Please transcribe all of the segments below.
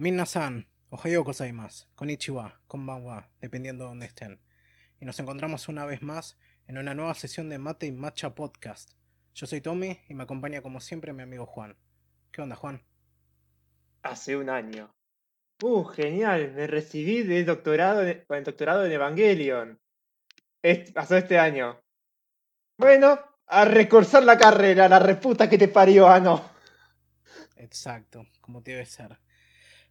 Minna-san, Ohio más, Konnichiwa, Konbanwa, dependiendo de donde estén. Y nos encontramos una vez más en una nueva sesión de Mate y Matcha Podcast. Yo soy Tommy y me acompaña como siempre mi amigo Juan. ¿Qué onda, Juan? Hace un año. Uh, genial, me recibí de doctorado con el doctorado en Evangelion. pasó este año. Bueno, a recursar la carrera, la reputa que te parió, ah no. Exacto, como debe ser.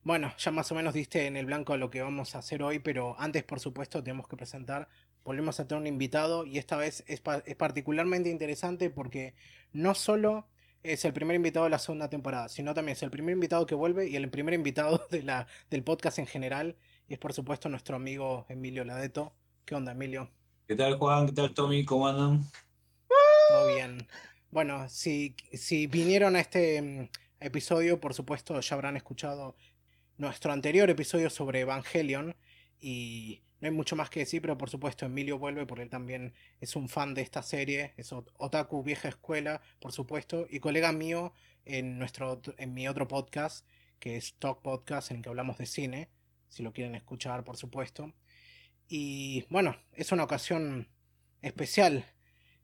Bueno, ya más o menos diste en el blanco lo que vamos a hacer hoy, pero antes, por supuesto, tenemos que presentar. Volvemos a tener un invitado y esta vez es, particularmente interesante porque no solo es el primer invitado de la segunda temporada, sino también es el primer invitado que vuelve y el primer invitado de la, del podcast en general. Y es, por supuesto, nuestro amigo Emilio Ladeto. ¿Qué onda, Emilio? ¿Qué tal, Juan? ¿Qué tal, Tommy? ¿Cómo andan? Todo bien. Bueno, si, si vinieron a este mm, episodio, por supuesto, ya habrán escuchado nuestro anterior episodio sobre Evangelion y no hay mucho más que decir, pero por supuesto Emilio vuelve porque él también es un fan de esta serie, es otaku vieja escuela, por supuesto, y colega mío en, nuestro, en mi otro podcast, que es Talk Podcast, en el que hablamos de cine, si lo quieren escuchar, por supuesto. Y bueno, es una ocasión especial.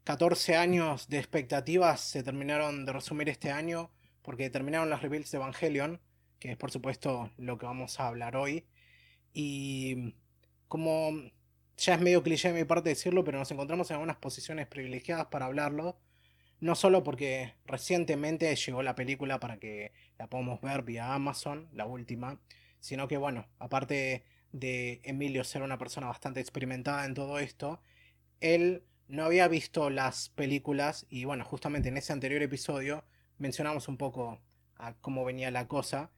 14 años de expectativas se terminaron de resumir este año porque terminaron las reveals de Evangelion que es por supuesto lo que vamos a hablar hoy. Y como ya es medio cliché de mi parte decirlo, pero nos encontramos en algunas posiciones privilegiadas para hablarlo. No solo porque recientemente llegó la película para que la podamos ver vía Amazon, la última, sino que bueno, aparte de Emilio ser una persona bastante experimentada en todo esto, él no había visto las películas y bueno, justamente en ese anterior episodio mencionamos un poco a cómo venía la cosa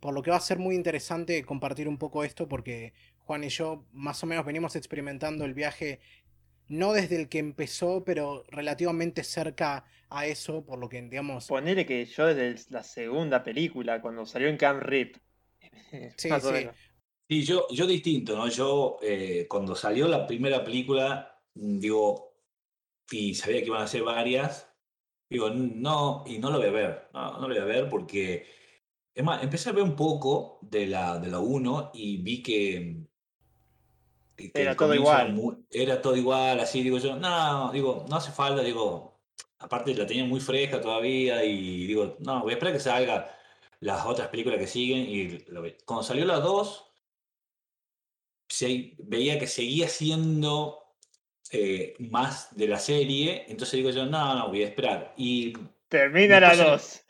por lo que va a ser muy interesante compartir un poco esto porque Juan y yo más o menos venimos experimentando el viaje no desde el que empezó, pero relativamente cerca a eso, por lo que digamos... Ponele que yo desde la segunda película, cuando salió en Camp Rip. Sí, sí. Sí, yo, yo distinto, ¿no? Yo eh, cuando salió la primera película, digo, y sabía que iban a ser varias, digo, no, y no lo voy a ver, no, no lo voy a ver porque es más, empecé a ver un poco de la, de la 1 y vi que, era todo igual. Era, todo igual, así digo yo, no, digo, no hace falta, digo, aparte la tenía muy fresca todavía y digo, no, voy a esperar que salga las otras películas que siguen y cuando salió la 2 veía que seguía siendo eh, más de la serie, entonces digo yo, no, no, voy a esperar. Y Termina la 2.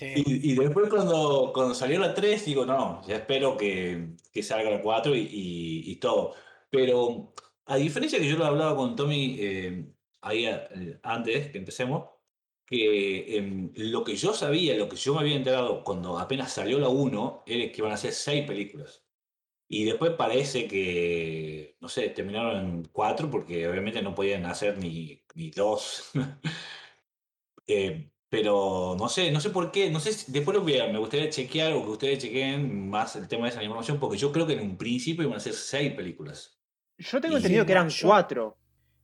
Y, después cuando, cuando salió la 3, digo, no, ya espero que, que salga la 4 y, y, todo. Pero a diferencia que yo lo hablaba con Tommy eh, ahí eh, antes que empecemos, que em, lo que yo sabía, lo que yo me había enterado cuando apenas salió la 1, era que iban a ser 6 películas. Y después parece que, no sé, terminaron en 4 porque obviamente no podían hacer ni, ni dos. eh, pero no sé, no sé por qué, no sé, si, después lo voy me gustaría chequear o que ustedes chequeen más el tema de esa información, porque yo creo que en un principio iban a ser seis películas. Yo tengo entendido que eran cuatro.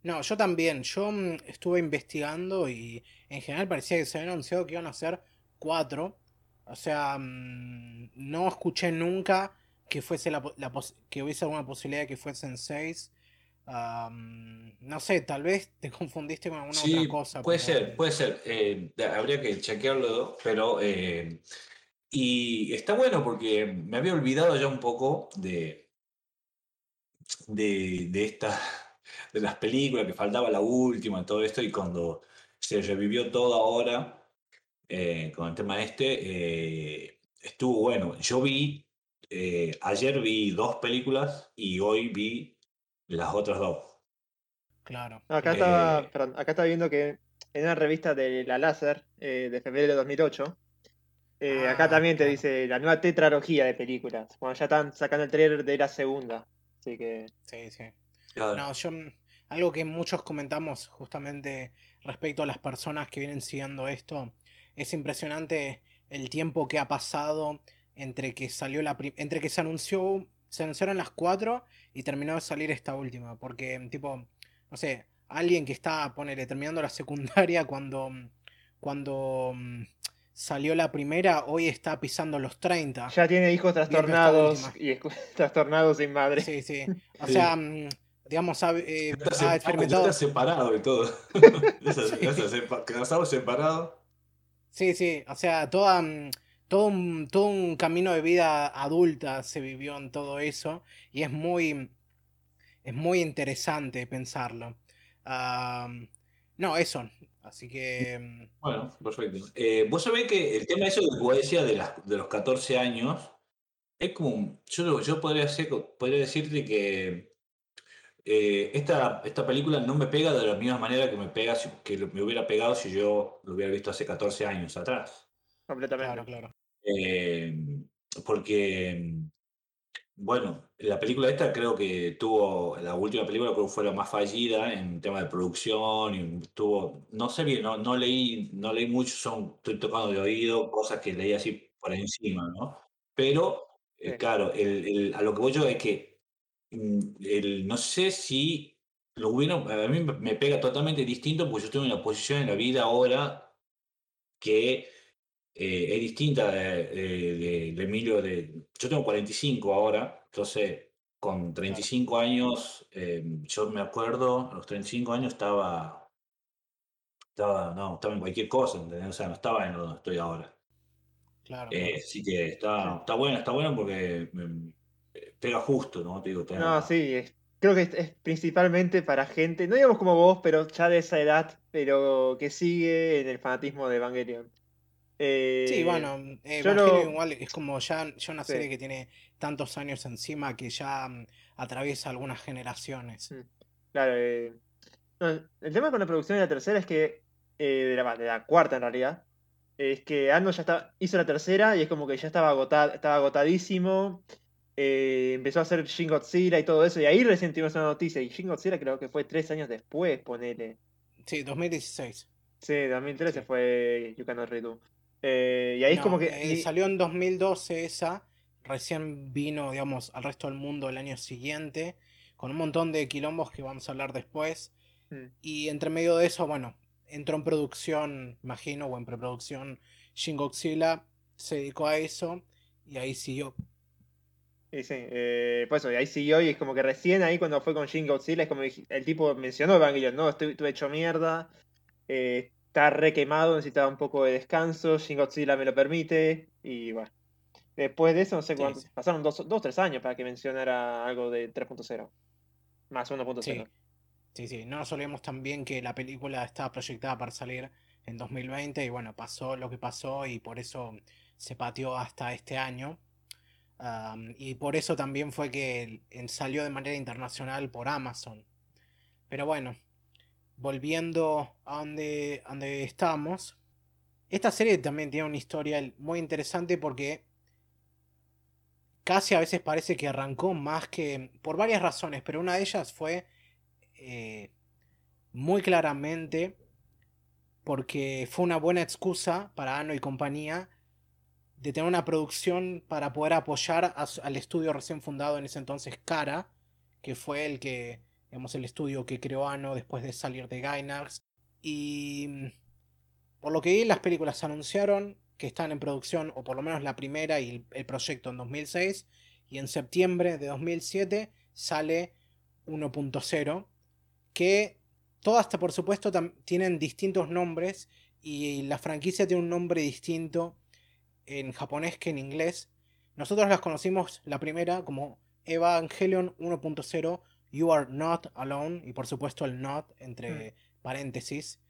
No, yo también. Yo mm, estuve investigando y en general parecía que se había anunciado que iban a ser cuatro. O sea, mm, no escuché nunca que fuese la, que hubiese alguna posibilidad de que fuesen seis no sé, tal vez te confundiste con alguna otra cosa. Puede ser, puede ser. Eh, habría que chequearlo, pero. Eh, y está bueno porque me había olvidado ya un poco de. de, de esta. de las películas, que faltaba la última, todo esto, y cuando se revivió todo ahora eh, con el tema este, estuvo bueno. Yo vi. ayer vi dos películas y hoy vi las otras dos. Claro. acá, estaba, eh, acá está viendo que en una revista de la Láser eh, de febrero de 2008, eh, acá ah, también te dice la nueva tetralogía de películas. Bueno, ya están sacando el trailer de la segunda. Así que. Sí, sí. No, yo. Algo que muchos comentamos justamente respecto a las personas que vienen siguiendo esto. Es impresionante el tiempo que ha pasado entre que salió la entre que se anunció se anunciaron las cuatro y terminó de salir esta última. Porque, tipo, no sé, alguien que está, ponele, terminando la secundaria cuando, cuando salió la primera, hoy está pisando los 30. Ya tiene hijos trastornados y trastornados sin madre. Sí, sí. O Sí. sea, mm, digamos, ha, eh, Está, ha se- experimentado. está separado y todo. Sí. casado separado. Sí, sí. O sea, toda, mm, todo, un, todo un camino de vida adulta se vivió en todo eso. Y es muy. Es muy interesante pensarlo. No, eso. Así que. mm, Bueno, perfecto. Eh, vos sabés que el tema eso que vos decías de, las, de los 14 años, es como, un- yo, yo podría, hacer- podría decirte que eh, esta, esta película no me pega de la misma manera que me pega que me hubiera pegado si yo lo hubiera visto hace 14 años atrás. Completamente. Claro, claro. Eh, porque, bueno, la película esta creo que tuvo, la última película creo que fue la más fallida en tema de producción y tuvo, no sé bien, no, no leí, no leí mucho, son, estoy tocando de oído, cosas que leí así por encima, ¿no? Pero, eh, Sí. claro, el- el- a lo que voy yo es que mm, el, no sé si lo hubieran, a mí me me pega totalmente distinto porque yo estoy en una posición en la vida ahora que eh, es distinta de, de- de- de Emilio. De, yo tengo 45 ahora, entonces con 35 años, eh, yo me acuerdo, a los 35 años estaba, estaba, no, estaba en cualquier cosa, ¿entendés? O sea, no estaba en donde estoy ahora. Claro, Eh, así que está, está bueno, está bueno porque eh, pega justo, ¿no? Te digo, pega- No, sí, es- creo que es, es principalmente para gente, no digamos como vos, pero ya de esa edad, pero que sigue en el fanatismo de Evangelion. Eh, Sí, bueno, eh, lo- igual es como ya, ya una Sí. serie que tiene tantos años encima que ya mm, atraviesa algunas generaciones. Mm. Claro, eh, no, el tema con la producción de la tercera es que, eh, de, la, de la cuarta en realidad, es que Ando ya está, hizo la tercera y es como que ya estaba agotado, estaba agotadísimo. eh, empezó a hacer Shin Godzilla y todo eso, y ahí recién tuvimos una noticia. Y Shin Godzilla creo que fue tres años después, ponele. Sí, 2016. Sí, 2013 Sí. fue You Cannot Redo. Eh, y ahí es como que. eh, salió en 2012 esa, recién vino, digamos, al resto del mundo el año siguiente, con un montón de quilombos que vamos a hablar después. Mm. Y entre medio de eso, bueno, entró en producción, imagino, o en preproducción, Shin Godzilla, se dedicó a eso y ahí siguió. Y sí, eh, y ahí siguió y es como que recién ahí cuando fue con Shin Godzilla es como el tipo mencionó Evangelion, no, estoy, estuve hecho mierda, eh, está re quemado, necesitaba un poco de descanso, Shin Godzilla me lo permite, y bueno. Después de eso, no sé Sí, sí. pasaron dos, dos, tres años para que mencionara algo de 3.0, más 1.0. Sí, sí, sí. No nos olvidemos también que la película estaba proyectada para salir en 2020 y bueno, pasó lo que pasó y por eso se pateó hasta este año. Y por eso también fue que salió de manera internacional por Amazon. Pero bueno, volviendo a donde, estábamos, esta serie también tiene una historia muy interesante porque casi a veces parece que arrancó más que por varias razones, pero una de ellas fue eh, muy claramente porque fue una buena excusa para Ano y compañía de tener una producción para poder apoyar al estudio recién fundado en ese entonces, Cara, que fue el que, digamos, el estudio que creó Ano después de salir de Gainax. Y mm, por lo que vi, las películas se anunciaron que están en producción, o por lo menos la primera y el, proyecto en 2006, y en septiembre de 2007 sale 1.0, que todas, por supuesto, tienen distintos nombres, y la franquicia tiene un nombre distinto en japonés que en inglés. Nosotros las conocimos la primera como Evangelion 1.0, You Are Not Alone, y por supuesto el not entre paréntesis.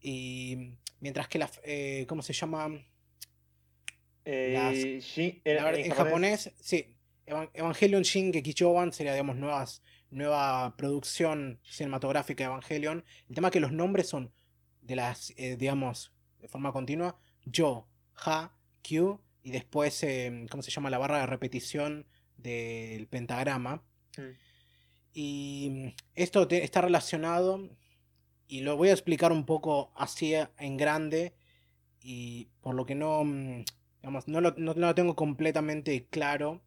Y mientras que la, eh, ¿cómo se llama? Eh, Las- Shin- La en- japonés, japonés, sí. Evan- Evangelion Shin Gekichoban sería, digamos, nuevas, nueva producción cinematográfica de Evangelion. El tema es que los nombres son de las, eh, digamos, de forma continua, Yo, Ha, Q, y después, eh, ¿cómo se llama? La barra de repetición del pentagrama. Mm. Y mm, esto está relacionado, y lo voy a explicar un poco así en grande, y por lo que no, mm, digamos, no lo, no- lo tengo completamente claro,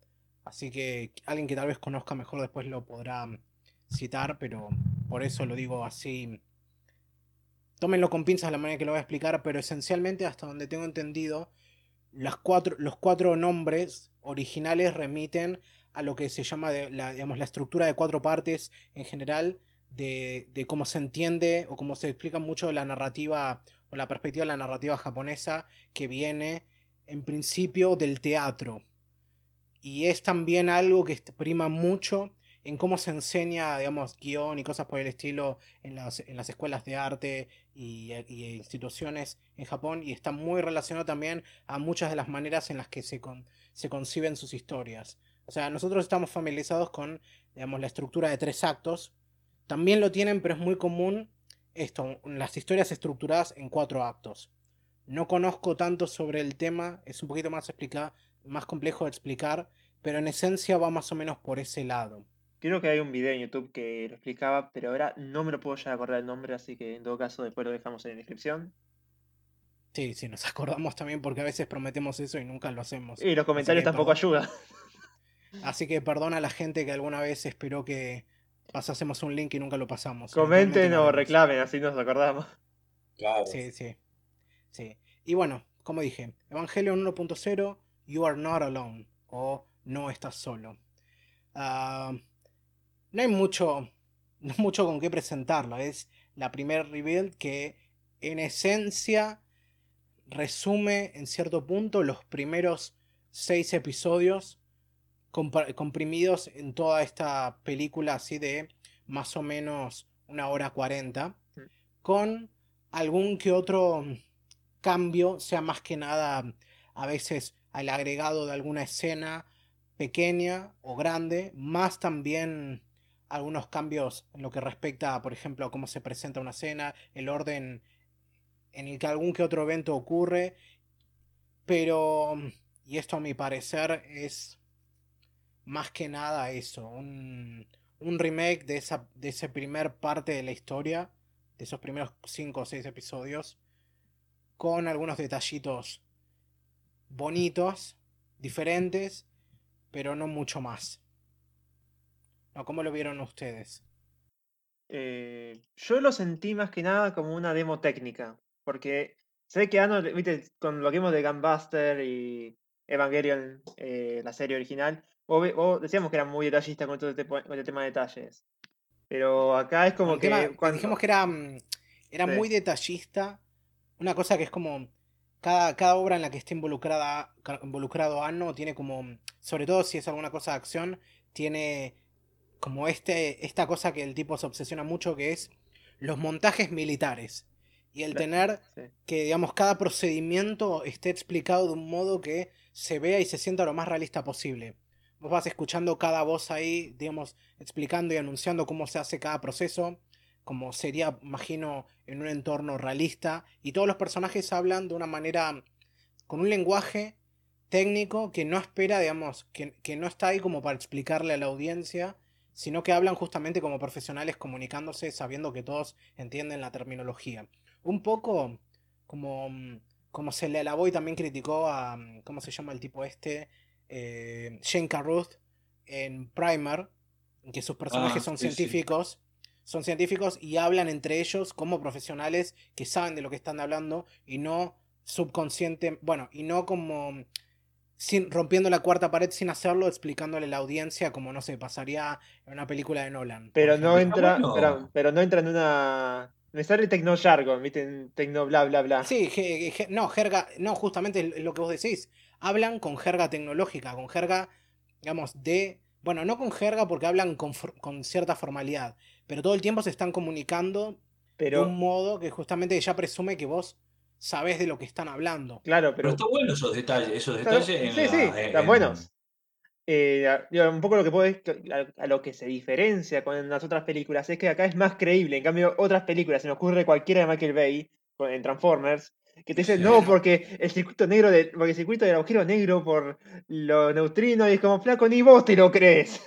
así que alguien que tal vez conozca mejor después lo podrá mm, citar, pero por eso lo digo así tómenlo con pinzas la manera que lo voy a explicar, pero esencialmente hasta donde tengo entendido, cuatro, los cuatro nombres originales remiten a lo que se llama la, digamos, la estructura de cuatro partes en general de, de, cómo se entiende o cómo se explica mucho la narrativa o la perspectiva de la narrativa japonesa que viene en principio del teatro. Y es también algo que prima mucho en cómo se enseña, digamos, guion y cosas por el estilo en las, en las escuelas de arte y, instituciones en Japón y está muy relacionado también a muchas de las maneras en las que se, se conciben sus historias. O sea, nosotros estamos familiarizados con, digamos, la estructura de tres actos. También lo tienen, pero es muy común esto, las historias estructuradas en cuatro actos. No conozco tanto sobre el tema, es un poquito más, más complejo de explicar, pero en esencia va más o menos por ese lado. Creo que hay un video en YouTube que lo explicaba, pero ahora no me lo puedo ya acordar el nombre, así que en todo caso después lo dejamos en la descripción. Sí, sí, nos acordamos también porque a veces prometemos eso y nunca lo hacemos. Y los comentarios tampoco ayudan. Así que perdona a la gente que alguna vez esperó que pasásemos un link y nunca lo pasamos. Comenten o reclamen, así nos acordamos. Claro. Sí, sí. Sí. Y bueno, como dije, Evangelion 1.0, You are not alone. O no estás solo. Ah, no hay mucho, no mucho con qué presentarlo. Es la primer rebuild que en esencia resume en cierto punto los primeros seis episodios comprimidos en toda esta película así de más o menos una hora cuarenta mm. con algún que otro cambio, sea más que nada a veces al agregado de alguna escena pequeña o grande, más también algunos cambios en lo que respecta, por ejemplo, a cómo se presenta una escena, el orden en el que algún que otro evento ocurre, pero, y esto a mi parecer es más que nada eso, un, un remake de esa, de esa primer parte de la historia, de esos primeros 5 o 6 episodios, con algunos detallitos bonitos, diferentes, pero no mucho más. ¿Cómo lo vieron ustedes? Eh, yo lo sentí más que nada como una demo técnica, porque sé que Ano, con lo que vimos de Gunbuster y Evangelion, eh, la serie original, o, decíamos que era muy detallista con todo este, con tema de detalles. Pero acá es como que. cuando... Dijimos que era, mm, era muy detallista. Una cosa que es como. Cada, cada obra en la que esté involucrada, involucrado Anno tiene como. Sobre todo si es alguna cosa de acción, tiene como este, esta cosa que el tipo se obsesiona mucho, que es los montajes militares. Y el tener que, digamos, cada procedimiento esté explicado de un modo que se vea y se sienta lo más realista posible. Vos vas escuchando cada voz ahí, digamos, explicando y anunciando cómo se hace cada proceso, como sería, imagino, en un entorno realista. Y todos los personajes hablan de una manera, con un lenguaje técnico que no espera, digamos, que, que no está ahí como para explicarle a la audiencia, sino que hablan justamente como profesionales comunicándose sabiendo que todos entienden la terminología. Un poco como, como se le alabó y también criticó a, ¿cómo se llama el tipo este? Eh, Shane Carruth en Primer, en que sus personajes ah, son científicos. Son científicos y hablan entre ellos como profesionales que saben de lo que están hablando y no subconsciente, bueno, y no como sin, rompiendo la cuarta pared sin hacerlo, explicándole a la audiencia como no se pasaría en una película de Nolan. Pero no entra, pero, no entra en una. Me sale tecno jargon, ¿viste? Tecno bla bla bla. Sí, no, jerga, no, justamente es lo que vos decís. Hablan con jerga tecnológica, con jerga, digamos, de. Bueno, no con jerga porque hablan con, con cierta formalidad, pero todo el tiempo se están comunicando pero... de un modo que justamente ya presume que vos sabes de lo que están hablando. Claro, pero. Pero está bueno esos detalles, esos detalles. sí, sí, están buenos. Eh, un poco lo que puede a, lo que se diferencia con las otras películas es que acá es más creíble. En cambio, otras películas, se me ocurre cualquiera de Michael Bay en Transformers, que te dicen, no, porque el circuito negro de, porque el circuito del agujero negro por los neutrinos y es como flaco, ni vos te lo crees.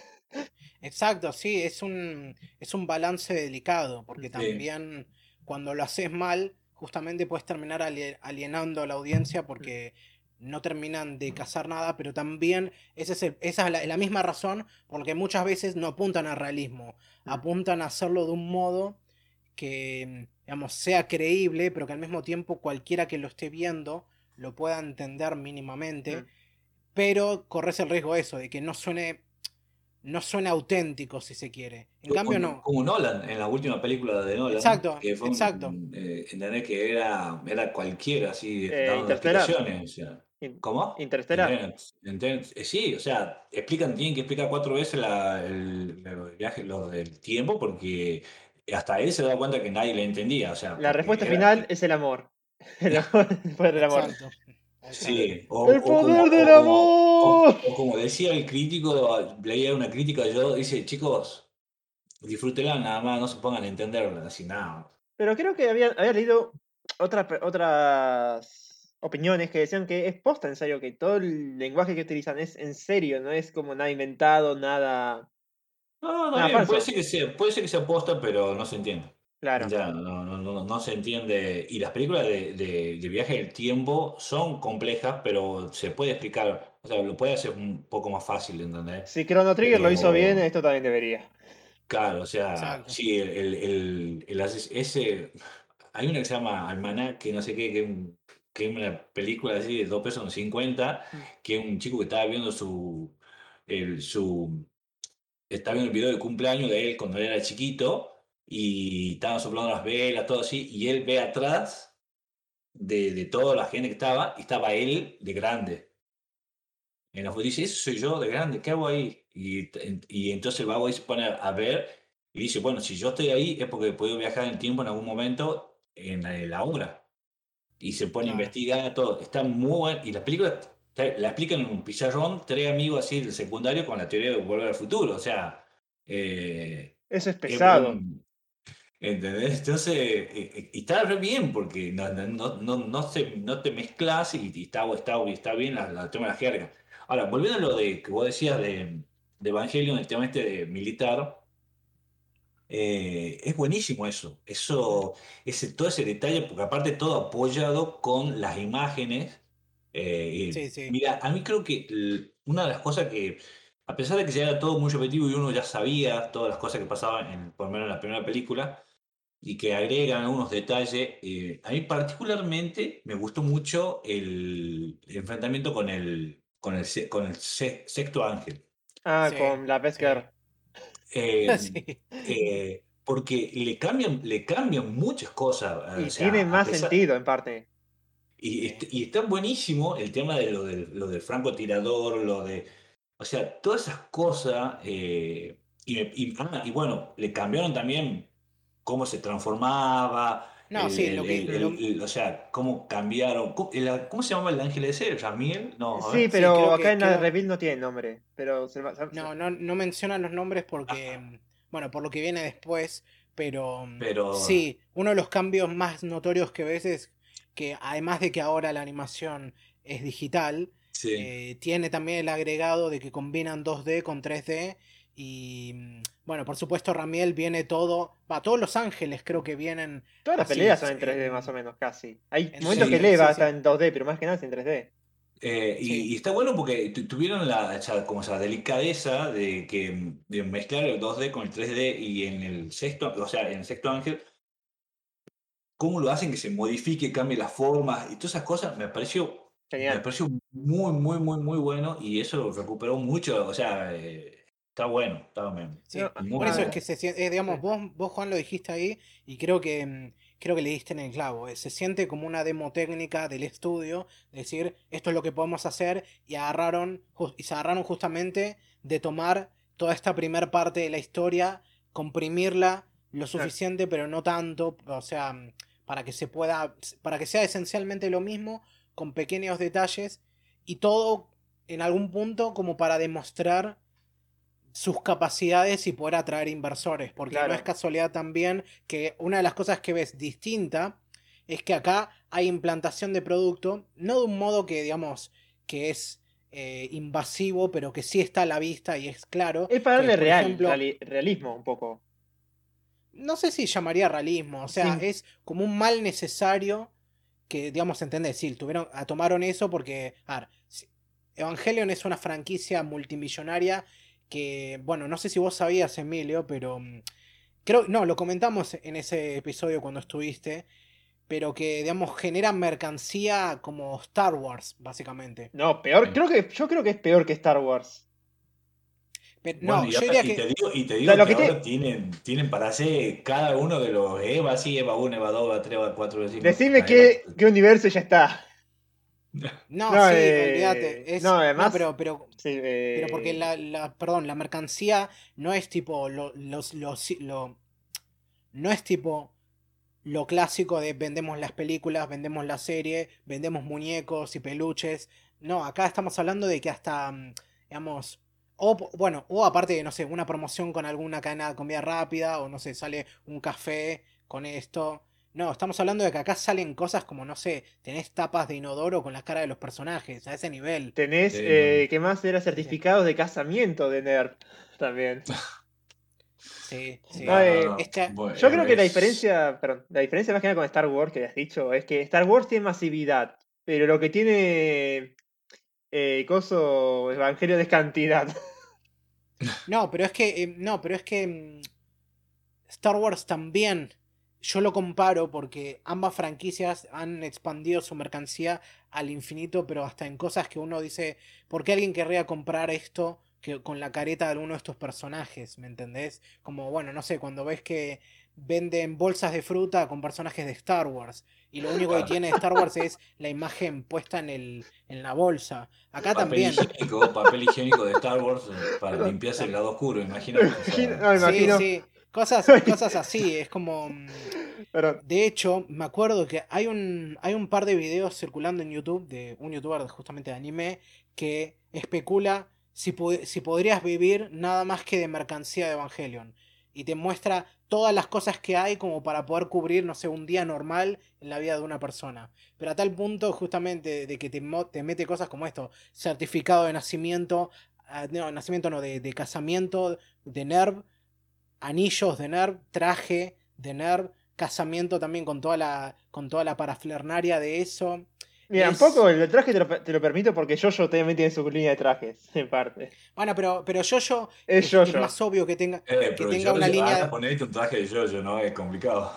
Exacto, sí, es un, es un balance delicado, porque también cuando lo haces mal, justamente puedes terminar alienando a la audiencia porque no terminan de cazar nada, pero también esa es la, misma razón porque muchas veces no apuntan al realismo, apuntan a hacerlo de un modo que, digamos, sea creíble, pero que al mismo tiempo cualquiera que lo esté viendo lo pueda entender mínimamente. Pero corres el riesgo eso, de que no suene, no suene auténtico si se quiere. En cambio, como, no. Como Nolan, en la última película de Nolan. Exacto, que fue un- exacto. eh, ¿Entendés? Que era, era cualquiera, así, Eh, o sea. ¿Cómo? Interestelar. Eh, sí, o sea, explican, tienen que explicar cuatro veces la- el, el viaje, lo del tiempo, porque hasta él se da cuenta que nadie le entendía. O sea, La respuesta era- final es el amor. El amor, el poder del amor. Exacto. Sí, o, ¡El o como, poder o del como- o- amor! o como decía el crítico, leía una crítica yo, dice, chicos, disfrútenla nada más, no se pongan a entenderla, así nada. Pero creo que había, había leído otras pe- otras opiniones que decían que es posta en serio, que todo el lenguaje que utilizan es en serio, no es como nada inventado, nada. No, no, Ah, bien, puede ser que sea, puede ser que sea posta, pero no se entiende. Claro. Ya, no, no, no, no se entiende. Y las películas de, de, de viaje del tiempo son complejas, pero se puede explicar, o sea, lo puede hacer un poco más fácil, ¿entendés? Si Chrono Trigger lo hizo bien, esto también debería. Claro, o sea, Exacto. sí, el, el, el- el ese, hay una que se llama Almanac, que no sé qué, que, que es una película así de 2 pesos con 50, Mm. que es un chico que estaba viendo su, el, su, estaba viendo el video de cumpleaños de él cuando él era chiquito, y estaban soplando las velas, todo así, y él ve atrás de, de toda la gente que estaba, y estaba él de grande. En la foto dice, eso soy yo de grande, ¿qué hago ahí? Y, y entonces el vago ahí se pone a, ver y dice, bueno, si yo estoy ahí es porque he podido viajar en el tiempo en algún momento en la, en la obra. Y se pone a investigar todo. Está muy bueno. Y la película la explican en un pizarrón, tres amigos así del secundario con la teoría de volver al futuro. O sea, eh, Eso es es pesado. ¿Entendés? Entonces, eh, eh, y está re bien porque no, no, no, no, se- no te mezclas y, y está, está, está bien la, la- tema de la jerga. Ahora, volviendo a lo de que vos decías de, de Evangelion, el tema este de militar, eh, es buenísimo eso. Eso, ese, todo ese detalle, porque aparte todo apoyado con las imágenes. Eh, Sí, sí. Mira, a mí creo que una de las cosas que, a pesar de que ya era todo muy repetitivo y uno ya sabía todas las cosas que pasaban, en, por lo menos en la primera película, y que agregan algunos detalles, eh, a mí particularmente me gustó mucho el, el enfrentamiento con el, con el, se- con el se- sexto ángel. Ah, Sí, con la sí. Beskar. Eh, Sí. eh, porque le cambian, le cambian muchas cosas. Y o sea, tiene más pesar- sentido en parte. Y, est- y está buenísimo el tema de lo del, lo del francotirador, lo de. O sea, todas esas cosas. eh, y, me- y- ah, y bueno, le cambiaron también cómo se transformaba. No, el- sí, el- lo que- el- lo- el- o sea, cómo cambiaron. ¿Cómo, el- cómo se llama el ángel ese? ¿Ramiel? No, Sí, ver. pero acá que en la reveal no tiene nombre. Pero se va- se- No, no, no mencionan los nombres porque, Ajá. bueno, por lo que viene después, pero, Pero- sí, uno de los cambios más notorios que ves es que además de que ahora la animación es digital, Sí. eh, tiene también el agregado de que combinan 2D con 3D y, mm, bueno, por supuesto Ramiel viene todo, va, todos los ángeles creo que vienen, Todas las así, peleas son en sí, 3D en- más o menos, casi. Hay en momentos sí, que Leva sí, está en 2D, pero más que nada es en 3D. Eh, y, Sí. y está bueno porque tu- tuvieron la, como esa delicadeza de, que, de mezclar el 2D con el 3D y en el sexto, o sea, en el sexto ángel, cómo lo hacen que se modifique, cambie las formas y todas esas cosas, me pareció, me pareció muy, muy, muy, muy bueno y eso lo recuperó mucho, o sea, eh, está bueno, está bien. sí. Por eso es que se siente, eh, digamos, vos, vos Juan lo dijiste ahí y creo que mm, creo que le diste en el clavo. eh, Se siente como una demo técnica del estudio, decir esto es lo que podemos hacer y agarraron y se agarraron justamente de tomar toda esta primer parte de la historia, comprimirla lo suficiente, pero no tanto, o sea, mm, para que se pueda, para que sea esencialmente lo mismo, con pequeños detalles y todo en algún punto como para demostrar sus capacidades y poder atraer inversores. Porque no es casualidad también que una de las cosas que ves distinta es que acá hay implantación de producto, no de un modo que, digamos, que es eh, invasivo, pero que sí está a la vista y es claro. Es para darle real, ejemplo, realismo un poco. No sé si llamaría realismo, o sea, Sí. es como un mal necesario que, digamos, entendés, sí, tuvieron, ah, tomaron eso porque, a ver, si- Evangelion es una franquicia multimillonaria que, bueno, no sé si vos sabías, Emilio, pero mm, creo, no, lo comentamos en ese episodio cuando estuviste, pero que, digamos, generan mercancía como Star Wars, básicamente. No, peor, Sí. creo que, yo creo que es peor que Star Wars. Pero- Bueno, no, y, yo diría y te que... digo, y te digo lo que, que te- ahora tienen, tienen para hacer cada uno de los EVA, sí, EVA 1, EVA 2, EVA 3, EVA 4, EVA 5. Decime qué, EVA- qué universo ya está. No, No, sí, eh, olvídate. es- no, además- pero, pero, Sí, eh, pero porque la, la- perdón, la mercancía no es tipo lo, los, los- lo- no es tipo lo clásico de vendemos las películas, vendemos la serie, vendemos muñecos y peluches. No, acá estamos hablando de que hasta, mm, digamos, o bueno, o aparte de, no sé, una promoción con alguna cadena de comida rápida, o no sé, sale un café con esto. No, estamos hablando de que acá salen cosas como, no sé, tenés tapas de inodoro con las caras de los personajes, a ese nivel. Tenés, eh. ¿qué más? Era certificados de casamiento de Nerd también. Sí, sí. No, eh, esta- bueno, Yo creo que la diferencia, perdón, la diferencia más que nada con Star Wars que has dicho es que Star Wars tiene masividad, pero lo que tiene eh, Coso Evangelio es cantidad. No, pero es que. eh, no, pero es que. mm, Star Wars también. Yo lo comparo porque ambas franquicias han expandido su mercancía al infinito, pero hasta en cosas que uno dice. ¿Por qué alguien querría comprar esto que, con la careta de alguno de estos personajes? ¿Me entendés? Como, bueno, no sé, cuando ves que venden bolsas de fruta con personajes de Star Wars. Y lo único que tiene Star Wars es la imagen puesta en, el, en la bolsa. Acá papel también. higiénico, papel higiénico de Star Wars eh, para limpiarse el lado oscuro, imagínate. o sea, No, me Sí, sí. Cosas, cosas así, es como... mm, Perdón. De hecho, me acuerdo que hay un, hay un par de videos circulando en YouTube de un youtuber justamente de anime que especula si, si podrías vivir nada más que de mercancía de Evangelion. Y te muestra todas las cosas que hay como para poder cubrir, no sé, un día normal en la vida de una persona. Pero a tal punto justamente de que te, te mete cosas como esto, certificado de nacimiento, ah, no, nacimiento no, de, de casamiento de NERV, anillos de NERV, traje de NERV, casamiento también con toda la, con toda la paraflernaria de eso. Mira, un Es- poco el traje te lo, te lo permito porque Jojo también tiene su línea de trajes, en parte. Bueno, pero, pero Jojo Es es, Jojo. más obvio que tenga, eh, que pero tenga yo una sé, línea. ponerte un traje de yo ¿no? Es complicado.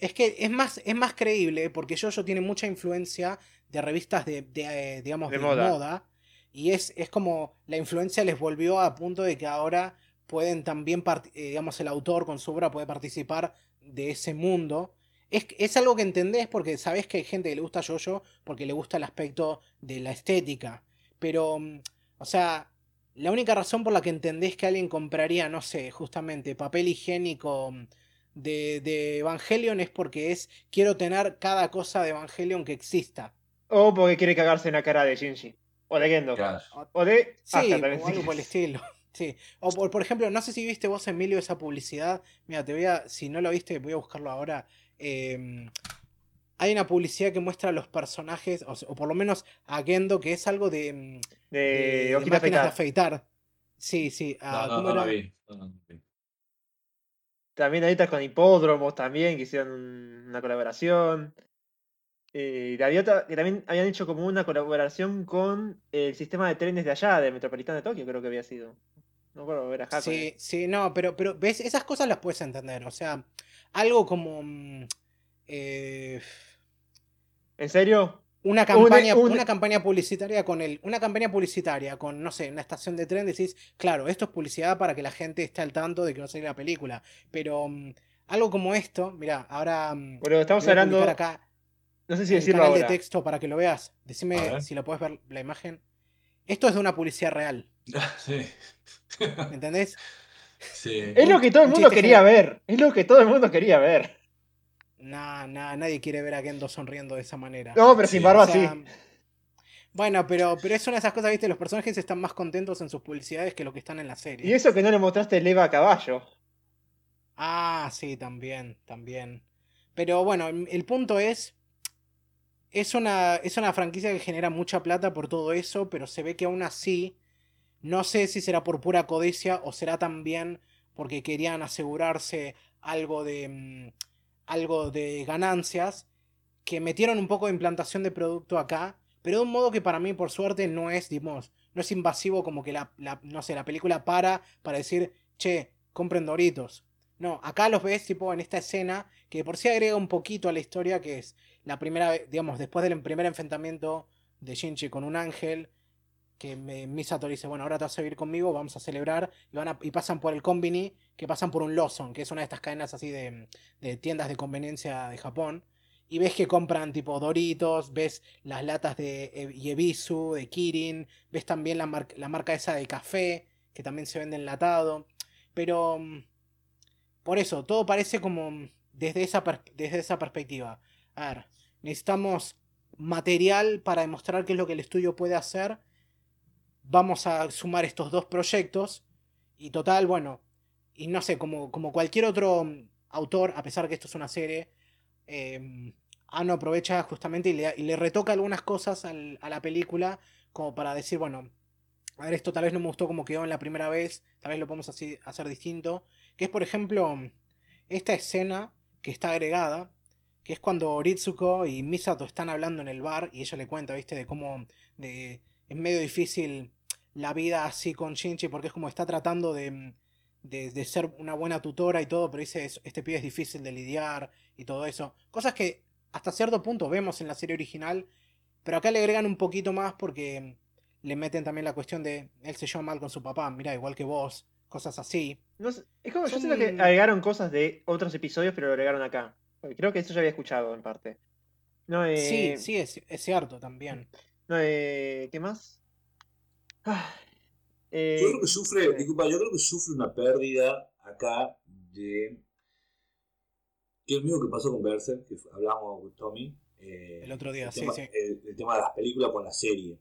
Es que es más, es más creíble porque Jojo tiene mucha influencia de revistas de, de, eh, digamos, De de, moda. moda. Y es, es como la influencia les volvió a punto de que ahora pueden también, part- eh, digamos, el autor con su obra puede participar de ese mundo. Es, es algo que entendés porque sabés que hay gente que le gusta Jojo porque le gusta el aspecto de la estética. Pero, mm, o sea, la única razón por la que entendés que alguien compraría, no sé, justamente papel higiénico mm, de, de Evangelion es porque es quiero tener cada cosa de Evangelion que exista. O porque quiere cagarse en la cara de Shinji. O de Gendo. Claro. O de Sí, también. o algo por el quieres. estilo. Sí. O por, por ejemplo, no sé si viste vos, Emilio, esa publicidad. Mira, te voy a, si no lo viste, voy a buscarlo ahora. Em, hay una publicidad que muestra a los personajes, o, por lo menos a Gendo, que es algo de, em, De, de máquinas de afeitar. afeitar. Sí, sí. ah, No, no, ¿cómo no, vi. No, no, no vi. También ahorita con hipódromos también, que hicieron un- una colaboración. Eh, y había otra- que también habían hecho como una colaboración con el sistema de trenes de allá, de Metropolitano de Tokio, creo que había sido. No recuerdo, era Hakone. Sí, sí, no, pero, pero ves, esas cosas las puedes entender. O sea, algo como mm, eh, ¿En serio? una campaña, un- una campaña publicitaria con el, una campaña publicitaria con, no sé, una estación de tren, decís, claro, esto es publicidad para que la gente esté al tanto de que va a salir la película. Pero mm, algo como esto, mira, ahora mm, Bueno, estamos voy a hablando. acá No sé si decirlo canal ahora. de texto para que lo veas. Decime si lo puedes ver la imagen. Esto es de una publicidad real, Sí. ¿me entendés? sí. Es lo que todo el Un mundo quería ver. Es lo que todo el mundo quería ver. Nah, nah, nadie quiere ver a Gendo sonriendo de esa manera. No, pero Sí, sin barba O sea, sí. Bueno, pero, pero es una de esas cosas, viste, los personajes están más contentos en sus publicidades que lo que están en la serie. Y eso que no le mostraste el Eva a caballo. Ah, sí, también, también. Pero bueno, el el punto es, es una, es una franquicia que genera mucha plata por todo eso, pero se ve que aún así, no sé si será por pura codicia o será también porque querían asegurarse algo de, mm, algo de ganancias, que metieron un poco de implantación de producto acá, pero de un modo que para mí, por suerte, no es, digamos, no es invasivo como que la, la- no sé, la película para para decir, che, compren Doritos. No, acá los ves tipo en esta escena que por sí agrega un poquito a la historia, que es la primera digamos, después del primer enfrentamiento de Shinji con un ángel, que me, Misato dice, bueno, ahora te vas a vivir conmigo, vamos a celebrar, y, van a- y pasan por el Combini, que pasan por un Lawson, que es una de estas cadenas así de, de tiendas de conveniencia de Japón, y ves que compran tipo Doritos, ves las latas de E- Yebisu, de Kirin, ves también la, la marca esa de café, que también se vende enlatado, pero mm, por eso, todo parece como mm, desde esa, desde esa perspectiva. A ver, necesitamos material para demostrar qué es lo que el estudio puede hacer. Vamos a sumar estos dos proyectos. Y total, bueno, y no sé, como, como cualquier otro mm, autor, a pesar que esto es una serie, eh, Ano aprovecha justamente y le, retoca algunas cosas a la película como para decir, bueno, a ver, esto tal vez no me gustó como quedó en la primera vez, tal vez lo podemos así- hacer distinto. Que es, por ejemplo, esta escena que está agregada, que es cuando Ritsuko y Misato están hablando en el bar y ella le cuenta, viste, de cómo de, es medio difícil la vida así con Shinji porque es como está tratando de, de, de ser una buena tutora y todo, pero dice, "Es- este pibe es difícil de lidiar y todo eso. Cosas que hasta cierto punto vemos en la serie original, pero acá le agregan un poquito más porque le meten también la cuestión de él se lleva mal con su papá, mira, igual que vos, cosas así. No es como, yo siento que agregaron cosas de otros episodios, pero lo agregaron acá. Creo que eso ya había escuchado en parte. No, eh, Sí, sí, es, es cierto también. No, eh, ¿Qué más? Ah, eh, Yo creo que sufre, disculpa, yo creo que sufre una pérdida acá de. Que es lo mismo que pasó con Berserk, que hablábamos con Tommy. eh, El otro día, el sí, tema, sí. El, el tema de las películas con la serie.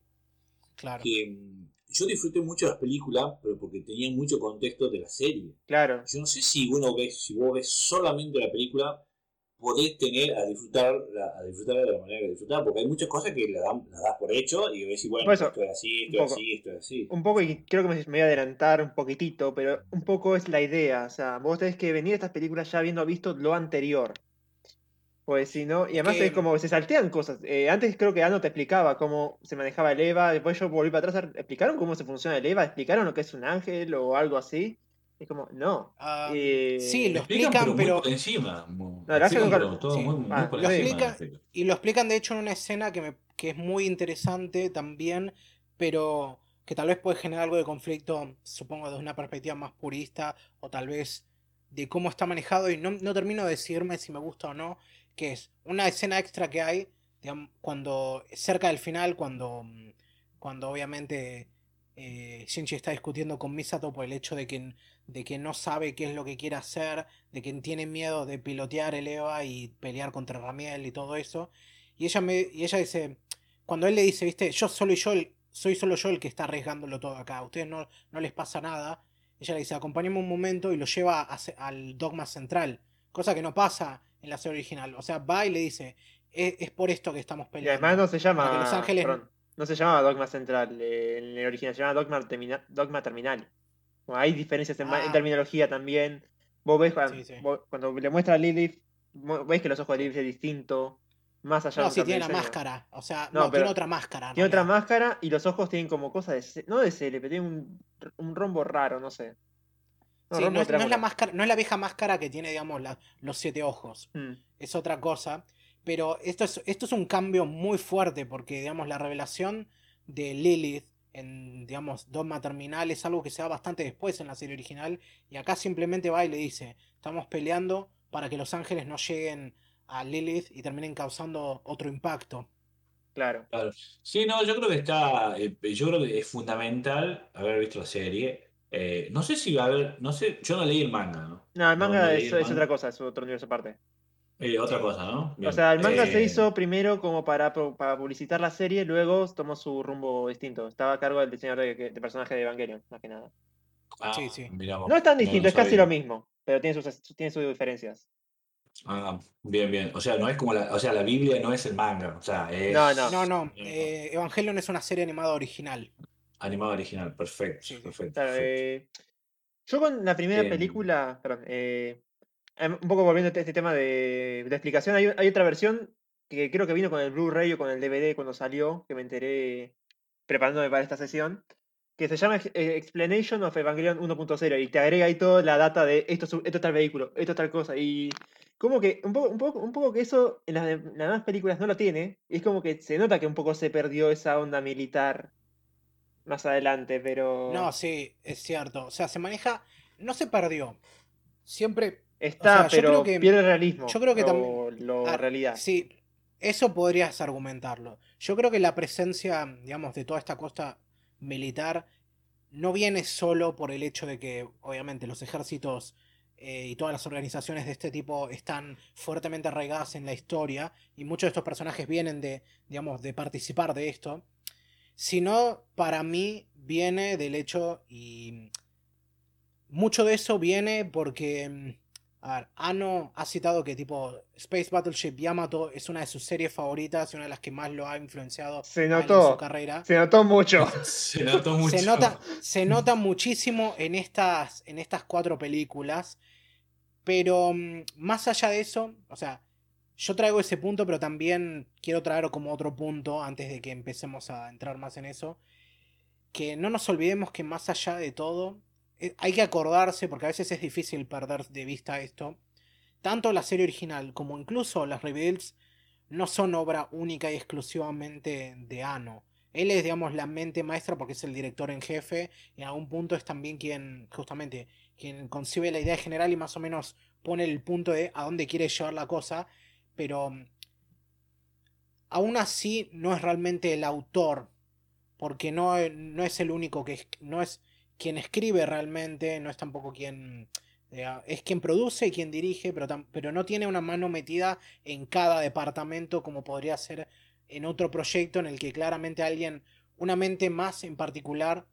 Claro. Que mm, yo disfruté mucho las películas, pero porque tenían mucho contexto de la serie. Claro. Yo no sé si uno ves, si vos ves solamente la película, podés tener a disfrutar, a disfrutar de la manera que disfrutar, porque hay muchas cosas que la, dan, la das por hecho y ves, y bueno, eso, esto es así, esto es así, esto es así. Un poco, y creo que me, me voy a adelantar un poquitito, pero un poco es la idea. O sea, vos tenés que venir a estas películas ya habiendo visto lo anterior. Pues si no, y además que- es como se saltean cosas. Eh, antes creo que Ano te explicaba cómo se manejaba el EVA, después yo volví para atrás. ¿Explicaron cómo se funciona el EVA? ¿Explicaron lo que es un ángel o algo así? Es como, no. Ah, Eh, sí, lo explican, pero, encima. Y lo explican de hecho en una escena que, me, que es muy interesante también, pero que tal vez puede generar algo de conflicto, supongo, desde una perspectiva más purista, o tal vez de cómo está manejado, y no, no termino de decirme si me gusta o no, que es una escena extra que hay, digamos, cuando, cerca del final, cuando, cuando obviamente eh, Shinji está discutiendo con Misato por el hecho de que, de que no sabe qué es lo que quiere hacer, de que tiene miedo de pilotear el EVA y pelear contra Ramiel y todo eso. Y ella, me, y ella dice, cuando él le dice, viste, yo solo yo el- soy solo yo el que está arriesgándolo todo acá, a ustedes no, no les pasa nada. Ella le dice, acompáñame un momento y lo lleva a al dogma central, cosa que no pasa en la serie original. O sea, va y le dice, es, es por esto que estamos Y peleando. además no se llama. Los Ángeles- perdón, no se llamaba Dogma Central eh, en el original, se llama Dogma, Termina- Dogma Terminal. Bueno, hay diferencias en, Ah. terminología también. Vos ves cuando, Sí, sí. vos- cuando le muestra a Lilith, ves que los ojos de Lilith es distinto. Más allá No, de sí, tiene la máscara. O sea, No, no, pero tiene otra máscara. en Tiene otra máscara y los ojos tienen como cosas de. No de CL, pero tiene un, un rombo raro, no sé. No, Sí, no, es, no es la máscara, no es la vieja máscara que tiene, digamos, la- los siete ojos. Mm, Es otra cosa. Pero esto es, esto es un cambio muy fuerte porque, digamos, la revelación de Lilith en, digamos, Dogma Terminal es algo que se da bastante después en la serie original. Y acá simplemente va y le dice, estamos peleando para que los ángeles no lleguen a Lilith y terminen causando otro impacto. claro. Claro. Sí, no, yo creo que está, eh, yo creo que es fundamental haber visto la serie. Eh, no sé si va a haber, no sé, yo no leí el manga, ¿no? No, el manga no es, el es otra cosa, es otro universo aparte. Eh, otra cosa, ¿no? O sea, el manga se Eh, hizo primero como para, para publicitar la serie, luego tomó su rumbo distinto. Estaba a cargo del diseñador de, de personaje de Evangelion, más que nada. ah, Sí, sí. mirá vos, No es tan distinto, es casi lo mismo, pero tiene sus, tiene sus diferencias. Ah, bien, bien. O sea, no es como la, o sea, la Biblia no es el manga, o sea, es No, no. No, no, eh, Evangelion es una serie animada original. animado original, perfecto, Sí, sí. perfecto. Eh, yo con la primera película, perdón, eh, un poco volviendo a este tema de, de explicación, hay, hay otra versión que creo que vino con el Blu-ray o con el DVD cuando salió, que me enteré preparándome para esta sesión, que se llama eh, Explanation of Evangelion 1.0 y te agrega ahí toda la data de esto, es- esto es tal vehículo, esto es tal cosa. Y como que un poco, un poco, un poco que eso en las demás películas no lo tiene. Y es como que se nota que un poco se perdió esa onda militar más adelante, pero No, sí, es cierto. O sea, se maneja. No se perdió. Siempre. Está, o sea, yo pero que- pierde realismo. yo creo que también- lo Ah, realidad. Sí, eso podrías argumentarlo. Yo creo que la presencia, digamos, de toda esta costa militar no viene solo por el hecho de que, obviamente, los ejércitos eh, y todas las organizaciones de este tipo están fuertemente arraigadas en la historia y muchos de estos personajes vienen de, digamos, de participar de esto, sino para mí viene del hecho y mucho de eso viene porque mm, a ver, Ano ha citado que tipo Space Battleship Yamato es una de sus series favoritas y una de las que más lo ha influenciado Se en su carrera. Se notó mucho. Se notó mucho. Se nota, se nota muchísimo en estas, en estas cuatro películas. Pero mm, más allá de eso, o sea, yo traigo ese punto, pero también quiero traer como otro punto antes de que empecemos a entrar más en eso. Que no nos olvidemos que más allá de todo, hay que acordarse, porque a veces es difícil perder de vista esto. Tanto la serie original como incluso las rebuilds no son obra única y exclusivamente de Ano. Él es, digamos, la mente maestra porque es el director en jefe y a algún punto es también quien, justamente, quien concibe la idea general y más o menos pone el punto de a dónde quiere llevar la cosa, pero mm, aún así no es realmente el autor, porque no, e- no es el único que no es quien escribe realmente, no es tampoco quien eh, es quien produce y quien dirige, pero, pero no tiene una mano metida en cada departamento como podría ser en otro proyecto en el que claramente alguien, una mente más en particular,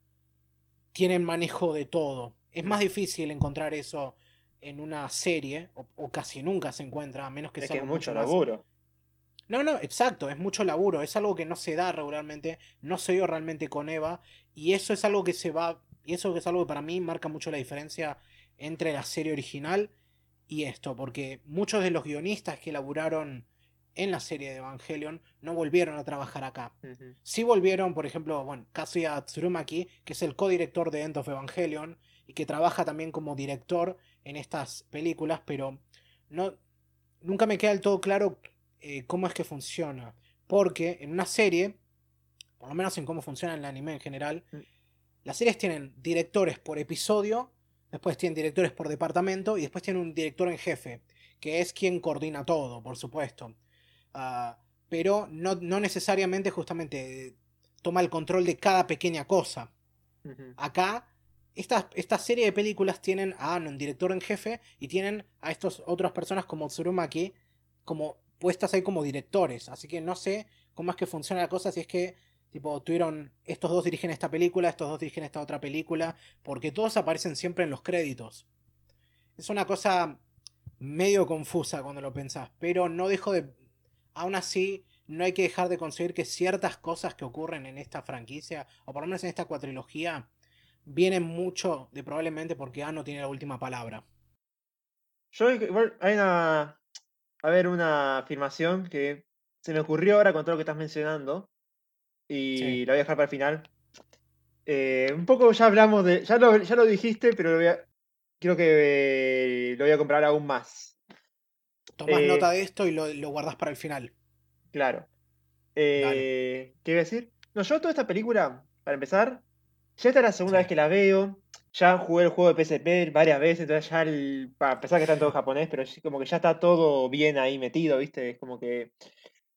tiene el manejo de todo. Es más difícil encontrar eso en una serie, o, o casi nunca se encuentra, a menos que Es sea que es mucho más- laburo. no, no, exacto, es mucho laburo, es algo que no se da regularmente, no se dio realmente con Eva, y eso es algo que se va, y eso es algo que para mí marca mucho la diferencia entre la serie original y esto, porque muchos de los guionistas que laburaron en la serie de Evangelion no volvieron a trabajar acá. Sí volvieron, por ejemplo, bueno, Kazuya Tsurumaki, que es el codirector de End of Evangelion y que trabaja también como director en estas películas, pero no, nunca me queda del todo claro eh, cómo es que funciona. Porque en una serie, por lo menos en cómo funciona el anime en general, Mm. Las series tienen directores por episodio, después tienen directores por departamento y después tienen un director en jefe, que es quien coordina todo, por supuesto. Ah, pero no, no necesariamente justamente toma el control de cada pequeña cosa. Acá, esta, esta serie de películas tienen a un director en jefe, y tienen a estas otras personas como Tsurumaki, como puestas ahí como directores. Así que no sé cómo es que funciona la cosa, si es que, tipo, tuvieron, estos dos dirigen esta película, estos dos dirigen esta otra película, porque todos aparecen siempre en los créditos. Es una cosa medio confusa cuando lo pensás, pero no dejo de... Aún así, no hay que dejar de conseguir que ciertas cosas que ocurren en esta franquicia, o por lo menos en esta cuatrilogía, vienen mucho de probablemente porque Ano tiene la última palabra. Yo igual hay una. A ver, una afirmación que se me ocurrió ahora con todo lo que estás mencionando. Y Sí. la voy a dejar para el final. Eh, un poco ya hablamos de. Ya lo, ya lo dijiste, pero lo voy a- creo que eh, lo voy a comprar aún más. Tomás Eh, nota de esto y lo, lo guardás para el final. Claro. ¿Qué iba a decir? No, yo toda esta película, para empezar, ya esta es la segunda Sí. vez que la veo. Ya jugué el juego de PSP varias veces, entonces ya, el, a pesar que está en todo japonés, pero sí como que ya está todo bien ahí metido, ¿viste? Es como que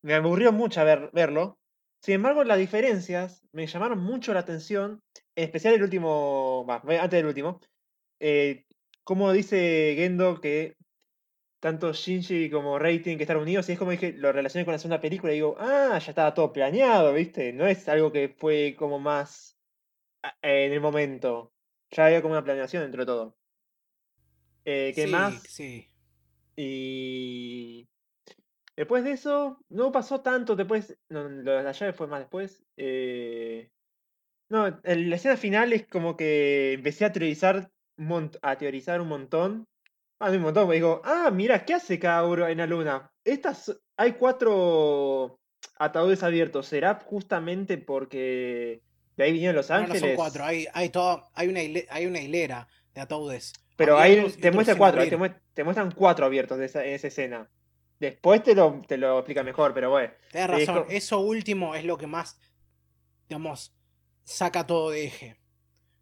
me aburrió mucho ver, verlo. Sin embargo, las diferencias me llamaron mucho la atención, en especial el último, va, antes del último, eh, como dice Gendo que tanto Shinji como Rei tienen que estar unidos, y es como dije, lo relacioné con la segunda película y digo, ah, ya estaba todo planeado, ¿viste? No es algo que fue como más ah, eh, en el momento. Ya había como una planeación dentro de todo. Eh, ¿Qué sí, más? sí. Y después de eso, no pasó tanto después. No, lo de la llave fue más después. eh, no, el- la escena final es como que empecé a teorizar mont- a teorizar un montón. Ah, no un montón, porque digo, ah, mira, ¿qué hace cada uno en la luna? Estas, hay cuatro ataúdes abiertos. ¿Será justamente porque De ahí vinieron Los No, no Ángeles. son cuatro, hay, hay, todo, hay, una hile- hay una hilera de ataúdes. Pero ahí te muestra cuatro, te muestran cuatro abiertos de esa, en esa escena. Después te lo, te lo explica mejor, pero bueno. Tienes Sí, es razón, eso último es lo que más, digamos, saca todo de eje.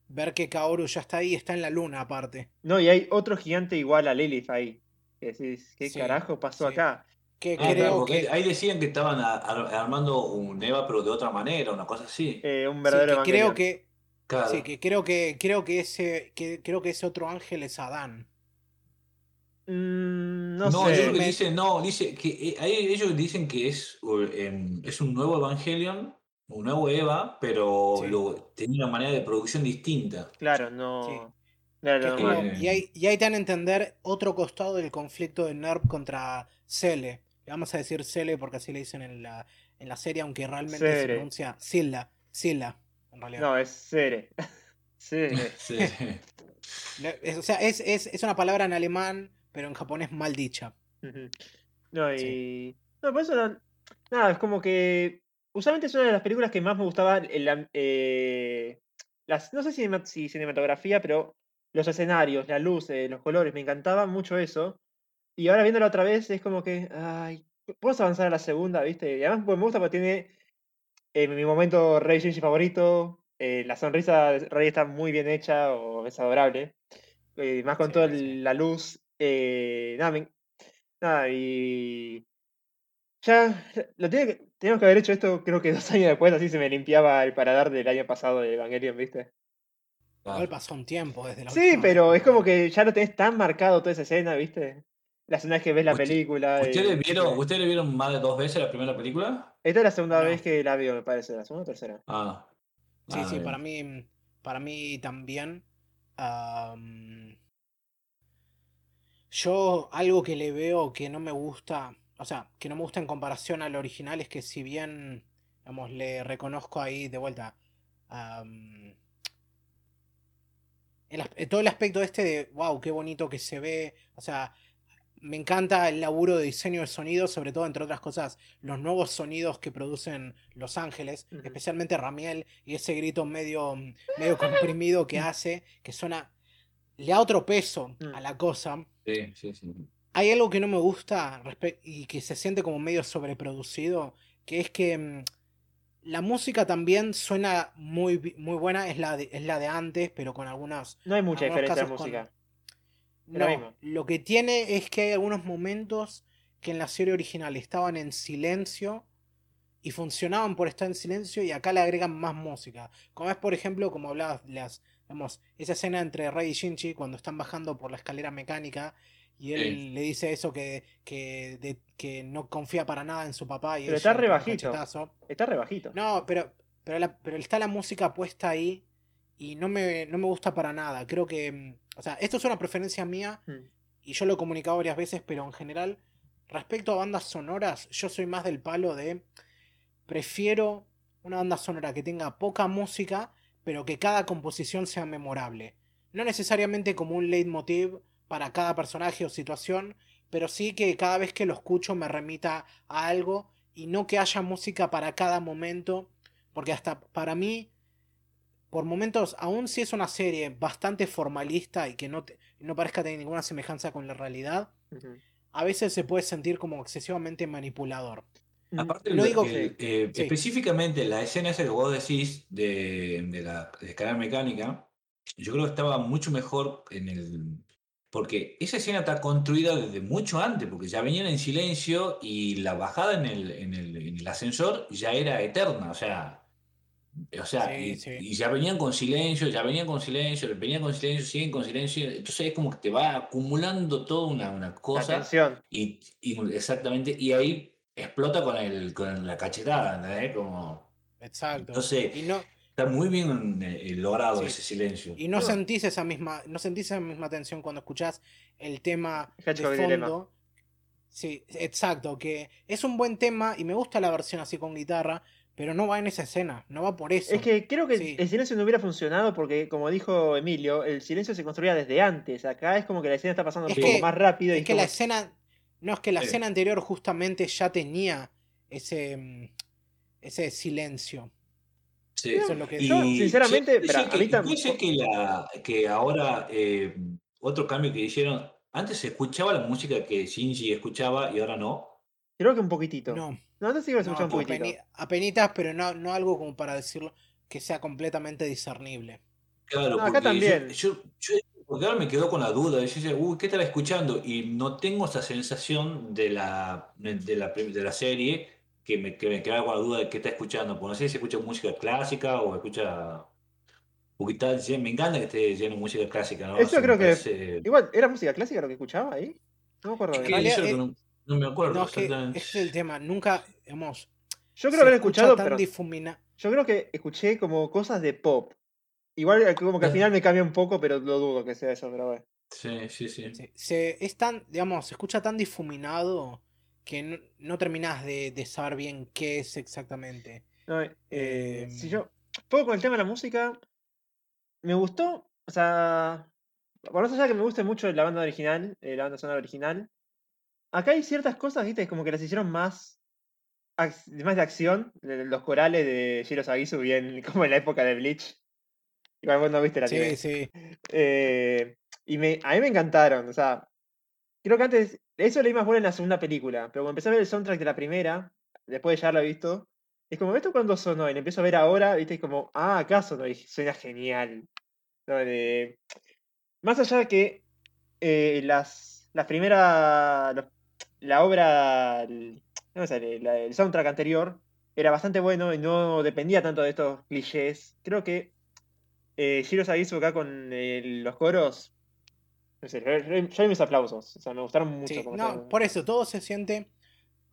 Ver que Kaoru ya está ahí, está en la luna aparte. No, y hay otro gigante igual a Lilith ahí. Que decís, ¿qué Sí, carajo pasó sí. acá? Que Ah, creo que, ahí decían que estaban a- armando un Eva, pero de otra manera, una cosa así. Eh, un sí, verdadero que creo que, Claro. sí, que creo que, creo que ese, que creo que ese otro ángel es Adán. Mm, no, No, sé. yo creo que Me- dicen, no, dice que eh, ellos dicen que es, eh, em, es un nuevo Evangelion, un nuevo Eva, pero Sí. lo, tenía una manera de producción distinta. Claro, no. Sí. no y, ahí, y ahí te dan a entender otro costado del conflicto de Nerv contra Cele. Le vamos a decir Cele porque así le dicen en la, en la serie, aunque realmente se pronuncia Silla. Silla, en realidad. No, es Cere. Cere. O sea, es, es, es una palabra en alemán, pero en japonés mal dicha. No, y. Sí. No, por eso no- Nada, es como que. Usualmente es una de las películas que más me gustaba. eh, las, no sé si, cinema- si cinematografía, pero los escenarios, las luces, los colores, me encantaba mucho eso. Y ahora viéndolo otra vez es como que. Ay, ¿podemos avanzar a la segunda, viste? Y además pues, me gusta porque tiene eh, mi momento Rey Shinji favorito. eh, la sonrisa de Rey está muy bien hecha o es adorable. eh, más con Sí, toda sí. la luz. Eh, nada, me- nada, y. Ya, lo tenía que, teníamos que haber hecho esto creo que dos años después, así se me limpiaba el paradar del año pasado de Evangelion, ¿viste? Igual pasó un tiempo desde la Sí, pero vez, es como que ya lo tenés tan marcado toda esa escena, ¿viste? La escena es que ves la Usted- película. ¿Ustedes eh, vieron. ¿Ustedes vieron más de dos veces la primera película? Esta es la segunda No. vez que la veo, me parece, la segunda o tercera. Ah. Sí, Ah, sí, bien. para mí, para mí también. am, yo algo que le veo que no me gusta, o sea, que no me gusta en comparación al original es que si bien, digamos, le reconozco ahí de vuelta el todo el aspecto este de, wow, qué bonito que se ve, o sea, me encanta el laburo de diseño de sonido, sobre todo, entre otras cosas, los nuevos sonidos que producen Los Ángeles, especialmente Ramiel, y ese grito medio, medio comprimido que hace, que suena, le da otro peso a Mm. la cosa. Sí, sí, sí. Hay algo que no me gusta y que se siente como medio sobreproducido, que es que mm, la música también suena muy, muy buena, es la de, es la de antes, pero con algunas No hay mucha diferencia con- música. Lo no, mismo. lo que tiene es que hay algunos momentos que en la serie original estaban en silencio y funcionaban por estar en silencio y acá le agregan más música. Como es, por ejemplo, como hablabas, las, digamos, esa escena entre Rey y Shinji cuando están bajando por la escalera mecánica y él Sí. le dice eso que, que, de- que no confía para nada en su papá y Pero ella está rebajito. Está rebajito. No, pero, pero, la- pero está la música puesta ahí y no me, no me gusta para nada. Creo que, mm, o sea, esto es una preferencia mía Mm. y yo lo he comunicado varias veces, pero en general, respecto a bandas sonoras, yo soy más del palo de, prefiero una banda sonora que tenga poca música, pero que cada composición sea memorable. No necesariamente como un leitmotiv para cada personaje o situación, pero sí que cada vez que lo escucho me remita a algo y no que haya música para cada momento, porque hasta para mí, por momentos, aun si es una serie bastante formalista y que no, te- no parezca tener ninguna semejanza con la realidad, a veces se puede sentir como excesivamente manipulador. Aparte, Lo digo el- que- eh, sí. específicamente la escena esa que vos decís de, de la de escalera mecánica, yo creo que estaba mucho mejor en el... Porque esa escena está construida desde mucho antes, porque ya venían en silencio y la bajada en el, en el, en el ascensor ya era eterna, o sea... O sea, Sí, y, sí. y ya venían con silencio, ya venían con silencio, venían con silencio, siguen con silencio. Entonces es como que te va acumulando toda una, una La cosa. tensión. Y, y- exactamente, y ahí explota con, el, con la cachetada, ¿entendés? Como, Exacto. entonces, Y no, está muy bien eh, logrado Sí. ese silencio. y no No. sentís esa misma, no sentís esa misma tensión cuando escuchás el tema de fondo. Sí, exacto, que es un buen tema y me gusta la versión así con guitarra, pero no va en esa escena, no va por eso. Es que creo que Sí. el silencio no hubiera funcionado porque, como dijo Emilio, el silencio se construía desde antes. Acá es como que la escena está pasando Es un poco más rápido. y Es que la escena. No, es que la Sí. escena anterior justamente ya tenía ese. mm, ese silencio. Sí. Eso es lo que Yo, sinceramente, pero a mí que, tam- puede ser que, la, que ahora eh, otro cambio que hicieron, antes se escuchaba la música que Shinji escuchaba y ahora no. creo que un poquitito. No, No, antes sí que lo no, escuchaba un poquitito. apeni- apenitas, pero no, no algo como para decirlo que sea completamente discernible. Claro, No, acá porque también. Yo, yo, yo- porque ahora me quedo con la duda, de decir, uy, ¿qué estará escuchando? Y no tengo esa sensación de la, de la, de la serie que me, que me queda con la duda de qué está escuchando. Porque no sé si escucha música clásica o escucha... Porque está, me encanta que esté lleno de música clásica, ¿no? Eso creo que- parece- Igual, ¿era música clásica lo que escuchaba ahí? No me acuerdo Es que realidad, eso es eh, que no, no me acuerdo No, es que el tema. Nunca hemos. Yo creo haber escuchado, tan pero difumina- yo creo que escuché como cosas de pop. Igual eh, como que al final me cambia un poco, pero lo dudo que sea eso, pero bueno. Sí, sí, sí. Se, se- es tan, digamos, se escucha tan difuminado que no, no terminás de, de saber bien qué es exactamente. No, eh, si Em. yo. Poco con el tema de la música. Me gustó. O sea. Por más allá de que me guste mucho la banda original, eh, la banda sonora original. Acá hay ciertas cosas, viste, como que las hicieron más. más de acción. Los corales de Shiro Sagisu, bien como en la época de Bleach. Igual vos no viste la Sí, sí. Eh, y me, a mí me encantaron, o sea, creo que antes, eso leí más bueno en la segunda película, pero cuando empecé a ver el soundtrack de la primera, después de ya haberlo visto, es como, ¿esto cuando sonó? Y lo empiezo a ver ahora, viste, y como, ah, acá sonó, y suena genial. No, de- más allá de que eh, las, las primeras, la obra, el, no la- el soundtrack anterior era bastante bueno y no dependía tanto de estos clichés, creo que eh, Shiro Sagisu acá con eh, los coros. No sé, yo, yo- mis aplausos. O sea, me gustaron mucho. sí. como No, por eso todo se siente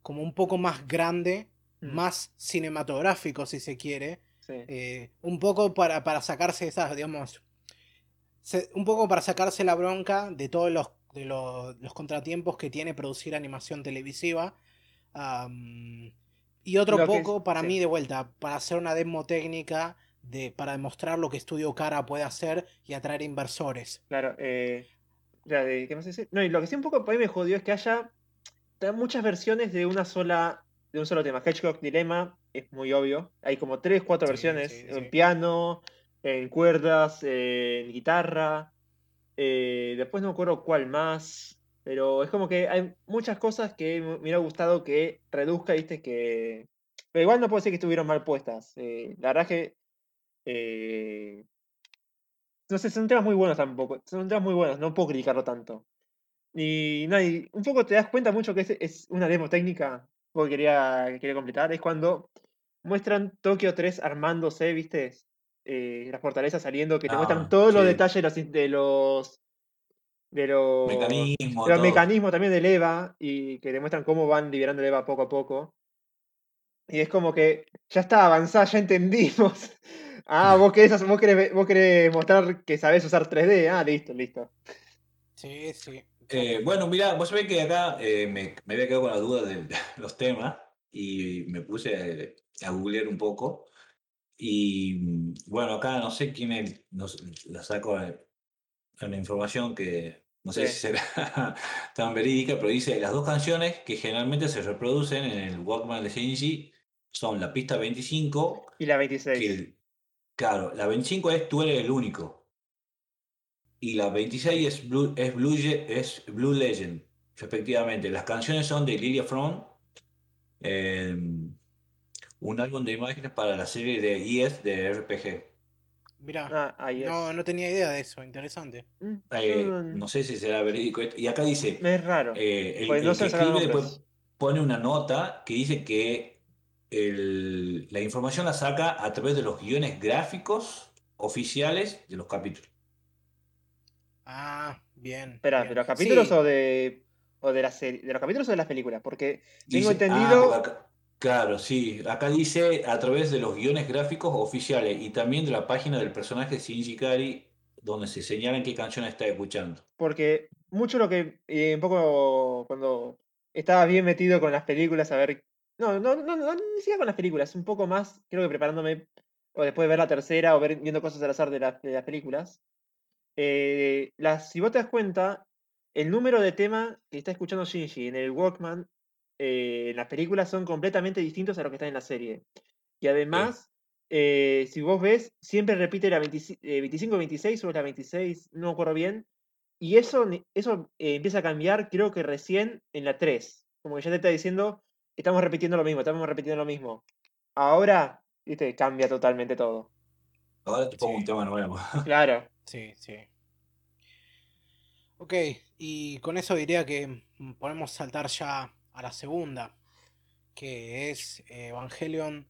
como un poco más grande, Mm, más cinematográfico, si se quiere. sí. eh, un poco para, para sacarse esas, digamos, se- un poco para sacarse la bronca de todos los, de los, los contratiempos que tiene producir animación televisiva. y otro Lo que es- poco para sí. mí de vuelta, para hacer una demo técnica de, para demostrar lo que Estudio Cara puede hacer y atraer inversores. Claro. Eh, ya, de- ¿Qué más decir? No, y lo que sí un poco ahí me jodió es que haya muchas versiones de una sola. De un solo tema. Hedgehog Dilemma es muy obvio. Hay como tres, cuatro Sí, versiones. sí, En sí. piano, en cuerdas, en guitarra. eh, después no me acuerdo cuál más. Pero es como que hay muchas cosas que me me hubiera gustado que reduzca, viste, que. Pero igual no puedo decir que estuvieron mal puestas. eh, la verdad es que. Eh, no sé, son temas muy buenos tampoco. Son temas muy buenos, no puedo criticarlo tanto. Y, no, y un poco te das cuenta mucho que es, es una demo técnica, porque quería, que quería completar, es cuando muestran Tokio 3 armándose, ¿viste? Eh, las fortalezas saliendo, que te Ah, muestran todos los sí. detalles de los, in- de los, de los, de los mecanismos también del EVA, y que te muestran cómo van liberando el EVA poco a poco. Y es como que ya está avanzada, ya entendimos. Ah, vos querés, hacer- vos querés, vos querés mostrar que sabés usar 3D. Ah, listo, listo. Sí, sí. Eh, bueno, mira, vos sabés que acá eh, me, me había quedado con la duda de los temas y me puse a googlear un poco. Y bueno, acá no sé quién es, no sé, la saco una información que no sé Sí. si será tan verídica, pero dice las dos canciones que generalmente se reproducen en el Walkman de Shinji son la pista 25, Y la 26. que el- claro, la 25 es Tú eres el único. Y la 26 es Blue, es Blue, Ye- es Blue Legend, respectivamente. Las canciones son de Lilia Front, eh, un álbum de imágenes para la serie de ES de RPG. Mirá, Ah, ahí es. no, no tenía idea de eso, interesante. Mm, Eh, no sé si será verídico esto. Y acá dice, Es raro. eh, el, Pues no el que escribe después pone una nota que dice que el- la información la saca a través de los guiones gráficos oficiales de los capítulos. Ah, bien. Espera, bien. ¿de los capítulos Sí, o de. o de la serie? ¿De los capítulos o de las películas? Porque tengo Dice- ah, entendido. acá- claro, sí. Acá dice a través de los guiones gráficos oficiales y también de la página del personaje Shinji Kari, donde se señalan qué canción está escuchando. Porque mucho lo que. eh, un poco cuando estaba bien metido con las películas, a ver. No, no, no, no, ni siquiera con las películas, un poco más, creo que preparándome. O después de ver la tercera o ver, viendo cosas al azar de, las- de las películas. eh, las, si vos te das cuenta, el número de tema que está escuchando Shinji en el Walkman, eh, en las películas son completamente distintos a lo que está en la serie. Y además, eh, si vos ves, siempre repite la 25-26 o la 26, no me acuerdo bien. Y eso, eso eh, empieza a cambiar, creo que recién en la 3. Como que ya te está diciendo, estamos repitiendo lo mismo, estamos repitiendo lo mismo. Ahora, viste, cambia totalmente todo. Ahora te pongo un tema nuevo. Claro. Sí, sí. Ok, y con eso diría que mm, podemos saltar ya a la segunda, que es eh, Evangelion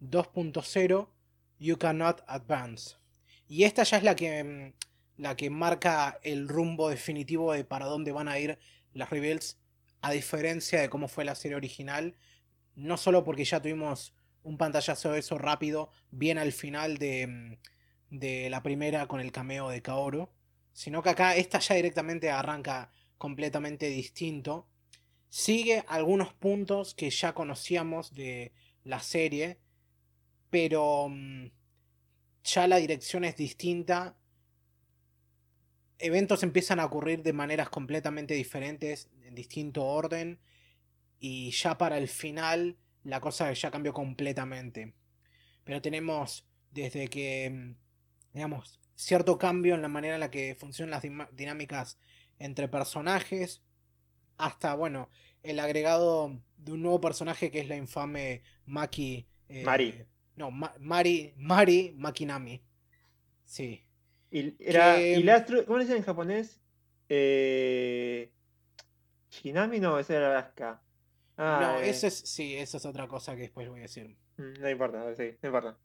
2.0, You Cannot Advance. Y esta ya es la que, mm, la que marca el rumbo definitivo de para dónde van a ir las Rebels, a diferencia de cómo fue la serie original. No solo porque ya tuvimos un pantallazo de eso rápido, bien al final de, mm, de la primera con el cameo de Kaoru, sino que acá esta ya directamente arranca completamente distinto. Sigue algunos puntos que ya conocíamos de la serie, pero mm, ya la dirección es distinta. Eventos empiezan a ocurrir de maneras completamente diferentes, en distinto orden, y ya para el final la cosa ya cambió completamente. Pero tenemos desde que, mm, digamos, cierto cambio en la manera en la que funcionan las dinámicas entre personajes, hasta, bueno, el agregado de un nuevo personaje que es la infame Maki. eh, Mari. No, Ma- Mari, Mari Makinami. Sí. Y era Que- Ilastro, ¿cómo le dicen en japonés? Eh, Shinami no, ese era Asuka. Ah, no, eh, eso es, sí, eso es otra cosa que después voy a decir. mm, No importa, sí, no importa.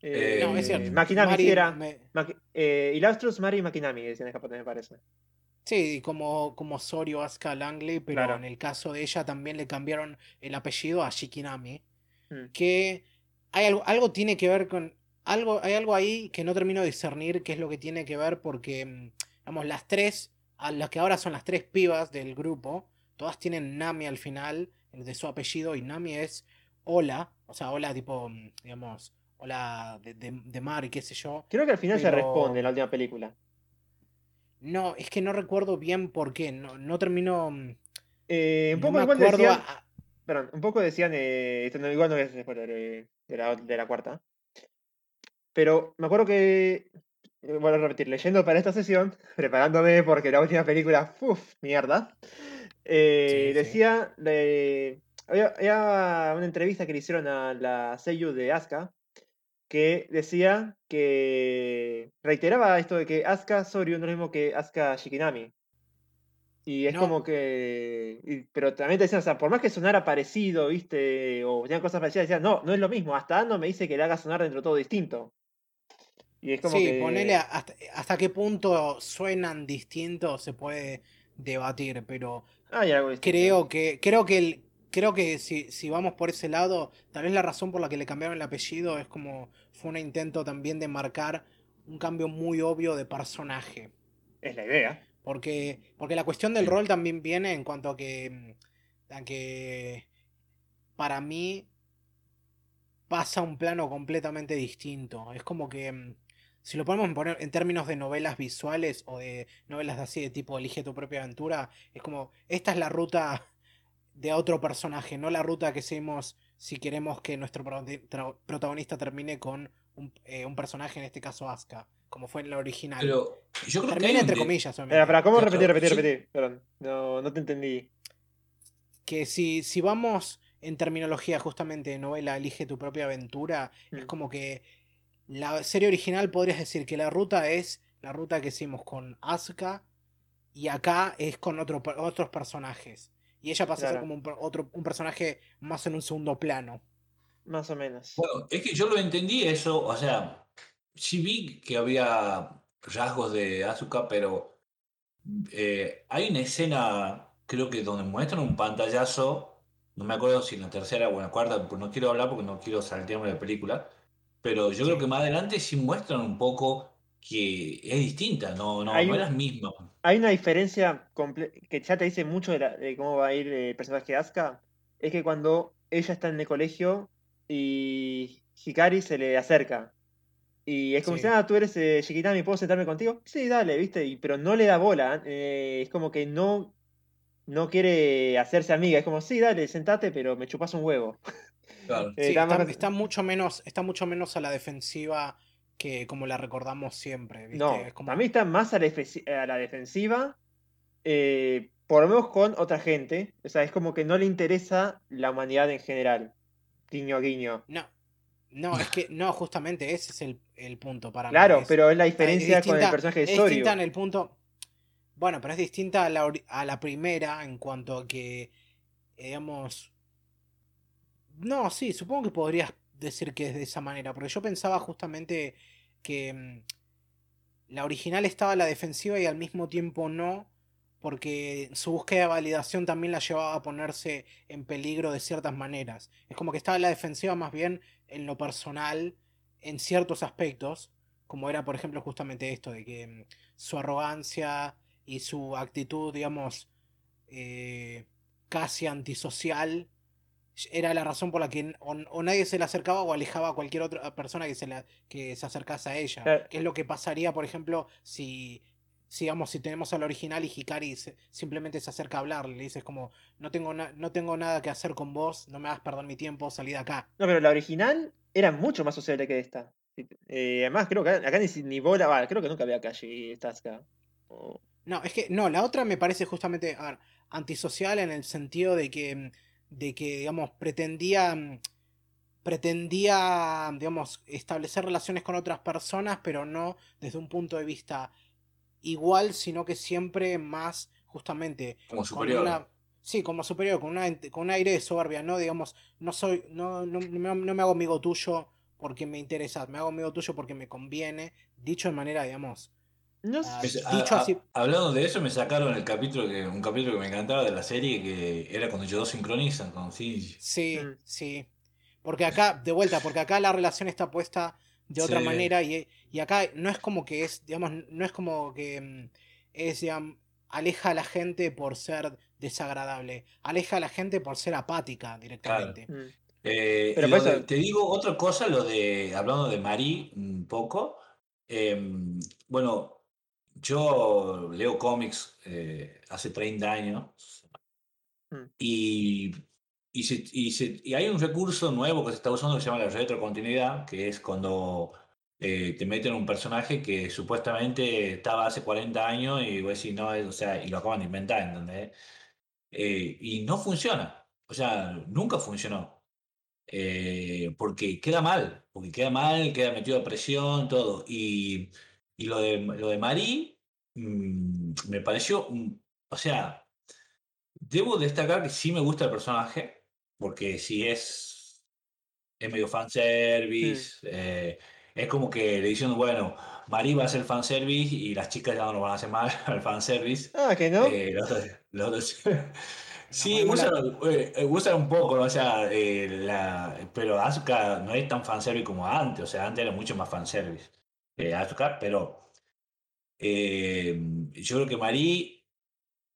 Eh, No, es cierto. Makinami, Mari sí era. me- Maki- eh, Mari Makinami, decían en japonés, me parece. Sí, como, como Soryo Asuka Langley, pero Claro. en el caso de ella también le cambiaron el apellido a Shikinami. Mm. Que hay algo, algo tiene que ver con. Algo, hay algo ahí que no termino de discernir qué es lo que tiene que ver, porque, mm, digamos, las tres, a las que ahora son las tres pibas del grupo, todas tienen Nami al final, el de su apellido, y Nami es hola, o sea, hola tipo, mm, digamos, hola de, de, de mar y qué sé yo. Creo que al final se responde en la última película. No, es que no recuerdo bien por qué, no, no termino. mm, Eh, un poco igual decían. a- Perdón, un poco decían. Eh, esto no, igual no es spoiler eh, de, la, de la cuarta. Pero me acuerdo que. eh, Vuelvo a repetir, leyendo para esta sesión, preparándome porque la última película, uff, mierda. eh, Sí, sí. decía. de- había, había una entrevista que le hicieron a la Seiyu de Asuka que decía que reiteraba esto de que Asuka Soryu no es lo mismo que Asuka Shikinami. Y es No. como que. y- pero también te decían, o sea, por más que sonara parecido, ¿viste? O tenían cosas parecidas, decían, no, no es lo mismo. Hasta Ando me dice que le haga sonar dentro de todo distinto. Y es como Sí, que. ponele hasta, hasta qué punto suenan distintos se puede debatir, pero distinto. creo que, creo que el, creo que si, si vamos por ese lado, tal vez la razón por la que le cambiaron el apellido es como fue un intento también de marcar un cambio muy obvio de personaje. Es la idea. Porque, porque la cuestión del rol también viene en cuanto a que, a que para mí pasa un plano completamente distinto. Es como que si lo podemos poner en términos de novelas visuales o de novelas así de tipo Elige tu propia aventura, es como esta es la ruta de otro personaje, no la ruta que seguimos si queremos que nuestro protagonista termine con un, eh, un personaje, en este caso Asuka, como fue en la original. Pero yo creo que Termina entre de- comillas, Espera, ¿cómo Claro, repetir, repetir, yo- repetir? Perdón, no, no te entendí. que si, si vamos en terminología justamente de novela Elige tu propia aventura, es Mm. como que la serie original podrías decir que la ruta es la ruta que hicimos con Asuka y acá es con otro, otros personajes. Y ella pasa a ser como un, otro, un personaje más en un segundo plano. Más o menos. Bueno, es que yo lo entendí eso, o sea, sí vi que había rasgos de Asuka, pero eh, hay una escena, creo que donde muestran un pantallazo, no me acuerdo si en la tercera o en la cuarta, pues no quiero hablar porque no quiero saltearme la película, pero yo creo que más adelante sí muestran un poco que es distinta, no, no, Hay no es la misma. Hay una diferencia que ya te dice mucho de, la- de cómo va a ir el personaje de Asuka. Es que cuando ella está en el colegio y Hikari se le acerca. Y es como Sí. si, ah, tú eres eh, Shikitami, ¿puedo sentarme contigo? Sí, dale, ¿viste? Y, pero no le da bola. eh, es como que no, no quiere hacerse amiga. Es como, sí, dale, sentate, pero me chupas un huevo. Claro. Eh, Sí, está está, más- está mucho menos, está mucho menos a la defensiva que como la recordamos siempre, ¿viste? No, Es como- para mí está más a la, defensi- a la defensiva, eh, por lo menos con otra gente. O sea, es como que no le interesa la humanidad en general. Guiño, guiño. No, no, es que no, justamente ese es el, el punto para mí. Claro, pero es la es diferencia con el personaje de es distinta en el punto. Bueno, pero es distinta a la, a la primera en cuanto a que, digamos. No, sí, supongo que podrías decir que es de esa manera, porque yo pensaba justamente que mm, la original estaba a la defensiva y al mismo tiempo no, porque su búsqueda de validación también la llevaba a ponerse en peligro de ciertas maneras. Es como que estaba a la defensiva más bien en lo personal, en ciertos aspectos, como era por ejemplo justamente esto, de que mm, su arrogancia y su actitud, digamos, eh, casi antisocial, era la razón por la que o, o nadie se le acercaba o alejaba a cualquier otra persona que se, la, que se acercase a ella. Claro. Que es lo que pasaría, por ejemplo, si, si, digamos, si tenemos al original y Hikari se- simplemente se acerca a hablarle, le dices como, no tengo, no tengo nada que hacer con vos, no me hagas perder mi tiempo, salí de acá. No, pero la original era mucho más sociable que esta. Eh, además, creo que acá ni, ni bola. va, creo que nunca había calle Tasca. O- No, es que, no, la otra me parece justamente, a ver, antisocial en el sentido de que, mm, de que, digamos, pretendía, pretendía, digamos, establecer relaciones con otras personas, pero no desde un punto de vista igual, sino que siempre más, justamente, Como con superior. una, sí, como superior, con una, con un aire de soberbia, no, digamos, no soy, no, no, no me hago amigo tuyo porque me interesa, me hago amigo tuyo porque me conviene, dicho de manera, digamos, No Ah, sé. Me sa- dicho a- a- así- hablando de eso, me sacaron el capítulo que, un capítulo que me encantaba de la serie, que era cuando ellos dos sincronizan con. Sí, Mm. sí. Porque acá, de vuelta, porque acá la relación está puesta de otra Sí. manera y, y acá no es como que es, digamos, no es como que mm, es, digamos, aleja a la gente por ser desagradable, aleja a la gente por ser apática directamente. Mm. Eh, Pero de- te digo otra cosa, lo de, hablando de Marie un poco, em, bueno, yo leo cómics eh, hace 30 años Mm. y, y, se- y se- y hay un recurso nuevo que se está usando que se llama la retrocontinuidad, que es cuando eh, te meten un personaje que supuestamente estaba hace 40 años y vos decís, no, es- o sea, y lo acaban de inventar, ¿entendés? Eh, y no funciona, o sea, nunca funcionó. Eh, porque queda mal, porque queda mal, queda metido a presión, todo. Y, y lo de, lo de Marí mm, me pareció, o sea, debo destacar que sí me gusta el personaje, porque sí es, es medio fanservice, eh, es como que le dicen, bueno, Marí va a hacer fanservice y las chicas ya no lo van a hacer mal al fanservice. Ah, que no. Eh, los los sí, usan, eh, usan un poco, ¿no? o sea, eh, la, pero Asuka no es tan fanservice como antes, o sea, antes era mucho más fanservice eh, Asuka, pero eh, yo creo que Marí,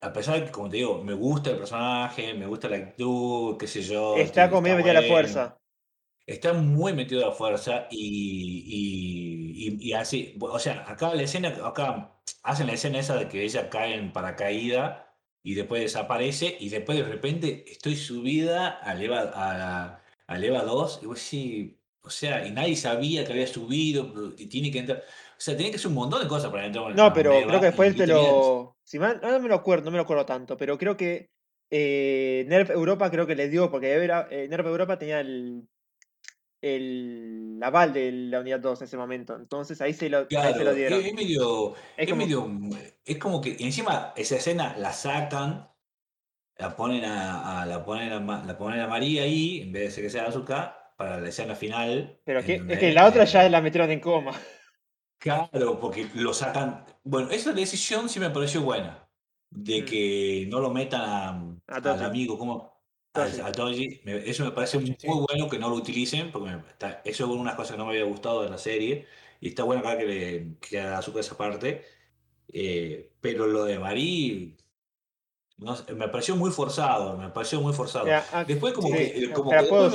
a pesar de que, como te digo, me gusta el personaje, me gusta la actitud, qué sé yo. está como medio metida a la fuerza. Está muy metido a la fuerza y, y, y- y así, o sea, acá la escena, acá hacen la escena esa de que ella cae en paracaídas y después desaparece y después de repente estoy subida a la- al EVA 2 y vos sí, o sea, y nadie sabía que había subido y tiene que entrar, o sea, tiene que hacer un montón de cosas para entrar No, pero creo que después te lo. Si mal, no me lo acuerdo, no me lo acuerdo tanto, pero creo que eh, Nerf Europa creo que les dio, porque era- eh, Nerf Europa tenía el, el aval de la unidad 2 en ese momento. Entonces ahí se lo, ahí se lo dieron. es medio, Es es como- medio, es como que encima esa escena la sacan, la ponen a, a- la ponen a, la ponen a María ahí, en vez de ser que sea Azuka, para la escena final. Pero es que, es que la otra ya Eh, la metieron en coma. Claro, porque lo sacan. Bueno, esa decisión sí me pareció buena, de Mm. que no lo metan a- A al amigo, como a, a Eso me parece muy sí. bueno que no lo utilicen, porque me- está- eso es una cosas que no me había gustado de la serie, y está bueno acá que, le, que Azuka esa parte. Eh, pero lo de Marí, no me pareció muy forzado, me pareció muy forzado. Ah, Después como sí, que, eh, como que puedo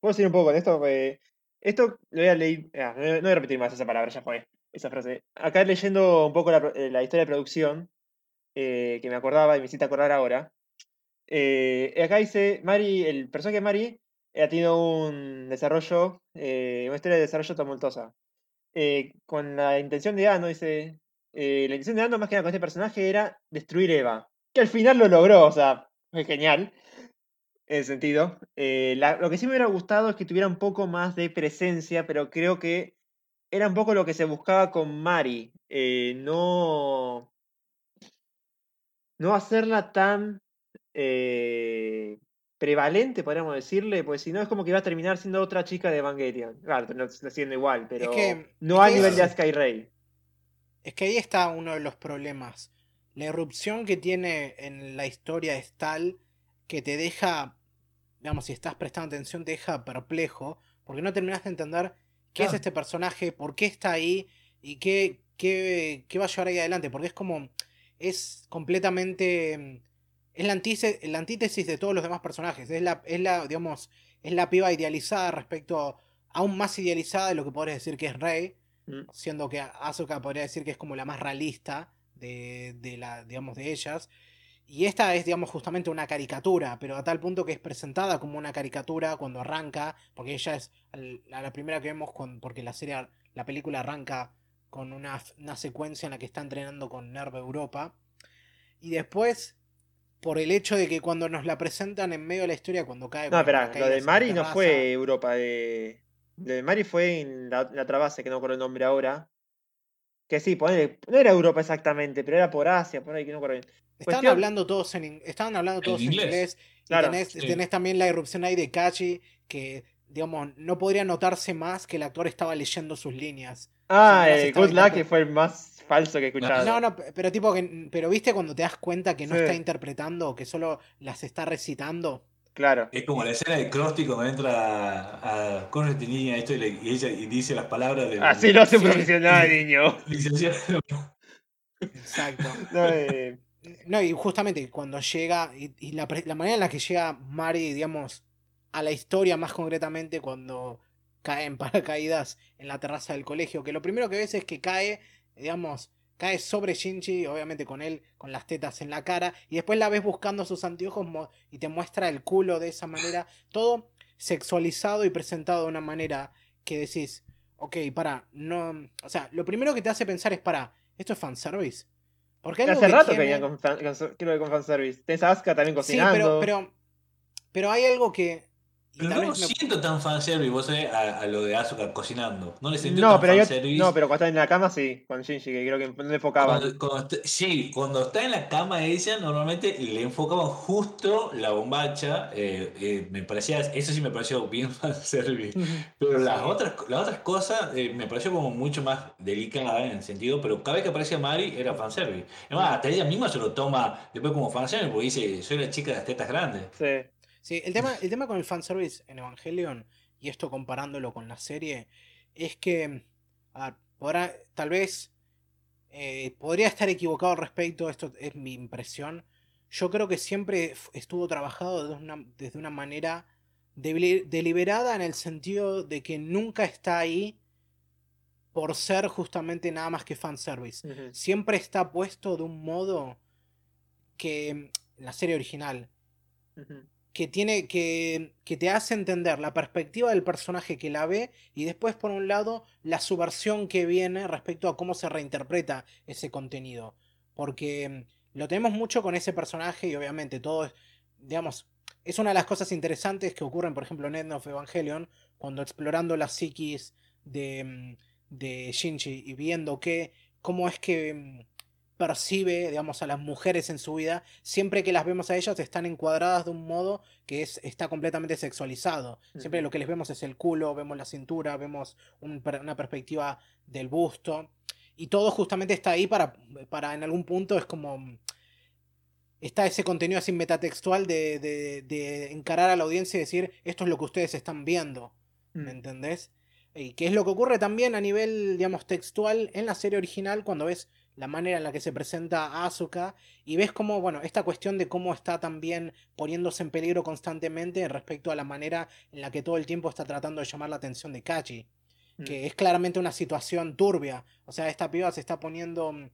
olvido. Puedo decir un poco con esto. eh, esto lo voy a leer. ah, no, voy a repetir más esa palabra, ya fue. Esa frase. Acá leyendo un poco la, eh, la historia de producción, eh, que me acordaba y me hiciste acordar ahora. eh, acá dice: Mari, el personaje de Mari ha tenido un desarrollo, eh, una historia de desarrollo tumultuosa. Eh, con la intención de Ano, dice. eh, la intención de Ano, más que nada con este personaje, era destruir Eva. Que al final lo logró, o sea, fue genial. En ese sentido. Eh, la- lo que sí me hubiera gustado es que tuviera un poco más de presencia, pero creo que era un poco lo que se buscaba con Mari. eh, no. No hacerla tan. eh, prevalente, podríamos decirle, pues si no es como que va a terminar siendo otra chica de Evangelion. Claro, no, siendo igual, pero que- no a nivel de Sky Rey. Es que ahí está uno de los problemas. La irrupción que tiene en la historia es tal que te deja, digamos, si estás prestando atención, te deja perplejo, porque no terminas de entender qué es este personaje, por qué está ahí y qué, qué, qué va a llevar ahí adelante, porque es como, es completamente, es la antítesis, la antítesis de todos los demás personajes, es la, es la, digamos, es la piba idealizada respecto, aún más idealizada de lo que podrías decir que es Rey, Mm. siendo que Asuka podría decir que es como la más realista de, de la, digamos, de ellas. Y esta es, digamos, justamente una caricatura, pero a tal punto que es presentada como una caricatura cuando arranca, porque ella es la, la primera que vemos, con, porque la serie, la película arranca con una, una secuencia en la que está entrenando con Nerve Europa. Y después, por el hecho de que cuando nos la presentan en medio de la historia, cuando cae... No, espera, lo de Mari no fue Europa. De... Lo de Mari fue en la, la otra base, que no me acuerdo el nombre ahora. Que sí, ponele- no era Europa exactamente, pero era por Asia, por ahí que no me acuerdo bien. Estaban Cuestión- hablando todos en, estaban hablando todos en inglés. inglés. y Claro, tenés, sí. tenés también la irrupción ahí de Kachi, que, digamos, no podría notarse más que el actor estaba leyendo sus líneas. Ah, estaba Good Luck que fue el más falso que he escuchado. No, no, pe- pero tipo que, pero viste cuando te das cuenta que no Sí. está interpretando, que solo las está recitando. Claro. Es como la escena de Krusty cuando entra a, esta niña esto y, le- y ella y dice las palabras de Así lo hace un profesional, niño. licenciado. Exacto. No, eh, No, y justamente cuando llega, y, y la, la manera en la que llega Mari, digamos, a la historia más concretamente, cuando cae en paracaídas en la terraza del colegio, que lo primero que ves es que cae, digamos, cae sobre Shinji, obviamente con él, con las tetas en la cara, y después la ves buscando sus anteojos y te muestra el culo de esa manera, todo sexualizado y presentado de una manera que decís, ok, para, no, o sea, lo primero que te hace pensar es, para, ¿esto es fanservice? Porque algo hace que rato que venía con, fan- con- con fanservice. Tenés a Asuka también Sí, cocinando. pero, pero, pero hay algo que. Pero no lo vez me- siento tan fanservice, vos sabés, a, a lo de Asuka cocinando. No le siento No, tan pero, fanservice. no, pero cuando está en la cama sí, con Shinji, que creo que no le enfocaban. Cuando, cuando está- sí, cuando está en la cama ella, normalmente le enfocaban justo la bombacha. eh, eh, me parecía, eso sí me pareció bien fanservice. Pero las otras, las otras cosas eh, me pareció como mucho más delicada en el sentido, pero cada vez que aparecía Mari era fanservice. Además, hasta ella misma se lo toma después como fanservice porque dice, soy la chica de las tetas grandes. Sí. Sí, el tema, el tema con el fanservice en Evangelion, y esto comparándolo con la serie, es que. ver, podrá- tal vez. eh, podría estar equivocado al respecto, esto es mi impresión. Yo creo que siempre estuvo trabajado desde una, desde una manera deli- deliberada en el sentido de que nunca está ahí por ser justamente nada más que fanservice. Ujú. siempre está puesto de un modo que en la serie original. Que tiene que, que te hace entender la perspectiva del personaje que la ve y después por un lado la subversión que viene respecto a cómo se reinterpreta ese contenido. Porque mm, lo tenemos mucho con ese personaje y obviamente todo es digamos es una de las cosas interesantes que ocurren por ejemplo en End of Evangelion cuando explorando la psiquis de, mm, de Shinji y viendo que cómo es que mm, percibe, digamos, a las mujeres en su vida, siempre que las vemos a ellas están encuadradas de un modo que es, está completamente sexualizado. Siempre lo que les vemos es el culo, vemos la cintura, vemos un una perspectiva del busto. Y todo justamente está ahí para, para en algún punto es como... mm, Está ese contenido así metatextual de, de, de encarar a la audiencia y decir, esto es lo que ustedes están viendo. ¿Me Mm. entendés? Y que es lo que ocurre también a nivel, digamos, textual en la serie original cuando ves la manera en la que se presenta a Asuka y ves cómo, bueno, esta cuestión de cómo está también poniéndose en peligro constantemente respecto a la manera en la que todo el tiempo está tratando de llamar la atención de Kachi, Mm. que es claramente una situación turbia. O sea, esta piba se está poniendo... mm,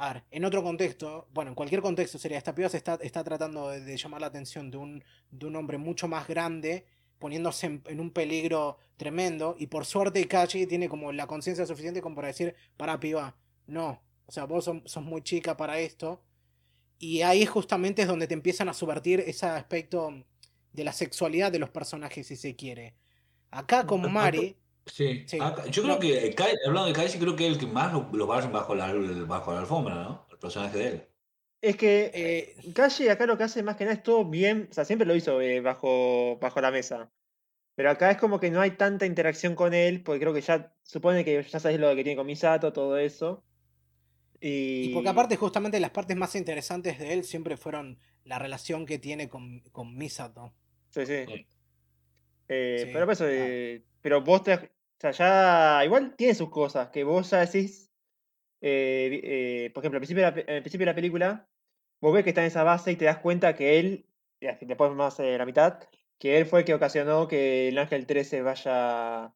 A ver, en otro contexto, bueno, en cualquier contexto sería, esta piba se está, está tratando de, de llamar la atención de un, de un hombre mucho más grande poniéndose en, en un peligro tremendo. Y por suerte Kachi tiene como la conciencia suficiente como para decir, para piba, no. O sea, vos sos, sos muy chica para esto. Y ahí justamente es donde te empiezan a subvertir ese aspecto de la sexualidad de los personajes, si se quiere. Acá con Mari, Sí. Sí. Acá- yo No. creo que, Kai- hablando de Kaiser, creo que es el que más lo, lo barren bajo la, bajo la alfombra, ¿no? El personaje de él. Es que eh, Calle acá lo que hace más que nada es todo bien, o sea, siempre lo hizo eh, bajo, bajo la mesa. Pero acá es como que no hay tanta interacción con él, porque creo que ya supone que ya sabes lo que tiene con Misato, todo eso. Y, y porque aparte justamente las partes más interesantes de él siempre fueron la relación que tiene con, con Misato. Sí, sí. Sí. Eh, Sí, pero claro. eh, pero vos te, o sea, ya igual tiene sus cosas, que vos ya decís, eh, eh, por ejemplo, al principio, de la, al principio de la película, vos ves que está en esa base y te das cuenta que él, después más de la mitad, que él fue el que ocasionó que el Ángel 13 vaya,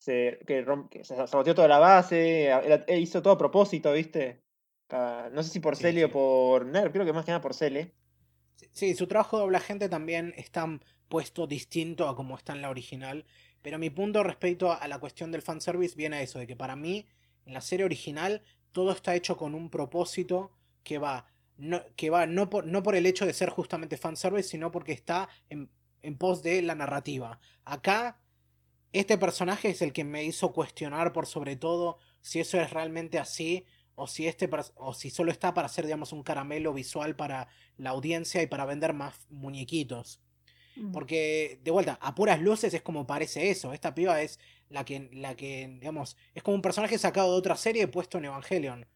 se, que, rom- que se saboteó toda la base, él hizo todo a propósito, ¿viste? No sé si por Sí, Cele o sí. por Nerv, creo que más que nada por Cele. Sí, su trabajo de doblagente también está puesto distinto a como está en la original. Pero mi punto respecto a la cuestión del fanservice viene a eso, de que para mí, en la serie original, todo está hecho con un propósito que va, no, que va no, por, no por el hecho de ser justamente fanservice, sino porque está en, en pos de la narrativa. Acá, este personaje es el que me hizo cuestionar por sobre todo si eso es realmente así. O si, este, o si solo está para hacer, digamos, un caramelo visual para la audiencia y para vender más muñequitos. Porque, de vuelta, a puras luces es como parece eso. Esta piba es la que, la que, digamos, es como un personaje sacado de otra serie puesto en Evangelion.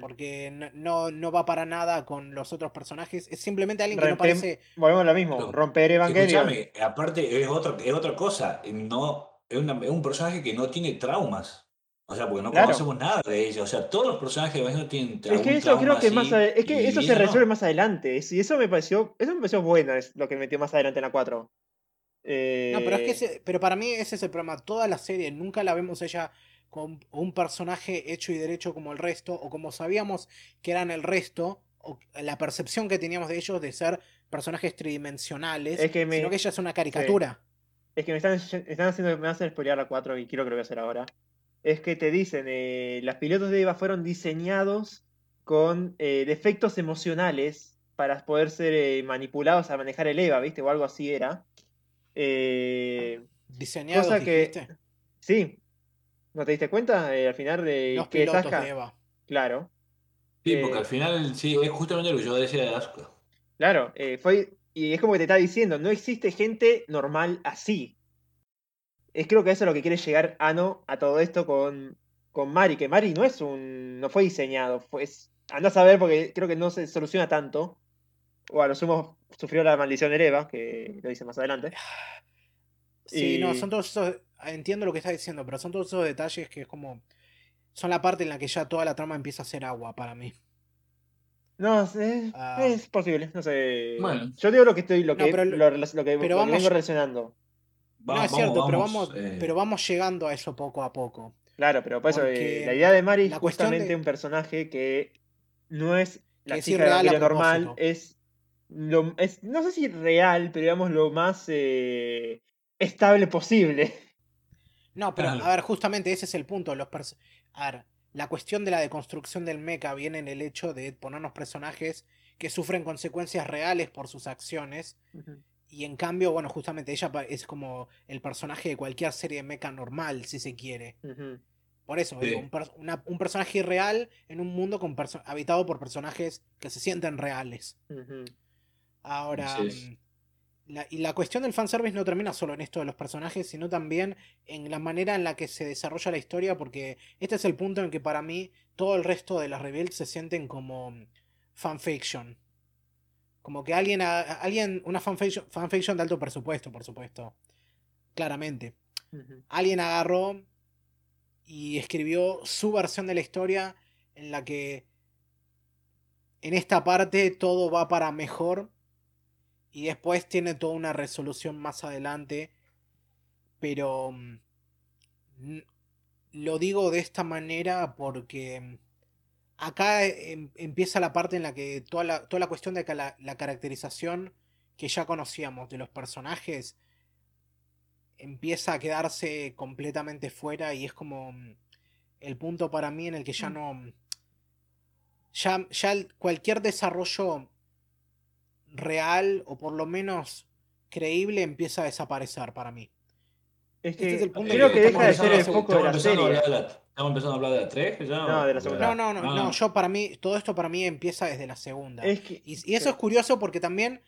Porque no, no, no va para nada con los otros personajes. Es simplemente alguien que no parece. Volvemos a lo mismo, romper Evangelion. Escúchame, aparte es otra, es otra cosa. No, es, una- es un personaje que no tiene traumas. O sea, porque no Claro. conocemos nada de ella. O sea, todos los personajes de Evangelion tienen Es algún que eso trauma creo que así, más es que eso se no. resuelve más adelante. Y eso me pareció, eso me pareció bueno, es lo que metió más adelante en la 4. No, pero es que Eh, ese- pero para mí ese es el problema. Toda la serie nunca la vemos ella con un personaje hecho y derecho como el resto, o como sabíamos que eran el resto, o la percepción que teníamos de ellos de ser personajes tridimensionales, Es que me- sino que ella es una caricatura. Es que me están, están haciendo, me hacen spoilear la 4 y quiero que lo voy a hacer ahora. Es que te dicen, eh, los pilotos de Eva fueron diseñados con eh, defectos emocionales para poder ser eh, manipulados a manejar el Eva, ¿viste? O algo así era. Eh, Diseñados, cosa que. dijiste. Sí. ¿No te diste cuenta? Eh, al final de Los que pilotos de Eva. Claro. Sí, porque Eh, al final, sí, es justamente lo que yo decía de Asuka. Claro, eh, fue, y es como que te está diciendo, no existe gente normal así. Es creo que eso es lo que quiere llegar Ano a todo esto con, con Mari, que Mari no es un. no fue diseñado, fue, es, andá a saber porque creo que no se soluciona tanto. O a lo sumo sufrió la maldición de Eva, que lo dice más adelante. Sí, no, son todos esos. Entiendo lo que estás diciendo, pero son todos esos detalles que es como. Son la parte en la que ya toda la trama empieza a ser agua para mí. No, es, Ah. es posible, no sé. Bueno. Yo digo lo que estoy, lo No, que, pero lo- lo, relac- lo que, pero lo que vamos- vengo relacionando. Va- no, es cierto, pero vamos, eh, pero vamos llegando a eso poco a poco. Claro, pero por eso eh, la idea de Mari es la justamente de- un personaje que no es la chica de a Evangelio normal, es, lo, es no sé si real, pero digamos lo más eh, estable posible. No, pero Claro. a ver, justamente ese es el punto. Los a ver, la cuestión de la deconstrucción del mecha viene en el hecho de ponernos personajes que sufren consecuencias reales por sus acciones. Y en cambio, bueno, justamente ella es como el personaje de cualquier serie de mecha normal, si se quiere. Por eso, Sí. digo, un, per- una- un personaje irreal en un mundo con habitado por personajes que se sienten reales. Ahora, la, y la cuestión del fanservice no termina solo en esto de los personajes, sino también en la manera en la que se desarrolla la historia, porque este es el punto en que para mí todo el resto de las rebuilds se sienten como fanfiction. Como que alguien, alguien una fanfiction, fanfiction de alto presupuesto, por supuesto. Claramente. Alguien agarró y escribió su versión de la historia en la que en esta parte todo va para mejor y después tiene toda una resolución más adelante. Pero mm, lo digo de esta manera porque mm, acá em- empieza la parte en la que toda la, toda la cuestión de que la, la caracterización que ya conocíamos de los personajes empieza a quedarse completamente fuera y es como mm, el punto para mí en el que ya no... Ya, ya cualquier desarrollo real o por lo menos creíble empieza a desaparecer para mí. Es Este que es el punto creo que que deja de ser el foco de la serie. hablar de la- estamos empezando a hablar de la 3. Ya, No, de la segunda. No, no, no, Ah. no, yo para mí, todo esto para mí empieza desde la segunda. Es que, Y, y eso sí. es curioso porque también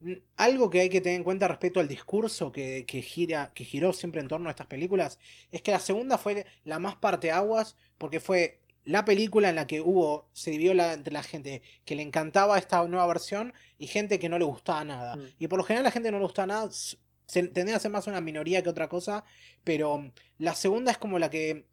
mm, algo que hay que tener en cuenta respecto al discurso que, que gira, que giró siempre en torno a estas películas, es que la segunda fue la más parteaguas porque fue la película en la que hubo, se dividió la, entre la gente que le encantaba esta nueva versión y gente que no le gustaba nada. Mm. Y por lo general la gente no le gustaba nada se, tendría a ser más una minoría que otra cosa, pero la segunda es como la que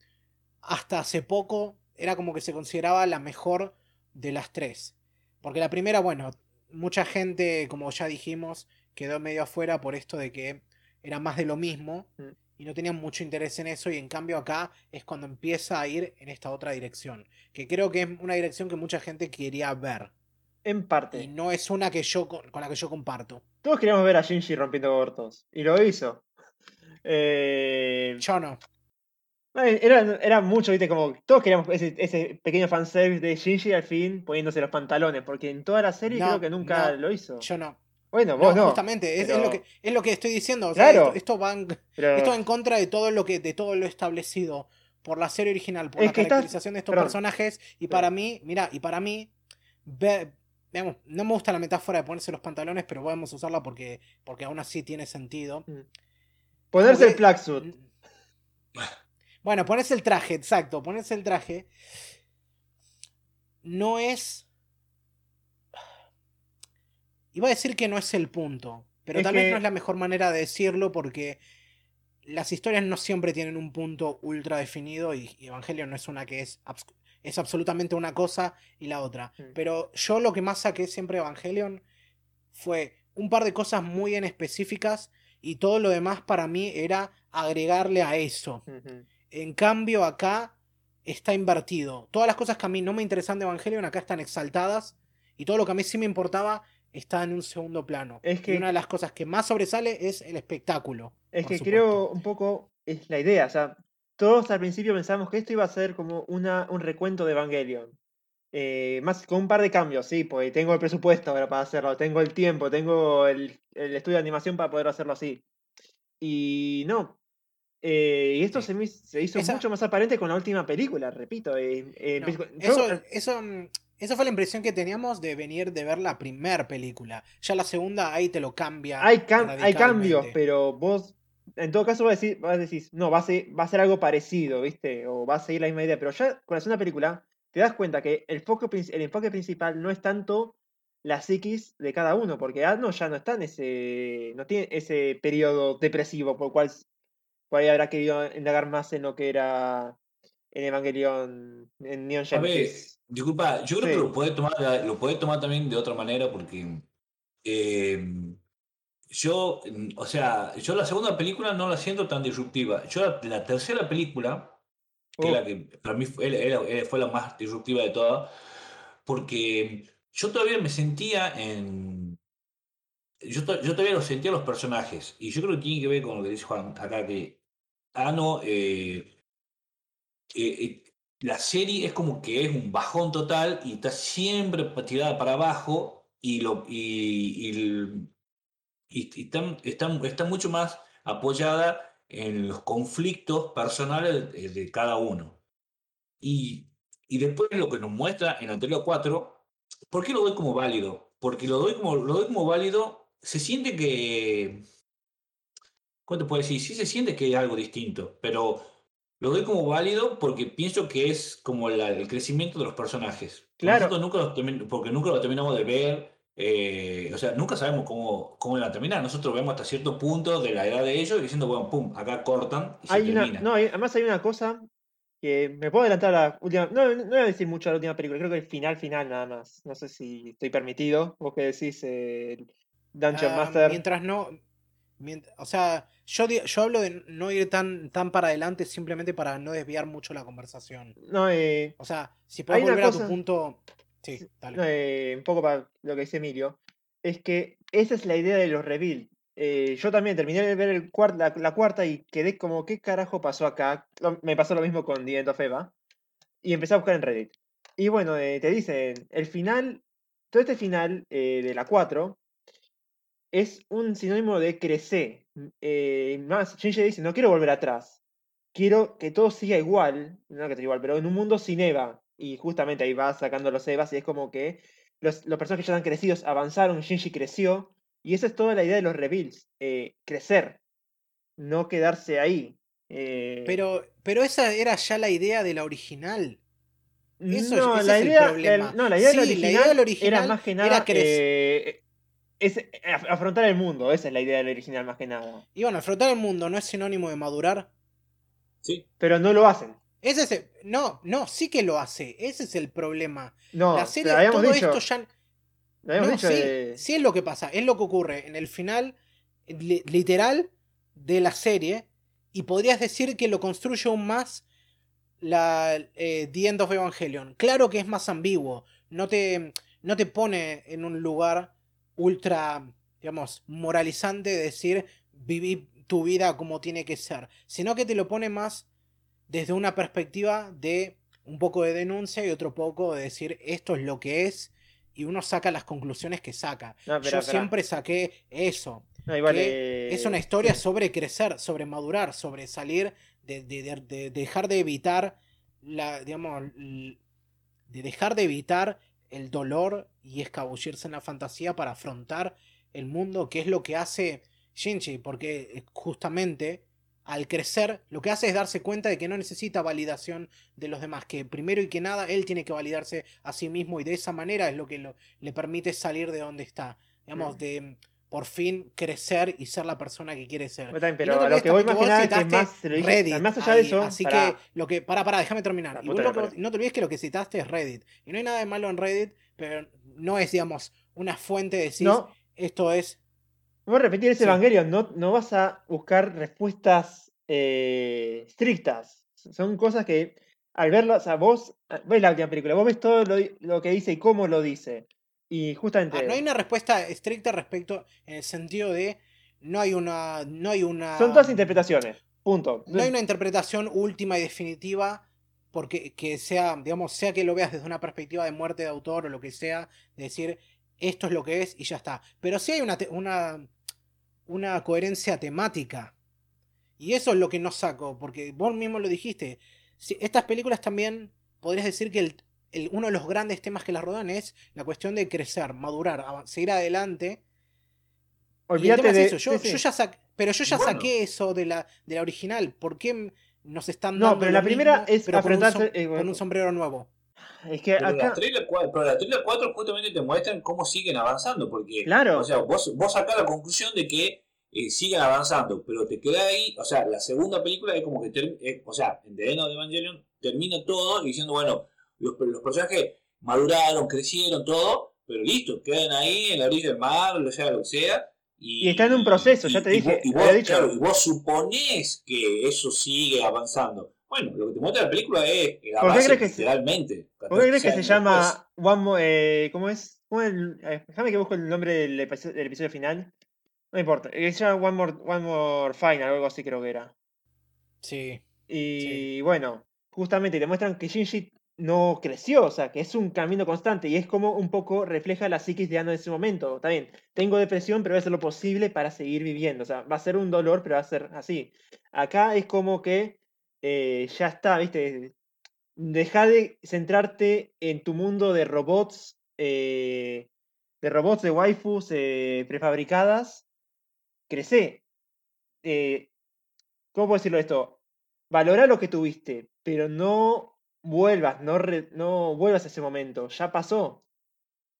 hasta hace poco era como que se consideraba la mejor de las tres. Porque la primera, bueno, mucha gente, como ya dijimos, quedó medio afuera por esto de que era más de lo mismo Mm. Y no tenían mucho interés en eso y en cambio acá es cuando empieza a ir en esta otra dirección, que creo que es una dirección que mucha gente quería ver En y parte. no es una que yo con, la que yo comparto. Todos queríamos ver a Shinji rompiendo abortos. Y lo hizo. Eh, Yo no. Era, era mucho, viste, como todos queríamos ese, ese pequeño fanservice de Shinji al fin poniéndose los pantalones, porque en toda la serie No, creo que nunca no, lo hizo. Yo no. Bueno, No, vos no. justamente, es, lo que, es lo que estoy diciendo. o sea, Claro. esto, esto va en, pero- esto en contra de todo lo que, de todo lo establecido por la serie original, por Es la estás- caracterización de estos perdón. personajes. Y para mí, mira, y para mí, ve- veamos, no me gusta la metáfora de ponerse los pantalones, pero podemos usarla porque, porque aún así tiene sentido. Ponerse el Porque- Plaxut. Bueno, ponerse el traje, exacto, ponerse el traje. No es. Iba a decir que no es el punto, pero Es tal vez no es la mejor manera de decirlo porque las historias no siempre tienen un punto ultra definido y Evangelion no es una que es, abs- es absolutamente una cosa y la otra. Mm. Pero yo lo que más saqué siempre de Evangelion fue un par de cosas muy en específicas y todo lo demás para mí era agregarle a eso. En cambio, acá está invertido. Todas las cosas que a mí no me interesan de Evangelion acá están exaltadas. Y todo lo que a mí sí me importaba está en un segundo plano. Es Y que- una de las cosas que más sobresale es el espectáculo. Es que supuesto. creo un poco es la idea. O sea, todos al principio pensamos que esto iba a ser como una, un recuento de Evangelion. Eh, más con un par de cambios, sí, porque tengo el presupuesto ahora para hacerlo, tengo el tiempo, tengo el, el estudio de animación para poder hacerlo así. Y no. Eh, y esto se, se hizo Esa- mucho más aparente con la última película, repito. eh, No, eso, yo- eso, esa fue la impresión que teníamos de venir de ver la primera película. Ya la segunda ahí te lo cambia. hay, cam- hay cambios, pero vos, en todo caso, vas a decir, vas a decir no, va a, ser, va a ser algo parecido, ¿viste? O va a seguir la misma idea. Pero ya con la segunda película, te das cuenta que el, foco, el enfoque principal no es tanto la psiquis de cada uno, porque Adno ya no está en ese. no tiene ese periodo depresivo, por el cual por ahí habrá querido indagar más en lo que era en Evangelion, en Neon A ver, Genesis. disculpa, yo creo Sí. que lo puede tomar, lo puede tomar también de otra manera porque eh, yo, o sea, yo la segunda película no la siento tan disruptiva. Yo la, la tercera película, que la que para mí fue, era- era- fue la más disruptiva de todas, porque yo todavía me sentía en... Yo, to- yo todavía lo sentía los personajes, y yo creo que tiene que ver con lo que dice Juan acá, que Ano, eh, eh, eh, la serie es como que es un bajón total y está siempre tirada para abajo y, lo, y, y y- está, está- está mucho más apoyada en los conflictos personales de, de cada uno. Y, después lo que nos muestra en Anterior 4, ¿por qué lo doy como válido? Porque lo doy como, lo doy como válido, se siente que... ¿Cómo te puedo decir? Sí se siente que hay algo distinto, pero lo doy como válido porque pienso que es como la- el crecimiento de los personajes. Claro. Nosotros nunca porque nunca lo terminamos de ver, eh, o sea, nunca sabemos cómo, cómo van a terminar. Nosotros vemos hasta cierto punto de la edad de ellos y diciendo, bueno, pum, acá cortan y se Hay una, termina. no, hay- además hay una cosa que me puedo adelantar a la última. No, no voy a decir mucho a la última película, creo que el final, final nada más. No sé si estoy permitido. Vos que decís, eh, Dungeon Ah, Master. Mientras no. O sea, yo, yo hablo de no ir tan, tan para adelante simplemente para no desviar mucho la conversación. No, eh, O sea, si puedes volver a tu punto. Sí, dale. eh, un poco para lo que dice Emilio. Es que esa es la idea de los reveal. eh, yo también terminé de ver el la, la cuarta y quedé como, ¿qué carajo pasó acá? Lo- me pasó lo mismo con of Eva. Y empecé a buscar en Reddit. Y bueno, eh, te dicen, el final, todo este final de la 4 es un sinónimo de crecer. Eh, más, Shinji dice, no quiero volver atrás. Quiero que todo siga igual, no que esté igual, pero en un mundo sin Eva. Y justamente ahí va sacando los Evas y es como que los, los personajes que ya están crecidos avanzaron, Shinji creció. Y esa es toda la idea de los reveals. eh, crecer. No quedarse ahí. Eh, Pero, pero esa era ya la idea de la original. Eso- no, ese la es el idea, problema. la- no, la idea, Sí, la original idea era original más que era nada eh, es, eh, af- afrontar el mundo, esa es la idea del original más que nada. Y bueno, afrontar el mundo no es sinónimo de madurar. Sí. Pero no lo hacen. Ese es el- no, no, sí que lo hace. Ese es el problema. No, la serie, habíamos todo dicho. esto ya. lo habíamos No, dicho sí, de- sí es lo que pasa, es lo que ocurre en el final li- literal de la serie. Y podrías decir que lo construye aún más la eh, The End of Evangelion. Claro que es más ambiguo. No te, no te pone en un lugar ultra, digamos, moralizante de decir viví tu vida como tiene que ser. Sino que te lo pone más desde una perspectiva de un poco de denuncia y otro poco de decir esto es lo que es. Y uno saca las conclusiones que saca. No, Yo siempre saqué eso. No, igual, que eh, Es una historia sí. sobre crecer, sobre madurar, sobre salir, de, de- de- de dejar de evitar la, digamos, de dejar de evitar el dolor y escabullirse en la fantasía para afrontar el mundo, que es lo que hace Shinji, porque eh, justamente al crecer lo que hace es darse cuenta de que no necesita validación de los demás, que primero y que nada él tiene que validarse a sí mismo y de esa manera es lo que lo- le permite salir de donde está, digamos, Mm. de por fin crecer y ser la persona que quiere ser. También, pero no a lo que voy más que nada es que vos más, Reddit más allá de eso, así que lo que para para déjame terminar y vos lo que- no te olvides que lo que citaste es Reddit y no hay nada de malo en Reddit pero no es digamos una fuente de decir No, esto es Vos repetir ese Sí. Evangelion, no, no vas a buscar respuestas eh, estrictas. Son cosas que al verlas, o sea, vos ah, ves la última película, vos ves todo lo, lo que dice y cómo lo dice. Y justamente ah, no hay una respuesta estricta respecto en el sentido de no hay una no hay una son todas interpretaciones. Punto. no hay una interpretación última y definitiva porque que sea, digamos, sea que lo veas desde una perspectiva de muerte de autor o lo que sea, de decir esto es lo que es y ya está. Pero sí hay una, una, una coherencia temática. Y eso es lo que no saco, porque vos mismo lo dijiste. Si- estas películas también, podrías decir que el- el- uno de los grandes temas que las rodean es la cuestión de crecer, madurar, seguir adelante. Y el Olvídate es de. eso, yo, sí, sí. yo ya sac- pero yo ya Bueno. saqué eso de la, de la original. ¿Por qué nos están No, dando pero lo la primera mismo, es pero con un, eh, con bueno. un sombrero nuevo? Es que Pero la acá. trailer 4, pero la trailer 4 justamente te muestran cómo siguen avanzando, porque, Claro. o sea, vos, vos sacás la conclusión de que eh, siguen avanzando, pero te queda ahí, o sea, la segunda película es como que, term- eh, o sea, en The End of Evangelion termina todo diciendo, bueno, los, los personajes maduraron, crecieron, todo, pero listo, quedan ahí en la orilla del mar, o sea, lo que sea. Y, Y está en un proceso, ya te y dije, y vos, dicho. claro, y vos suponés que eso sigue avanzando. Bueno, lo que te muestra la película es el ¿Por qué avance crees que se- literalmente. ¿Por qué crees que se 14 años llama. One More, eh, ¿Cómo es? ¿Cómo es el- eh, déjame que busque el nombre del episodio, del episodio final. No importa. eh, Se llama One More, One More Final, algo así creo que era. Sí. Y bueno, justamente te muestran que Shinji no creció, o sea, que es un camino constante y es como un poco refleja la psiquis de Ano en ese momento. Bien, tengo depresión, pero voy a hacer lo posible para seguir viviendo. O sea, va a ser un dolor, pero va a ser así. Acá es como que eh, ya está, ¿viste? Deja de centrarte en tu mundo de robots, eh, de robots, de waifus eh, prefabricadas. Crece. ¿Cómo puedo decirlo esto? Valora lo que tuviste, pero no vuelvas, no, re- no vuelvas a ese momento. Ya pasó.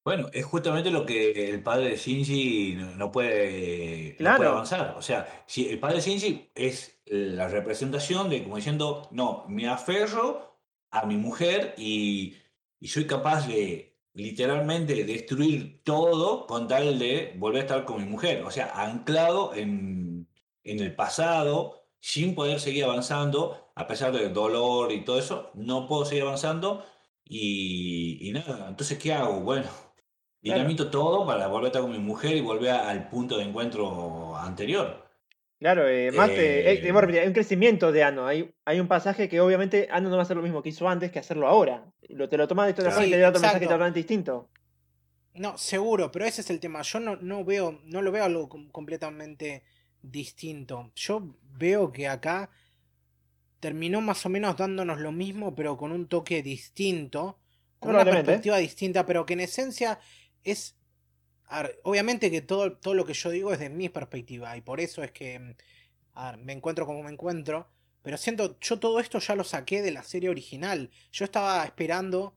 Bueno, es justamente lo que el padre de Shinji no, puede avanzar. O sea, si el padre de Shinji es la representación de como diciendo, no, me aferro a mi mujer y, y soy capaz de literalmente destruir todo con tal de volver a estar con mi mujer. O sea, anclado en, en el pasado, sin poder seguir avanzando, a pesar del dolor y todo eso, no puedo seguir avanzando. Y, y nada, entonces, ¿qué hago? Bueno, Dinamito todo para volver a estar con mi mujer y volver al punto de encuentro anterior. Claro, eh, más eh, Eh, eh, hay un crecimiento de Ano. Hay, hay un pasaje que obviamente Ano no va a hacer lo mismo que hizo antes que hacerlo ahora. Lo, te lo tomas de esta Claro. forma y Sí, te da otro mensaje totalmente distinto. No, seguro, pero ese es el tema. Yo no, no veo, no lo veo algo com- completamente distinto. Yo veo que acá terminó más o menos dándonos lo mismo, pero con un toque distinto, con una perspectiva distinta, pero que en esencia es. ver, obviamente que todo, todo lo que yo digo es de mi perspectiva, y por eso es que mm, ver, me encuentro como me encuentro. Pero siento, yo todo esto ya lo saqué de la serie original. Yo estaba esperando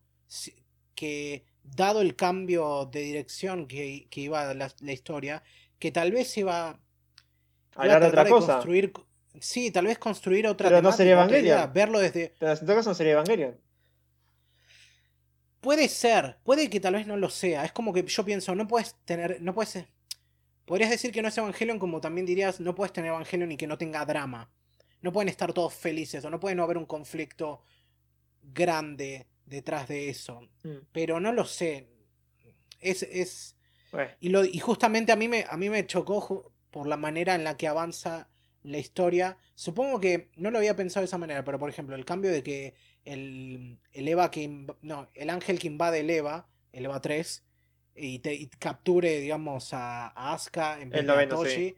que, dado el cambio de dirección que, que iba la, la historia, que tal vez iba, Hablar de otra cosa. construir. Sí, tal vez construir otra Pero no sería Evangelion. verlo desde. Pero en todo caso no sería Evangelion. Puede ser, puede que tal vez no lo sea. Es como que yo pienso, no puedes tener, no puedes. Podrías decir que no es Evangelion, como también dirías, no puedes tener Evangelion y que no tenga drama. No pueden estar todos felices, o no puede no haber un conflicto grande detrás de eso. Mm. Pero no lo sé. Es, es, Bueno, y, lo, y justamente a mí me, a mí me chocó por la manera en la que avanza la historia. Supongo que no lo había pensado de esa manera, pero por ejemplo, el cambio de que el, el Eva que no, el ángel que invade el Eva, el Eva 3, y, te, y capture, digamos, a, a Asuka en vez El noveno, Toshi. sí.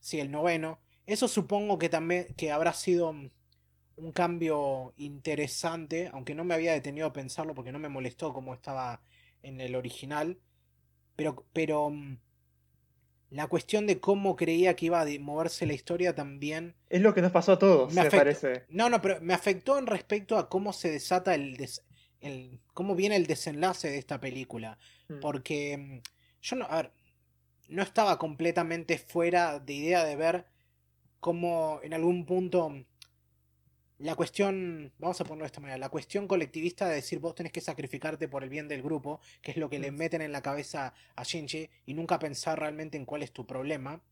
Sí, el noveno. Eso supongo que también que habrá sido un cambio interesante, aunque no me había detenido a pensarlo porque no me molestó como estaba en el original. Pero, pero mm, la cuestión de cómo creía que iba a moverse la historia también es lo que nos pasó a todos, me afecta. parece. No, no, pero me afectó en respecto a cómo se desata el, des- el cómo viene el desenlace de esta película. Mm. Porque mm, yo no, a ver, no estaba completamente fuera de idea de ver cómo en algún punto mm, la cuestión, vamos a ponerlo de esta manera, la cuestión colectivista de decir vos tenés que sacrificarte por el bien del grupo, que es lo que le meten en la cabeza a Shinji, y nunca pensar realmente en cuál es tu problema.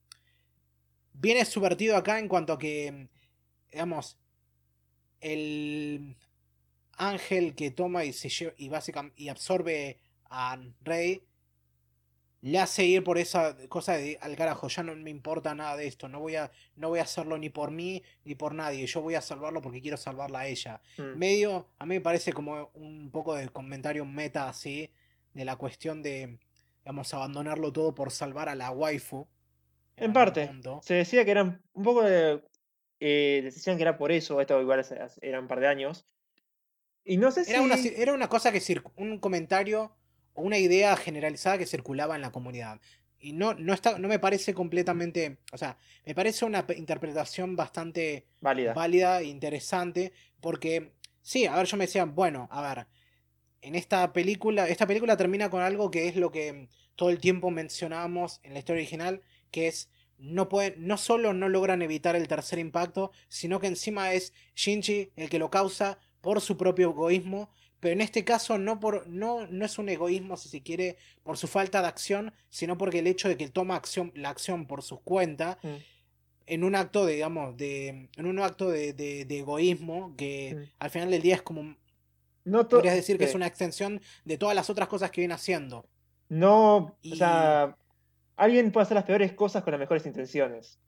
Viene subvertido acá en cuanto a que, digamos, el ángel que toma y se lle- y básicamente y absorbe a Rey le hace ir por esa cosa de al carajo, ya no me importa nada de esto, no voy a no voy a hacerlo ni por mí ni por nadie, yo voy a salvarlo porque quiero salvarla a ella. Mm. Medio a mí me parece como un poco de comentario meta así de la cuestión de digamos abandonarlo todo por salvar a la waifu. En parte. Se decía que eran un poco de. Eh, decían que era por eso, esto igual eran un par de años. Y no sé si. Era una, ci- era una cosa que un comentario una idea generalizada que circulaba en la comunidad. Y no, no, está, no me parece completamente. O sea, me parece una interpretación bastante válida. válida e interesante. Porque, sí, a ver, yo me decía, bueno, a ver, en esta película, esta película termina con algo que es lo que todo el tiempo mencionábamos en la historia original, que es. No, pueden, no solo no logran evitar el tercer impacto, sino que encima es Shinji el que lo causa por su propio egoísmo, pero en este caso no, por, no, no es un egoísmo, si se quiere, por su falta de acción, sino porque el hecho de que él toma acción, la acción por su cuenta, Mm. en un acto de, digamos, de, en un acto de, de- de egoísmo, que Mm. al final del día es como, No podrías decir que es sí. una extensión de todas las otras cosas que viene haciendo. No. Y- O sea. Alguien puede hacer las peores cosas con las mejores intenciones.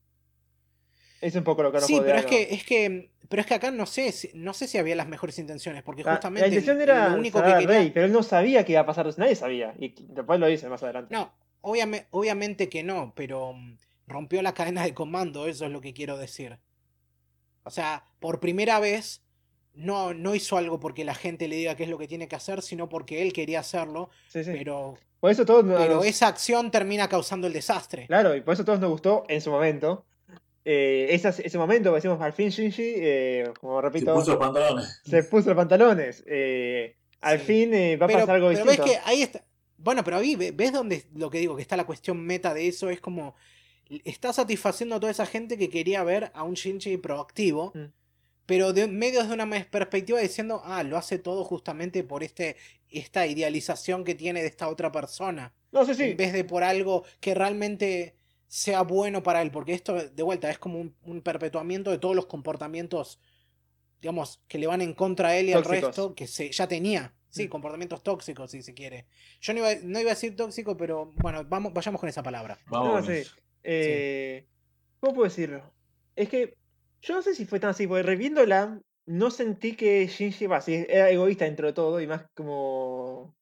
Es un poco lo que no Sí, pero es que, es que, pero es que acá no sé, si- no sé si había las mejores intenciones, porque La, la justamente el- intención era lo único que quería, rey, pero él no sabía que iba a pasar. Nadie sabía. Y después lo dice más adelante. No, obviame- obviamente que no, pero mm, rompió la cadena de comando, eso es lo que quiero decir. O sea, por primera vez no, no hizo algo porque la gente le diga qué es lo que tiene que hacer, sino porque él quería hacerlo, Sí, sí. pero, Por eso todos pero nos- esa acción termina causando el desastre. Claro, y por eso todos nos gustó en su momento. Eh, esas- ese momento que decimos al fin Shinji, eh, como Se repito, puso los pantalones. se puso los pantalones. Eh, al Sí. fin eh, va a pasar algo pero ves distinto. que ahí está. Bueno, pero ahí ve- ves donde lo que digo, que está la cuestión meta de eso, es como está satisfaciendo a toda esa gente que quería ver a un Shinji proactivo, Mm. pero de medio de una perspectiva diciendo, ah, lo hace todo justamente por este, esta idealización que tiene de esta otra persona, No, sí, sí. en vez de por algo que realmente sea bueno para él, porque esto de vuelta es como un, un perpetuamiento de todos los comportamientos, digamos, que le van en contra a él y al resto, que se, ya tenía, Sí, Mm. comportamientos tóxicos, si se quiere. Yo no iba, no iba a decir tóxico, pero bueno, vamos, vayamos con esa palabra. Vamos. No eh, ¿Cómo puedo decirlo? Es que yo no sé si fue tan así, porque reviéndola, no sentí que Shinji, sí, era egoísta dentro de todo y más como.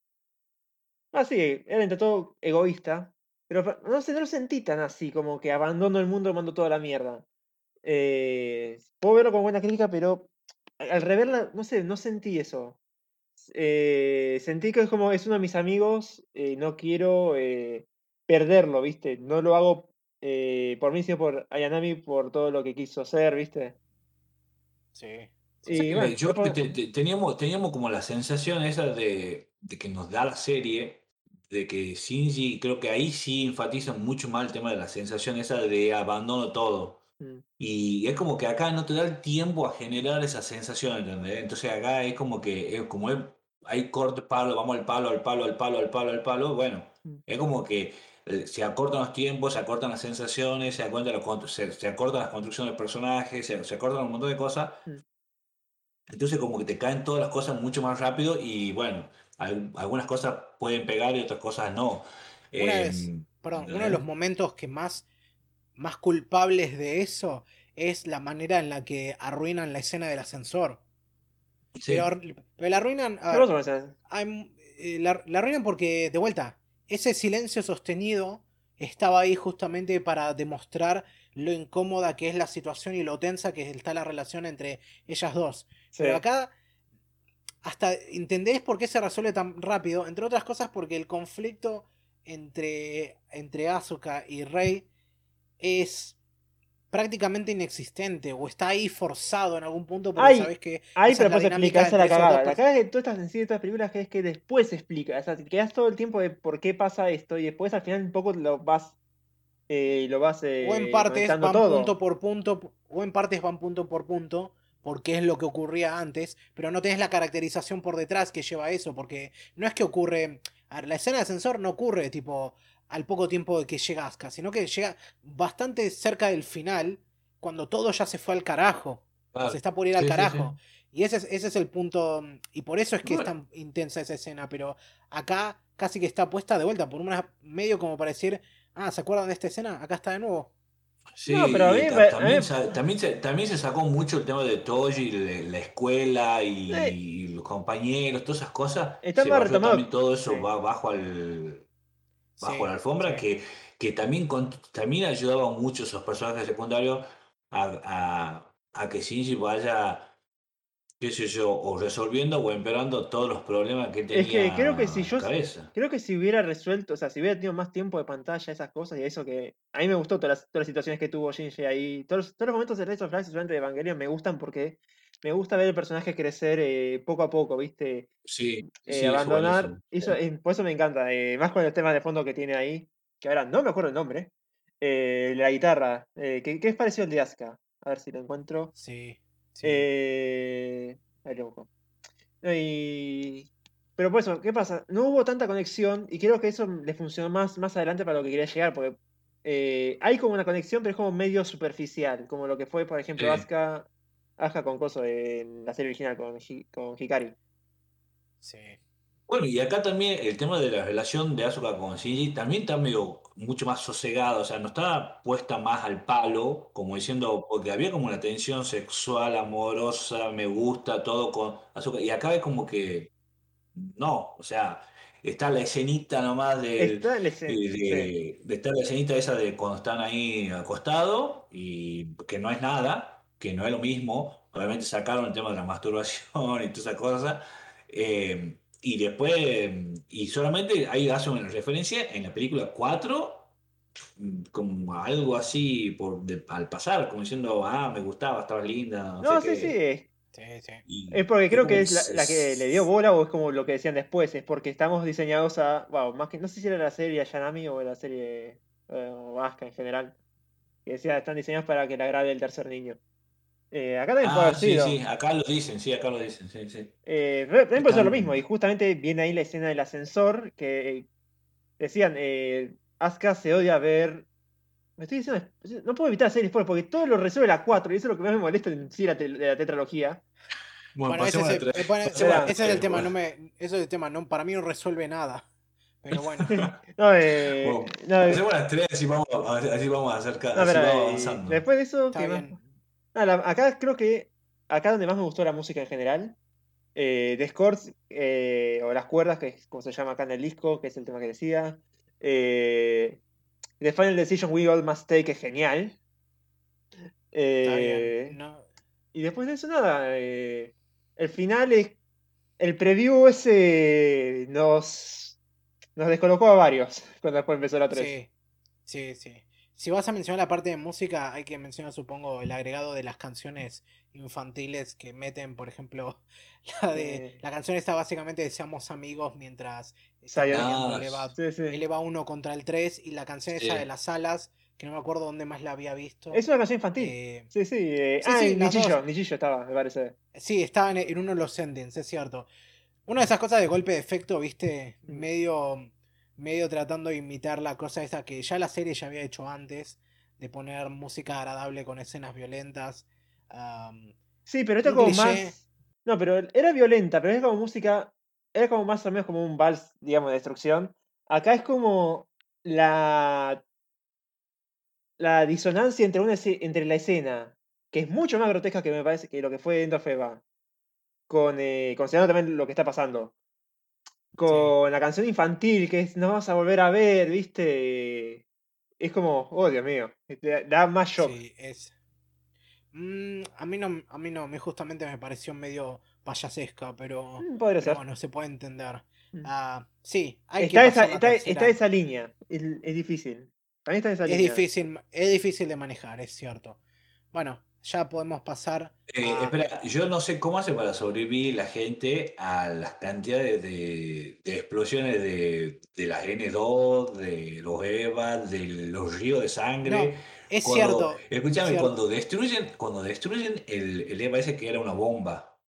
Ah, sí, era dentro de todo egoísta. Pero no sé, no lo sentí tan así, como que abandono el mundo, mando toda la mierda. Eh, puedo verlo con buena crítica, pero al reverla, no sé, no sentí eso. Eh, sentí que es como, es uno de mis amigos, eh, no quiero eh, perderlo, ¿viste? No lo hago por mí, sino por Ayanami, por todo lo que quiso hacer, ¿viste? Sí. Y Sí, bueno, yo después- te- te- teníamos, teníamos como la sensación esa de, de que nos da la serie, de que Shinji, creo que ahí sí enfatiza mucho más el tema de la sensación esa de abandono todo. Mm, Y es como que acá no te da el tiempo a generar esa sensación, ¿entendés? Entonces acá es como que, es como es- hay corte palo, vamos al palo, al palo, al palo, al palo, al palo, bueno, Mm. es como que eh, se acortan los tiempos, se acortan las sensaciones, se los se, se acortan las construcciones de personajes, se, se acortan un montón de cosas. Mm. Entonces como que te caen todas las cosas mucho más rápido y bueno, algunas cosas pueden pegar y otras cosas no. Una vez, Em, perdón, uno de los momentos que más, más culpables de eso es la manera en la que arruinan la escena del ascensor. Sí. Pero, la arruinan. a ¿qué ver, pasó con esa? hay- eh, la, la arruinan porque, de vuelta, ese silencio sostenido estaba ahí justamente para demostrar lo incómoda que es la situación y lo tensa que está la relación entre ellas dos. Sí, Pero acá, hasta entendés por qué se resuelve tan rápido, entre otras cosas porque el conflicto entre, entre Asuka y Rey es prácticamente inexistente o está ahí forzado en algún punto porque Ay, sabes que Ahí esa pero es la después se explica, dinámica esa es la entre esos cagada. La cagada de todas estas de estas películas que es que después se explica. O sea, te quedas todo el tiempo de por qué pasa esto y después al final un poco lo vas. eh, lo vas. o en eh, partes van todo. punto por punto, o en partes van punto por punto, porque es lo que ocurría antes, pero no tenés la caracterización por detrás que lleva a eso, porque no es que ocurre, a ver, la escena de ascensor no ocurre tipo al poco tiempo de que llega Asuka, sino que llega bastante cerca del final, cuando todo ya se fue al carajo, o se está por ir al Sí, sí, sí. carajo. Y ese es, ese es el punto, y por eso es que es tan intensa esa escena, pero acá casi que está puesta de vuelta, por una medio como para decir, ah, ¿se acuerdan de esta escena? Acá está de nuevo. Sí, No, pero a mí ta- a también, sa- también, se, también se sacó mucho el tema de Toji, de la escuela y, los compañeros, todas esas cosas. Está se más retomado- también todo eso sí. va bajo al bajo Sí, la alfombra, que, que también, con- también ayudaban mucho esos personajes secundarios a, a, a que Shinji vaya, qué sé yo, o resolviendo o empeorando todos los problemas que tenía Es que creo que si yo- cabeza. Creo que si hubiera resuelto, o sea, si hubiera tenido más tiempo de pantalla, esas cosas y eso que. A mí me gustó todas las, todas las situaciones que tuvo Shinji ahí. Todos, los- todos los momentos de Rise of Flash durante Evangelion me gustan porque me gusta ver el personaje crecer eh, poco a poco, ¿viste? Sí, Eh, sí, abandonar. Eso, eh, por eso me encanta. eh, más con el tema de fondo que tiene ahí. Que ahora no me acuerdo el nombre. eh, la guitarra. eh, que, que es parecido al de Asuka. A ver si lo encuentro. Sí. Sí. Eh, ahí lo busco. No, y- Pero por eso, ¿qué pasa? No hubo tanta conexión y creo que eso le funcionó más, más adelante para lo que quería llegar, porque eh, hay como una conexión, pero es como medio superficial, como lo que fue, por ejemplo, Sí. Asuka, Asuka con Coso en la serie original, con, con Hikari. sí. Bueno, y acá también el tema de la relación de Asuka con Shinji también está medio mucho más sosegado, o sea, no está puesta más al palo, como diciendo, porque había como una tensión sexual, amorosa, me gusta, todo con Asuka, y acá es como que no, o sea, está la escenita nomás del, Está la escena- de, sí. de- estar la escenita esa de cuando están ahí acostados y que no es nada, que no es lo mismo. Obviamente sacaron el tema de la masturbación y todas esas cosas. eh, y después, y solamente ahí hacen una referencia en la película 4, mm, como algo así por, de- al pasar, como diciendo, ah, me gustaba, estabas linda, no, No, sé sí, qué. sí. Es, Sí, sí. Y- es porque creo que es la, la que le dio bola o es como lo que decían después, es porque estamos diseñados a. Wow, más que. No sé si era la serie Ayanami o la serie. eh, o Asuka en general. Que decía, están diseñados para que la grabe el tercer niño. Eh, acá también puede Ah, haber sí, sido. sí, acá lo dicen, sí, acá lo dicen, sí, sí. Eh, también puede ser lo mismo, y justamente viene ahí la escena del ascensor, que eh, decían, eh, Asuka se odia ver... Me estoy diciendo, no puedo evitar hacer spoilers, porque todo lo resuelve la 4, y eso es lo que más me molesta en sí la te- de la tetralogía. Bueno, ese, pasemos es a el, bueno, bueno, es tema, no me, ese es el tema, no, para mí no resuelve nada. Pero bueno, No, eh, Bueno, no, eh, Hacemos las tres así vamos, a- así vamos a acercar, no, así pero, vamos eh, avanzando. después de eso, está ¿qué más? Ah, acá creo que acá donde más me gustó la música en general, eh, The Scores, eh, o las cuerdas, que es como se llama acá en el disco, que es el tema que decía. eh, The Final Decision We All Must Take es genial. Eh. No, y después de eso, nada. eh, el final es. El preview ese nos. Nos descolocó a varios cuando después empezó la 3. sí, sí, sí. Si vas a mencionar la parte de música, hay que mencionar, supongo, el agregado de las canciones infantiles que meten, por ejemplo, la de Eh. la canción está básicamente de Seamos amigos mientras Ah, eleva, Sí, sí. eleva uno contra el 3 y la canción esa de las alas, que no me acuerdo dónde más la había visto. Es una canción infantil. eh, Sí, sí. eh, sí, ah, sí. Nichillo estaba, me parece. Sí, estaba en, en uno de los endings, es cierto. Una de esas cosas de golpe de efecto, viste, Mm. medio, medio tratando de imitar la cosa esa que ya la serie ya había hecho antes, de poner música agradable con escenas violentas. Sí, pero esto como cliché. más. No, pero era violenta, pero es como música. Era como más o menos como un vals, digamos, de destrucción. Acá es como la. La disonancia entre, una, entre la escena, que es mucho más grotesca que me parece que lo que fue End of Eva, con, eh, considerando también lo que está pasando. Con la canción infantil, que es Nos vas a volver a ver, ¿viste? Es como, oh Dios mío, da más shock. sí, es. Mm, a mí no, a mí no, mí justamente me pareció medio payasesca, pero, Mm, Podría pero ser. bueno, se puede entender. Mm. Ah, sí, hay Está que esa, está, esa línea. Es, es difícil. También está esa Es línea. difícil, es difícil de manejar, es cierto. Bueno, ya podemos pasar Eh, a... espera, yo no sé cómo hace para sobrevivir la gente a las cantidades de, de explosiones de, de las N2, de los EVA, de los ríos de No, sangre. es Cuando, cierto, es escúchame, cierto. cuando destruyen, cuando destruyen el, el EVA ese que era una bomba,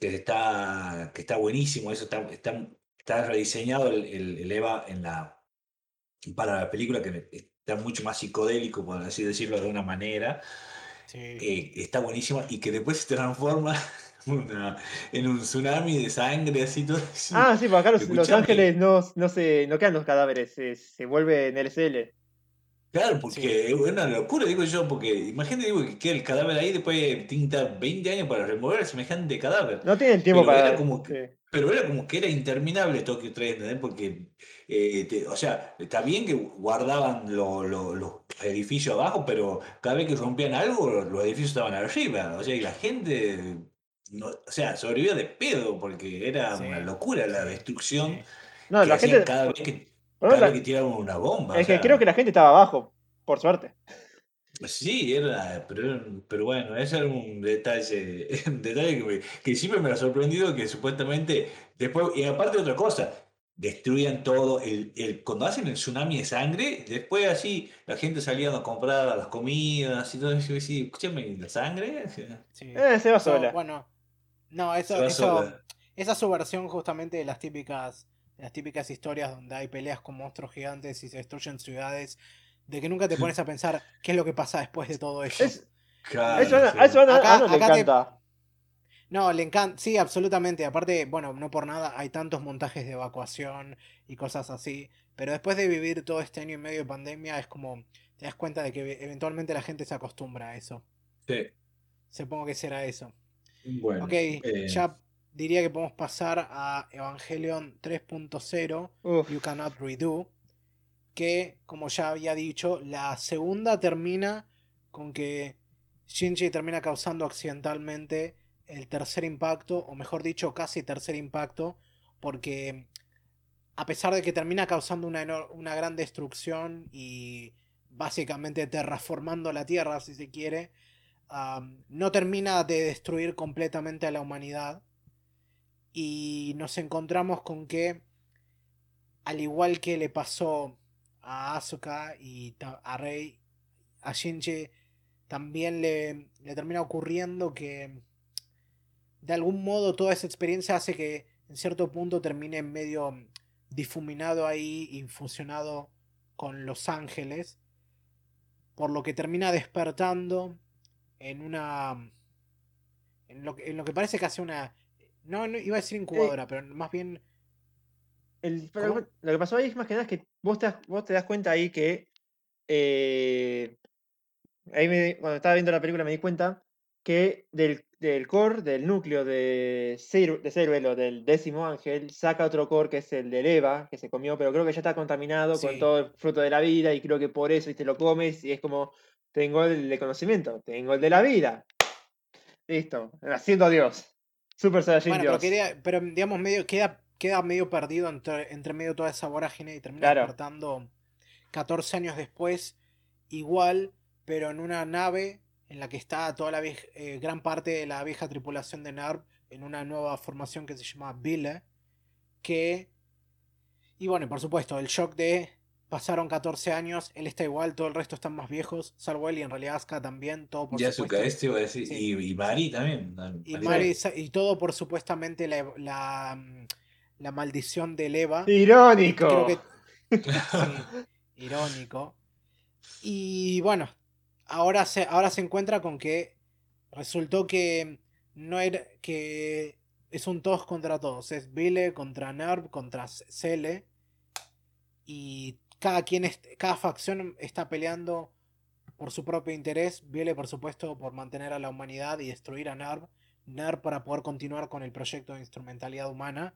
que está, que está buenísimo, eso está, está, está rediseñado el, el- el EVA en la, para la película que está mucho más psicodélico, por así decirlo de una manera. Sí. eh, está buenísima y que después se transforma una- en un tsunami de sangre, así todo. así. Ah, sí, porque acá los, los ángeles no, no, se, no quedan los cadáveres, se, se vuelve en LSL. Claro, porque es una locura, digo yo, porque imagínate digo, que queda el cadáver ahí después tinta 20 años para remover semejante cadáver. No tienen tiempo Pero para. era como que- sí. Pero era como que era interminable Tokyo 3, ¿entendés? Porque, eh, te- o sea, está bien que guardaban lo- lo- los edificios abajo, pero cada vez que rompían algo, los edificios estaban arriba. O sea, y la gente, no- o sea, sobrevivía de pedo, porque era Sí, una locura la destrucción sí. No, que la gente. cada vez que, por cada la- vez que tiraban una bomba. o es que creo que la gente estaba abajo, por suerte. Sí, era, pero, pero bueno, ese era un detalle, un detalle que, me- que siempre me ha sorprendido que supuestamente después, y aparte otra cosa, destruían todo, el, el, cuando hacen el tsunami de sangre, después así la gente salía a comprar las comidas y todo eso, y yo decía, escúchame, ¿la sangre? Sí. Eh, se va sola. bueno, no, eso, Se va eso, sola. esa es su versión justamente de las típicas, de las típicas historias donde hay peleas con monstruos gigantes y se destruyen ciudades, de que nunca te pones a pensar qué es lo que pasa después de todo eso. Es- Claro, eso a- sí. a eso a Ana- Acá- a Ana le acá te- encanta. No, le encanta, sí, absolutamente. Aparte, bueno, no por nada hay tantos montajes de evacuación y cosas así. Pero después de vivir todo este año y medio de pandemia, es como te das cuenta de que eventualmente la gente se acostumbra a eso. Sí. Supongo que será eso. Bueno, Ok, eh, ya diría que podemos pasar a Evangelion 3.0, Uf, You Cannot Redo, que, como ya había dicho, la segunda termina con que Shinji termina causando accidentalmente el tercer impacto, o mejor dicho, casi tercer impacto, porque a pesar de que termina causando una, una gran destrucción y básicamente terraformando la Tierra, si se quiere, no termina de destruir completamente a la humanidad. Y nos encontramos con que, al igual que le pasó a Asuka y a Rei, a Shinji también le, le termina ocurriendo que de algún modo toda esa experiencia hace que en cierto punto termine medio difuminado ahí, infusionado con Los Ángeles, por lo que termina despertando en una en lo, que, en lo que parece que hace una... No, no iba a decir incubadora, pero más bien... Lo, que, pasó ahí es más que nada es que vos te das, vos te das cuenta ahí que. eh, ahí me- cuando estaba viendo la película me di cuenta que del, del core, del núcleo de, Ceru- de Ceruelo, del décimo ángel, saca otro core que es el del Eva, que se comió, pero creo que ya está contaminado con todo el fruto de la vida y creo que por eso y te lo comes y es como, tengo el de conocimiento, tengo el de la vida. Listo, haciendo Dios. Super Saiyajin Bueno, pero, Dios. quería- pero digamos, medio, queda, queda medio perdido entre, entre medio de toda esa vorágine y termina Claro. despertando 14 años después, igual, pero en una nave en la que está toda la eh, gran parte de la vieja tripulación de NERV en una nueva formación que se llama Vile, que... Y bueno, por supuesto, el shock de pasaron 14 años, él está igual, todo el resto están más viejos, salvo él y en realidad Asuka también, todo por Yasuka, supuesto. este iba a decir. Sí. Y, y Mari también. Y, Mari. Todo por supuestamente la, la, la maldición del Eva. Irónico. Creo que. sí, irónico. Y bueno, ahora se, ahora se encuentra con que resultó que no era. que es un todos contra todos. Es Vile contra Nerv contra Cele. Y cada quien cada facción está peleando por su propio interés. Vile, por supuesto, por mantener a la humanidad y destruir a Nerv. Nerv para poder continuar con el proyecto de instrumentalidad humana.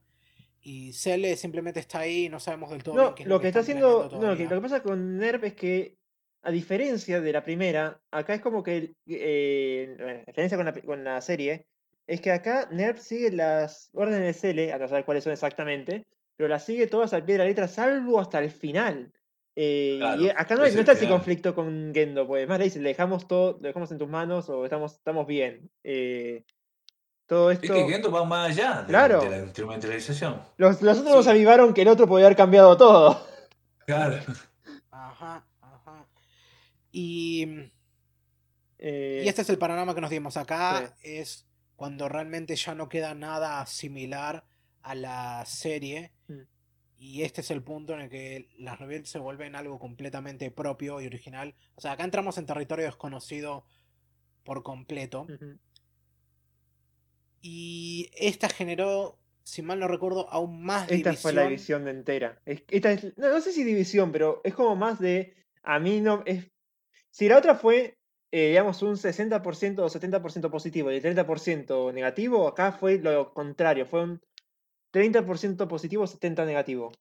Y Cele simplemente está ahí y no sabemos del todo bien No, qué es lo que está haciendo. No, lo que, lo que pasa con NERV es que, a diferencia de la primera, acá es como que. eh, bueno, la diferencia con la, con la serie es que acá NERV sigue las órdenes de Cele, a no saber cuáles son exactamente, pero las sigue todas al pie de la letra, salvo hasta el final. Eh, Claro, y acá no, es está ese conflicto con Gendo, pues más le dice, le dejamos todo, lo dejamos en tus manos o estamos, estamos bien. Eh, todo Es esto. que Gendo va más allá de, Claro. de la instrumentalización. Los, los otros nos avivaron que el otro podía haber cambiado todo. Claro. Ajá. Y, Eh, y este es el panorama que nos dimos acá. sí. Es cuando realmente ya no queda nada similar a la serie. Mm. Y este es el punto en el que las rebeldes se vuelven algo completamente propio y original. O sea, acá entramos en territorio desconocido por completo. Y esta generó, si mal no recuerdo, aún más Esta fue la división. división de entera. Es- esta es, no, no sé si división, pero es como más de. A mí no. Es, si la otra fue, eh, digamos, un 60% o 70% positivo y el 30% negativo, acá fue lo contrario. Fue un 30% positivo, 70% negativo.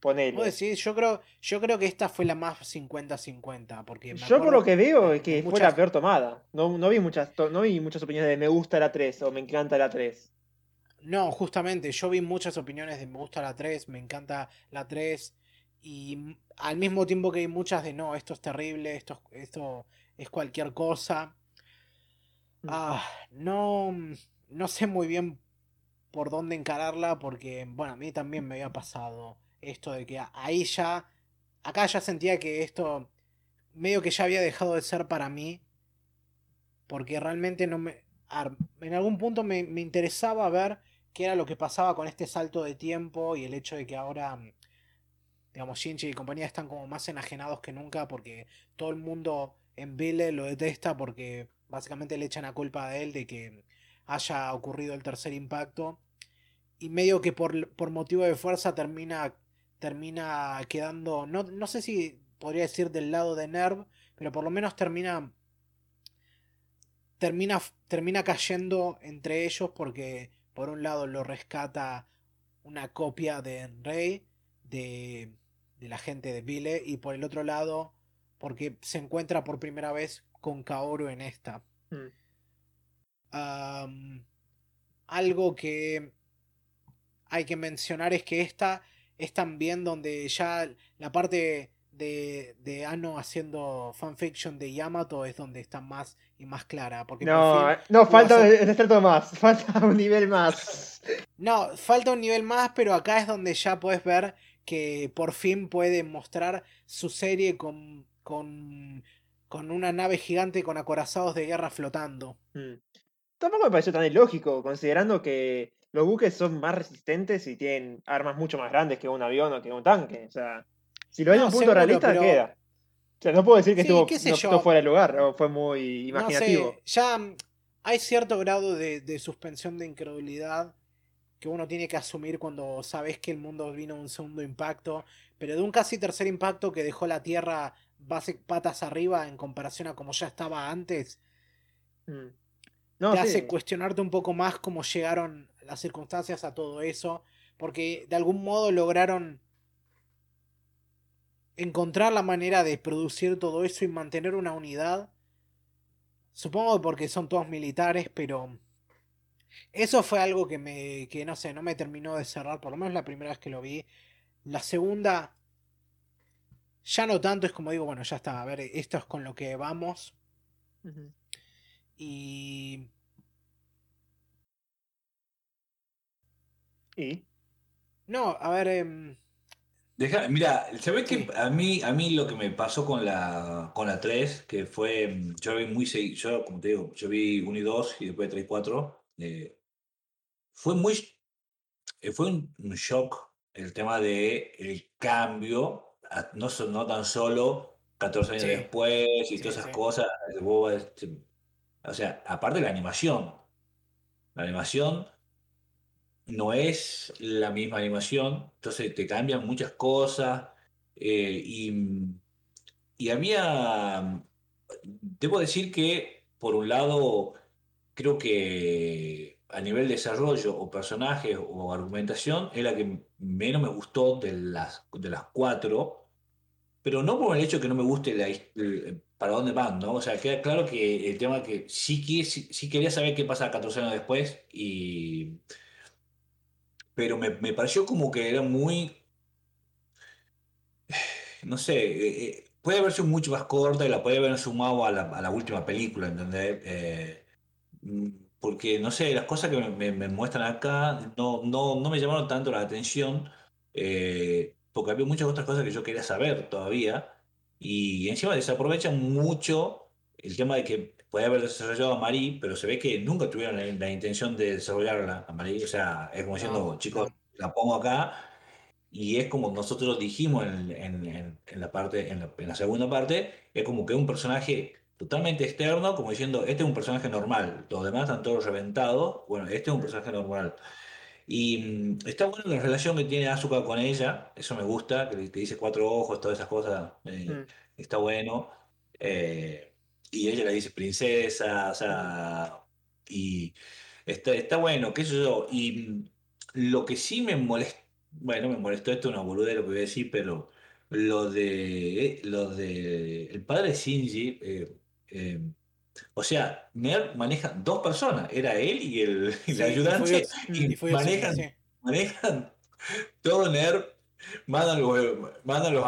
Ponele. Decís, yo creo, yo creo que esta fue la más 50-50. Porque Yo por lo que veo es que de fue muchas- la peor tomada. No, no vi muchas no vi muchas opiniones de me gusta la 3 o me encanta la 3. No, justamente, yo vi muchas opiniones de me gusta la 3, me encanta la 3, y al mismo tiempo que hay muchas de no, esto es terrible, esto, es- esto es cualquier cosa. Mm. Ah, no, mm, no sé muy bien por dónde encararla, porque, bueno, a mí también me había pasado esto de que ahí ya, acá ya sentía que esto medio que ya había dejado de ser para mí, porque realmente no me... En algún punto me, me interesaba ver qué era lo que pasaba con este salto de tiempo y el hecho de que ahora, mm, digamos, Shinji y compañía están como más enajenados que nunca porque todo el mundo en Vile lo detesta porque básicamente le echan la culpa a él de que haya ocurrido el tercer impacto. Y medio que por, por motivo de fuerza termina, termina quedando, no, no sé si podría decir del lado de Nerv, pero por lo menos termina termina, termina cayendo entre ellos porque por un lado lo rescata una copia de Rey de, de la gente de Vile y por el otro lado porque se encuentra por primera vez con Kaoru en esta. Mm. Am, algo que hay que mencionar es que esta es también donde ya la parte de, de Ano haciendo fanfiction de Yamato es donde está más y más clara. Porque por No, fin eh, no, falta hacer- un estrato más. Falta un nivel más. No, falta un nivel más, pero acá es donde ya puedes ver que por fin puede mostrar su serie con, con, con una nave gigante con acorazados de guerra flotando. Mm. Tampoco me pareció tan ilógico, considerando que los buques son más resistentes y tienen armas mucho más grandes que un avión o que un tanque. O sea, si lo ves No, en un punto seguro, realista, pero- queda. O sea, no puedo decir que Sí, estuvo, no fuera de lugar o fue muy No imaginativo. sé, ya hay cierto grado de, de suspensión de incredulidad que uno tiene que asumir cuando sabes que el mundo vino un segundo impacto, pero de un casi tercer impacto que dejó la Tierra base, patas arriba en comparación a como ya estaba antes, Mm. te hace cuestionarte un poco más cómo llegaron las circunstancias a todo eso, porque de algún modo lograron encontrar la manera de producir todo eso y mantener una unidad. Supongo porque son todos militares, pero eso fue algo que me, que no sé, no me terminó de cerrar, por lo menos la primera vez que lo vi. La segunda, ya no tanto, es como digo, bueno, ya está, a ver, esto es con lo que vamos. Y ¿Y? no, a ver, em, Deja, mira, ¿sabés Sí. que a mí, a mí lo que me pasó con la, con la 3, que fue, yo vi muy seguido, yo como te digo, yo vi 1 y 2 y después 3 y 4, eh, fue muy, eh, fue un, un shock el tema de el cambio, no, no tan solo 14 años Sí. después y Sí, todas esas sí. cosas, o sea, aparte de la animación, la animación no es la misma animación, entonces te cambian muchas cosas eh, y, y había, debo decir que por un lado creo que a nivel de desarrollo o personajes o argumentación es la que menos me gustó de las, de las cuatro, pero no por el hecho que no me guste la el- para dónde van, ¿no? O sea, queda claro que el tema que sí, qui- sí, sí quería saber qué pasa 14 años después y pero me, me pareció como que era muy, no sé, eh, eh, puede haber sido mucho más corta y la puede haber sumado a la, a la última película, ¿entendés? Eh, porque, no sé, las cosas que me, me- muestran acá no, no, no me llamaron tanto la atención, eh, porque había muchas otras cosas que yo quería saber todavía, y encima desaprovechan mucho el tema de que puede haber desarrollado a Marie, pero se ve que nunca tuvieron la, la intención de desarrollarla a Marie, o sea, es como diciendo, no, chicos, la pongo acá y es como nosotros dijimos en, en- en- en la parte, en la, en la segunda parte, es como que un personaje totalmente externo, como diciendo, este es un personaje normal, los demás están todos reventados, bueno, este es un personaje normal. Y mm, está bueno la relación que tiene Asuka con ella, eso me gusta, que, que dice cuatro ojos, todas esas cosas, eh, Mm. está bueno. Eh, y ella le dice princesa, o sea, y está, está bueno, qué sé yo. Y mm, lo que sí me molestó, bueno, me molestó esto, es una boludez lo que voy a decir, pero lo de, lo de el padre de Shinji, eh, eh, o sea, Ner maneja dos personas, era él y el, y el Sí, y ayudante, y y Fuyos, manejan, sí. manejan todo Ner, mandan los, mandan los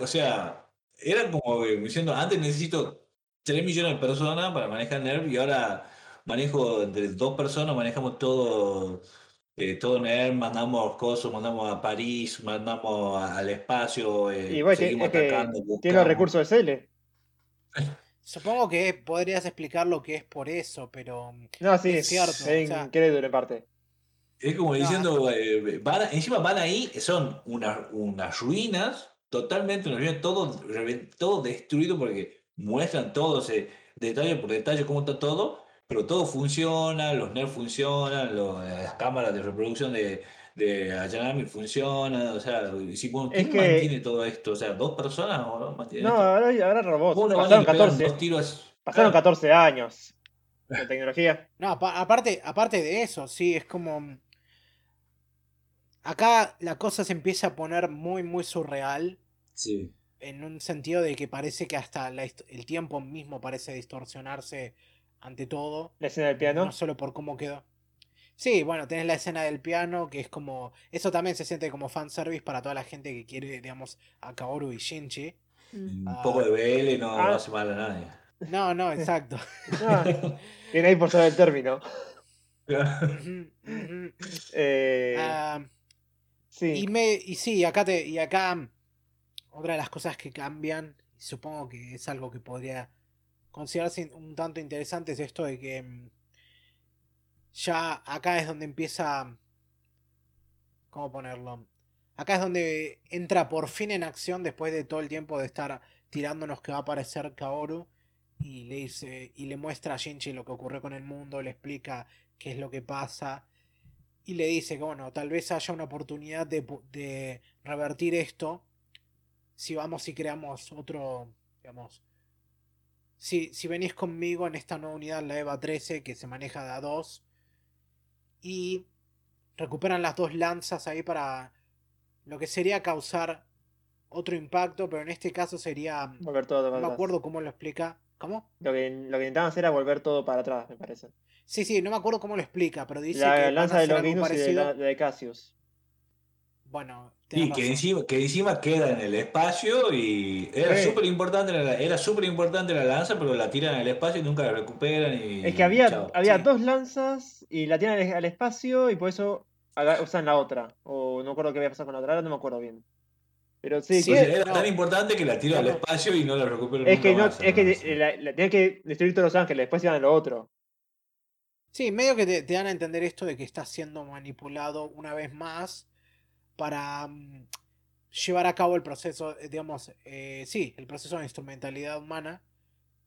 o sea, era como diciendo, antes necesito 3 millones de personas para manejar NERV y ahora manejo entre dos personas, manejamos todo, eh, todo NERV, mandamos cosas, mandamos a París, mandamos al espacio, eh, Y bueno, seguimos es que atacando, tiene los recursos de Cele. Supongo que podrías explicar lo que es por eso, pero mm, No, sí, Es cierto, es o sea- incrédulo en parte. Es como No, diciendo, eh, van encima van ahí, son unas, unas ruinas, totalmente unas ruinas, todo, todo destruido porque muestran todo, ese detalle por detalle cómo está todo, pero todo funciona, los NERF funcionan, los- las cámaras de reproducción de, de Ayanami funcionan, o sea, si, Es ¿quién que- mantiene todo esto? O sea, dos personas o no No, esto? ahora, ahora robots. ¿Cómo no van y Pasaron le pegan 14, dos tiros? pasaron Claro. 14 años de tecnología. No, apa- aparte, aparte de eso, sí, es como. mm, Acá la cosa se empieza a poner muy, muy surreal. Sí. En un sentido de que parece que hasta la el tiempo mismo parece distorsionarse ante todo. La escena del piano. No solo por cómo quedó. Sí, bueno, tenés la escena del piano, que es como. Eso también se siente como fanservice para toda la gente que quiere, digamos, a Kaoru y Shinji. Un Ah. poco de BL no, no Ah. hace mal a nadie. No, no, exacto. Ah, Viene ahí por saber el término. Eh, Ah, sí. Y, me, y sí, acá, te, y acá otra de las cosas que cambian, y supongo que es algo que podría considerarse un tanto interesante, es esto de que mm, ya acá es donde empieza... ¿Cómo ponerlo? Acá es donde entra por fin en acción después de todo el tiempo de estar tirándonos que va a aparecer Kaoru. y le dice y le muestra a Shinji lo que ocurrió con el mundo, le explica qué es lo que pasa y le dice que bueno, tal vez haya una oportunidad de, revertir esto si vamos y creamos otro, digamos, si, si venís conmigo en esta nueva unidad, la EVA 13, que se maneja de a dos, y recuperan las dos lanzas ahí para lo que sería causar otro impacto, pero en este caso sería... Volver todo no me acuerdo cómo lo explica. ¿Cómo? Lo que, lo que intentaban hacer era volver todo para atrás, me parece. Sí, sí, no me acuerdo cómo lo explica, pero dice la que lanza de Longinus y de, la, de Cassius. Bueno, y que encima, que encima queda en el espacio y era Sí. súper importante la, era súper importante la lanza, pero la tiran al espacio y nunca la recuperan y Es que había, chao. había Sí. dos lanzas y la tiran al, al espacio y por eso usan la otra. O no me acuerdo qué había pasado con la otra, ahora no me acuerdo bien. Pero sí, Sí, era no. tan importante que la tiran al espacio y no la recuperan es que, no, más, es que la, la- tienen que destruir todos los ángeles, después iban a lo otro. Sí, medio que te, te dan a entender esto de que está siendo manipulado una vez más para mm, llevar a cabo el proceso, eh, digamos, eh, sí, el proceso de instrumentalidad humana,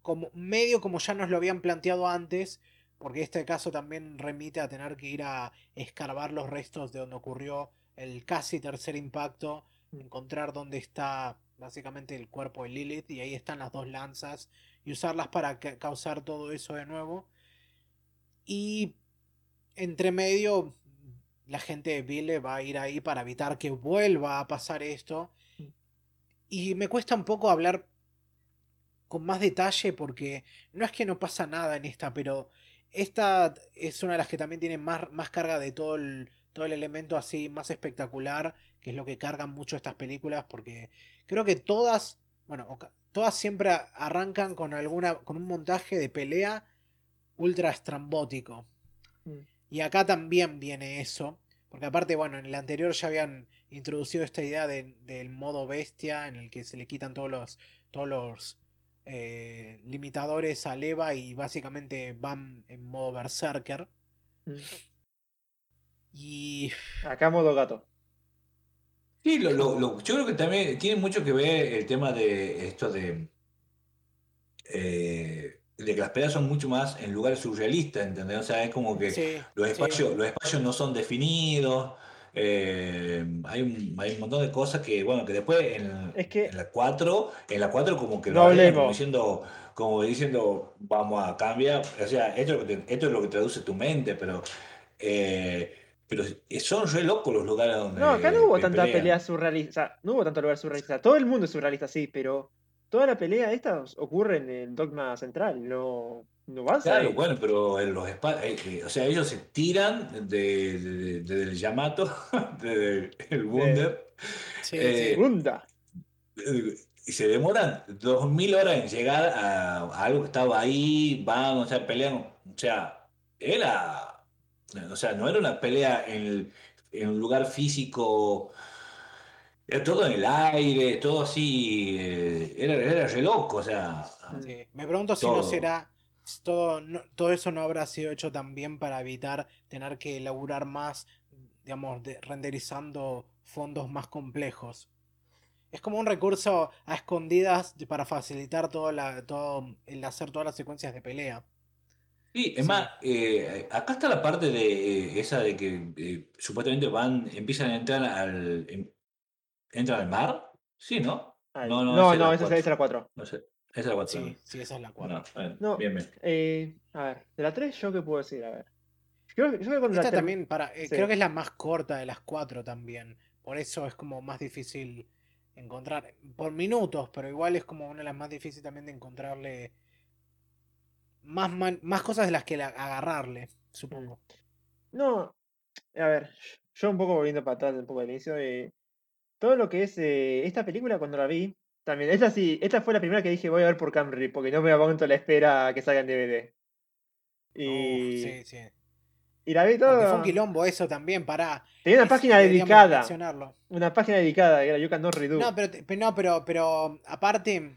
como medio como ya nos lo habían planteado antes, porque este caso también remite a tener que ir a escarbar los restos de donde ocurrió el casi tercer impacto, encontrar dónde está básicamente el cuerpo de Lilith y ahí están las dos lanzas y usarlas para ca- causar todo eso de nuevo. Y entre medio, la gente de Vile va a ir ahí para evitar que vuelva a pasar esto. Y me cuesta un poco hablar con más detalle porque no es que no pasa nada en esta, pero esta es una de las que también tiene más, más carga de todo el, todo el elemento así más espectacular, que es lo que cargan mucho estas películas, porque creo que todas, bueno, todas siempre arrancan con alguna, con un montaje de pelea ultra estrambótico. Mm. Y acá también viene eso. Porque aparte, bueno, en el anterior ya habían introducido esta idea de- del modo bestia, en el que se le quitan todos los, todos los eh, limitadores a Eva y básicamente van en modo berserker. Mm. Y Acá modo gato. Sí, lo, lo- lo- yo creo que también tiene mucho que ver el tema de esto de, eh, de que las peleas son mucho más en lugares surrealistas, ¿entendés? O sea, es como que sí, los sí, espacios, los espacios no son definidos, eh, hay un, hay un montón de cosas que, bueno, que después en, Es que- en la 4, en la 4 como que No lo como diciendo, como diciendo, vamos a cambiar, o sea, esto es lo que, te- esto es lo que traduce tu mente, pero, eh, pero son re locos los lugares donde No, acá no hubo tanta pelea surrealista. No hubo tanto lugar surrealista. Todo el mundo es surrealista, sí, pero toda la pelea esta ocurre en el dogma central. No, no vas Claro, ahí. bueno, pero en los espa- eh, eh, o sea, ellos se tiran de, de- de- del Yamato, del el Wunder, sí, eh, sí. Y se demoran dos mil horas en llegar a, a algo que estaba ahí, van, o sea, pelean, o sea, era, o sea, no era una pelea en, el- en un lugar físico, era todo en el aire, todo así, eh, era, era re loco, o sea, Sí, Me pregunto si no será. Todo, no- todo eso no habrá sido hecho también para evitar tener que elaborar más, digamos, de- renderizando fondos más complejos. Es como un recurso a escondidas para facilitar todo, la, todo el hacer todas las secuencias de pelea. Sí, es Sí. más, eh, acá está la parte de eh, esa de que eh, supuestamente van, empiezan a entrar al, em- entran al mar, sí, ¿no? Ay, No, no, no, esa es no, la esa, cuatro. esa es la 4. No sé, esa es la cuatro. Sí, sí, esa es la cuarta. Bueno, bueno, No, bien, bien. eh, a ver, de la 3, ¿yo qué puedo decir? A ver. Creo, que- yo creo que la Esta también, para, eh, sí. creo que es la más corta de las cuatro también. Por eso es como más difícil encontrar. Por minutos, pero igual es como una de las más difíciles también de encontrarle más, man- más cosas de las que la- agarrarle, supongo. No, a ver, yo un poco volviendo para atrás un poco al inicio, eh, todo lo que es eh, esta película cuando la vi, también, esta sí, esta fue la primera que dije voy a ver por Camry, porque no me aguanto la espera a que salga en DVD. Y, Uf, sí, sí. y la vi Porque fue un quilombo eso también, para Tenía una página dedicada, una página dedicada, que era You Redo. No, pero, no, pero, pero aparte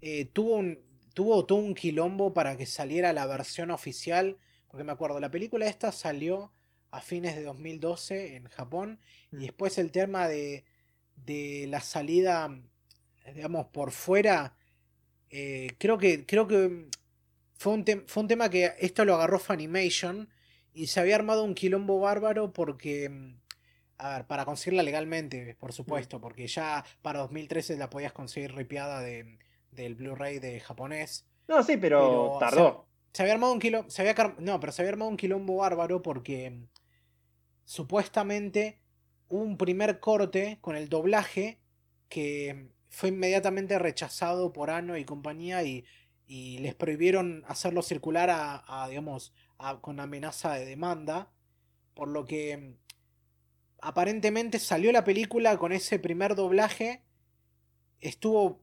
eh, tuvo un tuvo todo un quilombo para que saliera la versión oficial, porque me acuerdo, la película esta salió a fines de 2012 en Japón y Mm. después el tema de, de la salida, digamos, por fuera, eh, creo que, creo que fue un, fue un tema que esto lo agarró Funimation y se había armado un quilombo bárbaro porque, mm, a ver, para conseguirla legalmente, por supuesto, porque ya para 2013 la podías conseguir ripiada de, del Blu-ray de japonés. No, sí, pero, Pero, tardó. Se había armado un quilombo, se había, no, pero se había armado un quilombo bárbaro porque mm, supuestamente un primer corte con el doblaje que fue inmediatamente rechazado por Ano y compañía y, y les prohibieron hacerlo circular a, digamos, con amenaza de demanda, por lo que mm, aparentemente salió la película con ese primer doblaje, estuvo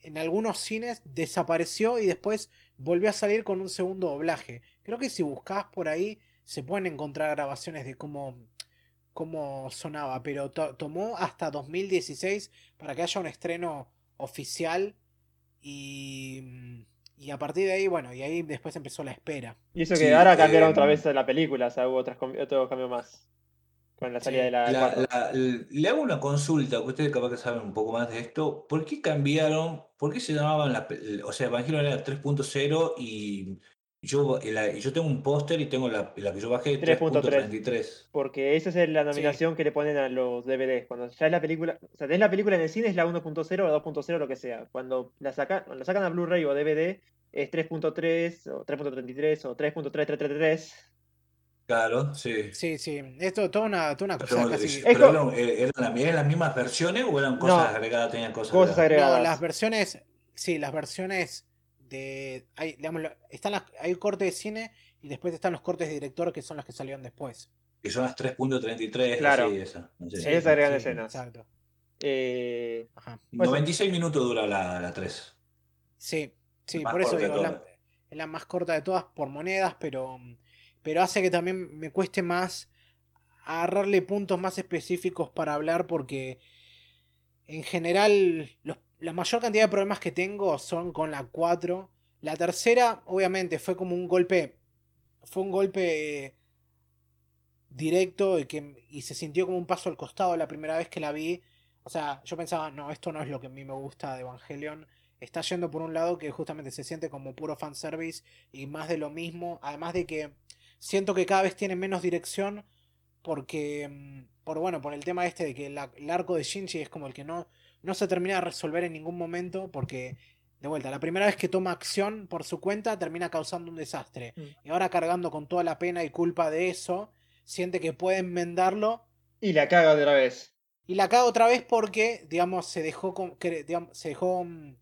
en algunos cines, desapareció y después volvió a salir con un segundo doblaje. Creo que si buscas por ahí se pueden encontrar grabaciones de cómo, cómo sonaba, pero to- tomó hasta 2016 para que haya un estreno oficial y, y a partir de ahí, bueno, y ahí después empezó la espera. Y eso que Sí, ahora cambiaron em, otra vez la película, o sea, hubo otras com- otro cambio más. Con la salida Sí, de la, La- le hago una consulta, que ustedes capaz que saben un poco más de esto. ¿Por qué cambiaron? ¿Por qué se llamaban la, o sea, Evangelion era 3.0 y yo, la- y yo tengo un póster y tengo la, la que yo bajé 3.3. 3.33? Porque esa es la nominación que le ponen a los DVDs. Cuando ya es la película, o sea, tenés la película en el cine es la 1.0 o la 2.0, lo que sea. Cuando la, saca, cuando la sacan a Blu-ray o DVD es 3.3 o 3.33 o 3.3333. Claro, sí. Sí, sí, esto toda una, toda una cosa Pero, casi... pero co- eran, eh, eran la- eran las mismas versiones o eran cosas No. agregadas? Tenían cosas, Cosas agregadas? No, agregadas. las versiones, sí, las versiones de, hay, digamos, están las, hay cortes de cine y después están los cortes de director que son las que salieron después. Que son las 3.33, Claro. así, esa. no sé. Sí, sí, escenas. Exacto. Eh, Ajá. Pues- 96 minutos dura la, la 3. Sí, sí, Más por eso digo, es la, todas. es la más corta de todas por monedas, pero, pero hace que también me cueste más agarrarle puntos más específicos para hablar porque en general los- la mayor cantidad de problemas que tengo son con la 4. La tercera, obviamente, fue como un golpe, fue un golpe directo y, que, y se sintió como un paso al costado la primera vez que la vi. O sea, yo pensaba, no, esto no es lo que a mí me gusta de Evangelion. Está yendo por un lado que justamente se siente como puro fanservice y más de lo mismo. Además de que siento que cada vez tiene menos dirección porque, mm, por bueno, por el tema este de que la- el arco de Shinji es como el que no, no se termina de resolver en ningún momento porque, de vuelta, la primera vez que toma acción por su cuenta termina causando un desastre. Mm. Y ahora cargando con toda la pena y culpa de eso, siente que puede enmendarlo y la caga otra vez. y la caga otra vez porque, digamos, se dejó, con- digamos, se dejó, mm,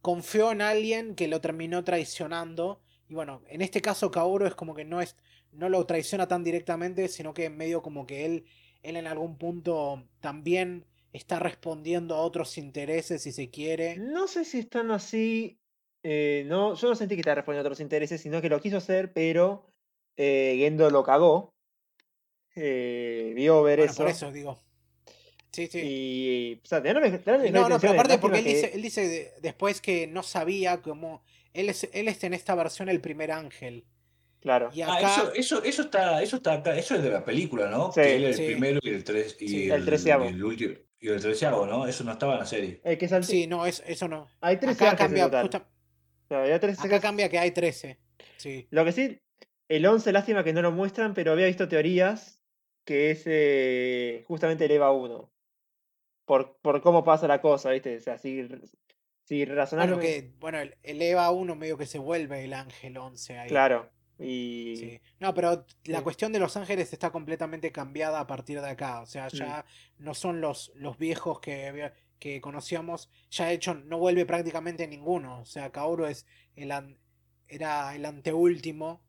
confió en alguien que lo terminó traicionando. Y bueno, en este caso Kaoru es como que no es, no lo traiciona tan directamente, sino que medio como que él, él en algún punto también está respondiendo a otros intereses, si se quiere. No sé si están así. eh, no, yo no sentí que estaba respondiendo a otros intereses, sino que lo quiso hacer, pero eh, Gendo lo cagó. Eh, vio ver Bueno, eso. por eso digo. Sí, sí. Y. O sea, Y no, no, pero aparte porque él dice, él dice de- después que no sabía cómo... Él es, él es en esta versión el primer ángel. Claro. Y Ah, acá... eso, eso, eso está, eso está acá, eso es de la película, ¿no? Sí. que él es Sí. el primero y el tres y Sí. El treceavo. y el último y el treceavo, ¿no? Eso no estaba en la serie. El que Sí, no, es, eso no. Hay 13 Acá cambia, justa- O sea, había 13 acá cambia que hay 13. Sí. Lo que sí, el 11, lástima que no lo muestran, pero había visto teorías que es eh, justamente el EVA 1. Por, por cómo pasa la cosa, ¿viste? O sea, si, si razonás Bueno, que- que, bueno, el, el EVA 1 medio que se vuelve el ángel 11 ahí. Claro. Y. Sí. No, pero la Sí. cuestión de los ángeles está completamente cambiada a partir de acá. O sea, Mm. ya no son los, los viejos que, que conocíamos. Ya de hecho no vuelve prácticamente ninguno. O sea, Kaoru es el an- era el anteúltimo.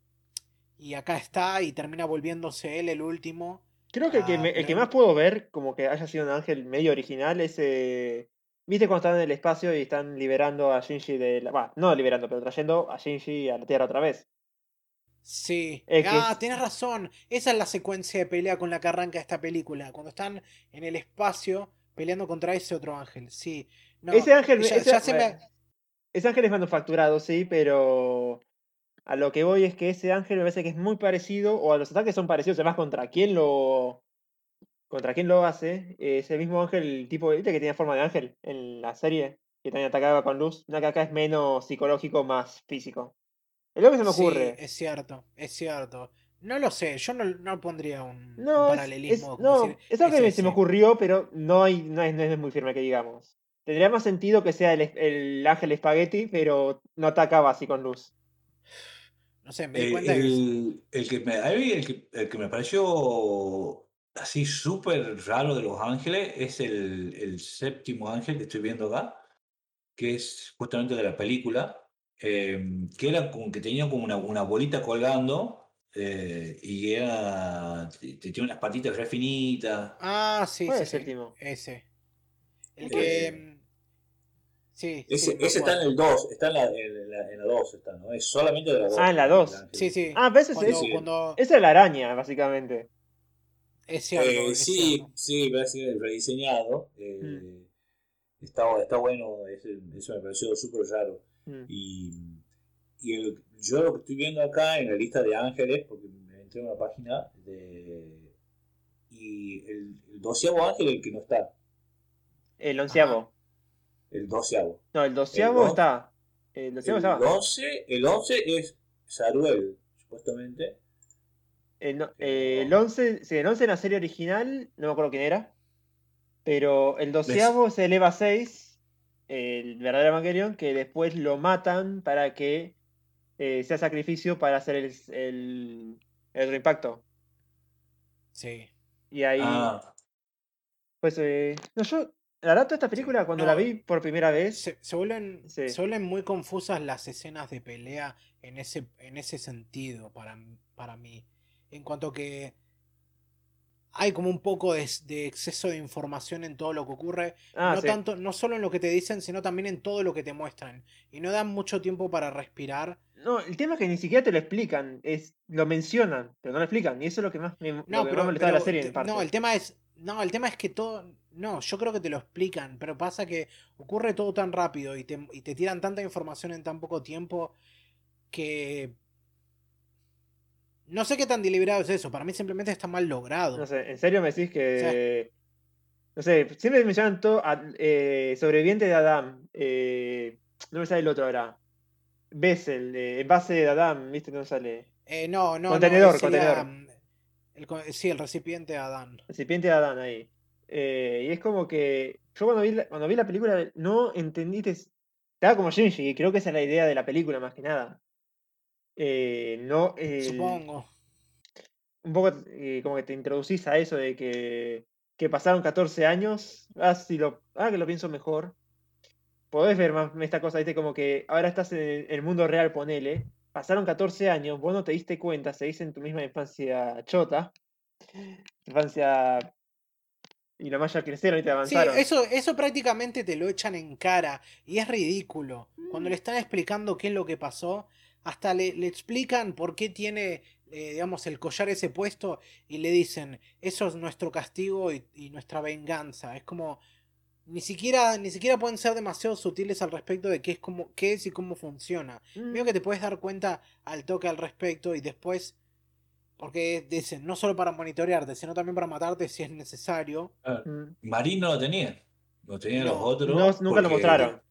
Y acá está y termina volviéndose él el último. Creo que el que, me- el que pero- más puedo ver, como que haya sido un ángel medio original, es. eh, ¿Viste cuando están en el espacio y están liberando a Shinji de la. Va, no liberando, pero trayendo a Shinji a la Tierra otra vez? Sí. Es ah, es- tienes razón. Esa es la secuencia de pelea con la que arranca esta película. Cuando están en el espacio peleando contra ese otro ángel. Sí. No, ese ángel. ya- ese, ya se me- bueno, ese ángel es manufacturado, sí, pero. A lo que voy es que ese ángel me parece que es muy parecido, o a los ataques son parecidos, además contra quién lo. Contra quién lo hace. Es el mismo ángel, el tipo ¿viste que tenía forma de ángel en la serie. que también atacaba con luz. No que acá es menos psicológico, más físico. Es lo que se me Sí, ocurre. es cierto, es cierto. No lo sé, yo no, no pondría un, No, es, es, paralelismo como no, decir, es algo es que me- se me ocurrió, pero no, hay, no, es, no es muy firme que digamos. Tendría más sentido que sea el, es- el ángel espagueti, pero no atacaba así con luz. No sé, me di Eh, cuenta que es- el, el que me, a mí el que, el que me pareció así súper raro de Los Ángeles es el, el séptimo ángel que estoy viendo acá, que es justamente de la película, eh, que era como que tenía como una, una bolita colgando eh, y era, te- te- tiene unas patitas re finitas. Ah, sí, ¿Cuál sí, es el sí, séptimo? ese. El que... mm, Sí, Ese, sí, ese está en el 2, está en la, en la, en la 2, está, ¿no? Es solamente de la 2. Ah, en la 2. Sí, sí. Ah, pero ese es, Cuando, sí. cuando... esa es la araña, básicamente. Es cierto, Eh, es sí, cierto. sí, ser rediseñado. eh, Mm. está, está bueno, ese- eso me pareció súper raro. Mm. Y, y el- yo lo que estoy viendo acá en la lista de ángeles, porque me entré a una página de. Y el, el doceavo ángel es el que no está, El onceavo. el doceavo. No, el doceavo do- está. El doceavo El. 11, el 11 es Saruel, supuestamente. El, no- Pero- eh, el 11, sí, el 11 en la serie original, no me acuerdo quién era. Pero el doceavo se eleva a 6, el verdadero Evangelion, que después lo matan para que eh, sea sacrificio para hacer el, el, el reimpacto. Sí. Y ahí, Ah, pues, eh, no, yo, la verdad, toda esta película, cuando la vi por primera vez, Se, se vuelven, Sí. se vuelven muy confusas las escenas de pelea en ese, en ese sentido para, para mí. En cuanto que hay como un poco de, de exceso de información en todo lo que ocurre. ah, no sí. tanto, no solo en lo que te dicen, sino también en todo lo que te muestran. Y no dan mucho tiempo para respirar. No, el tema es que ni siquiera te lo explican, es, lo mencionan, pero no lo explican. Y eso es lo que más me, No, pero, más molestaba de la pero serie, te- en parte. no, el tema es, no, el tema es que todo, no, yo creo que te lo explican, pero pasa que ocurre todo tan rápido y te, y te tiran tanta información en tan poco tiempo que no sé qué tan deliberado es eso. Para mí simplemente está mal logrado. No sé, ¿en serio me decís que.? No sé, siempre mencionan todo. a- eh, sobreviviente de Adam. eh, no me sale el otro ahora. Bessel, eh, envase de Adam, ¿viste? No sale. Eh, no, no, no, Contenedor, sería, contenedor. el sí, el recipiente Adán. Recipiente de Adán ahí. Eh, y es como que. Yo cuando vi la, cuando vi la película no entendí. te- Estaba como Shinji, y creo que esa es la idea de la película más que nada. Eh, no. el- Supongo. un poco eh, como que te introducís a eso de que, que pasaron 14 años. Ah, si lo, ah, que lo pienso mejor. Podés ver más esta cosa, ¿viste? Como que ahora estás en el mundo real, ponele. Pasaron 14 años, vos no te diste cuenta, seguís en tu misma infancia chota. Infancia. Y lo más ya crecieron y te Sí, avanzaron. eso, eso prácticamente te lo echan en cara y es ridículo. Cuando le están explicando qué es lo que pasó, hasta le, le explican por qué tiene, eh, digamos, el collar ese puesto y le dicen, eso es nuestro castigo y, y nuestra venganza. Es como, ni siquiera, ni siquiera pueden ser demasiado sutiles al respecto de qué es, como, qué es y cómo funciona. Mm, Veo que te puedes dar cuenta al toque al respecto y después, porque dicen, no solo para monitorearte, sino también para matarte si es necesario. mm. Marín no lo tenía. Lo tenían los No, otros. No, nunca lo mostraron.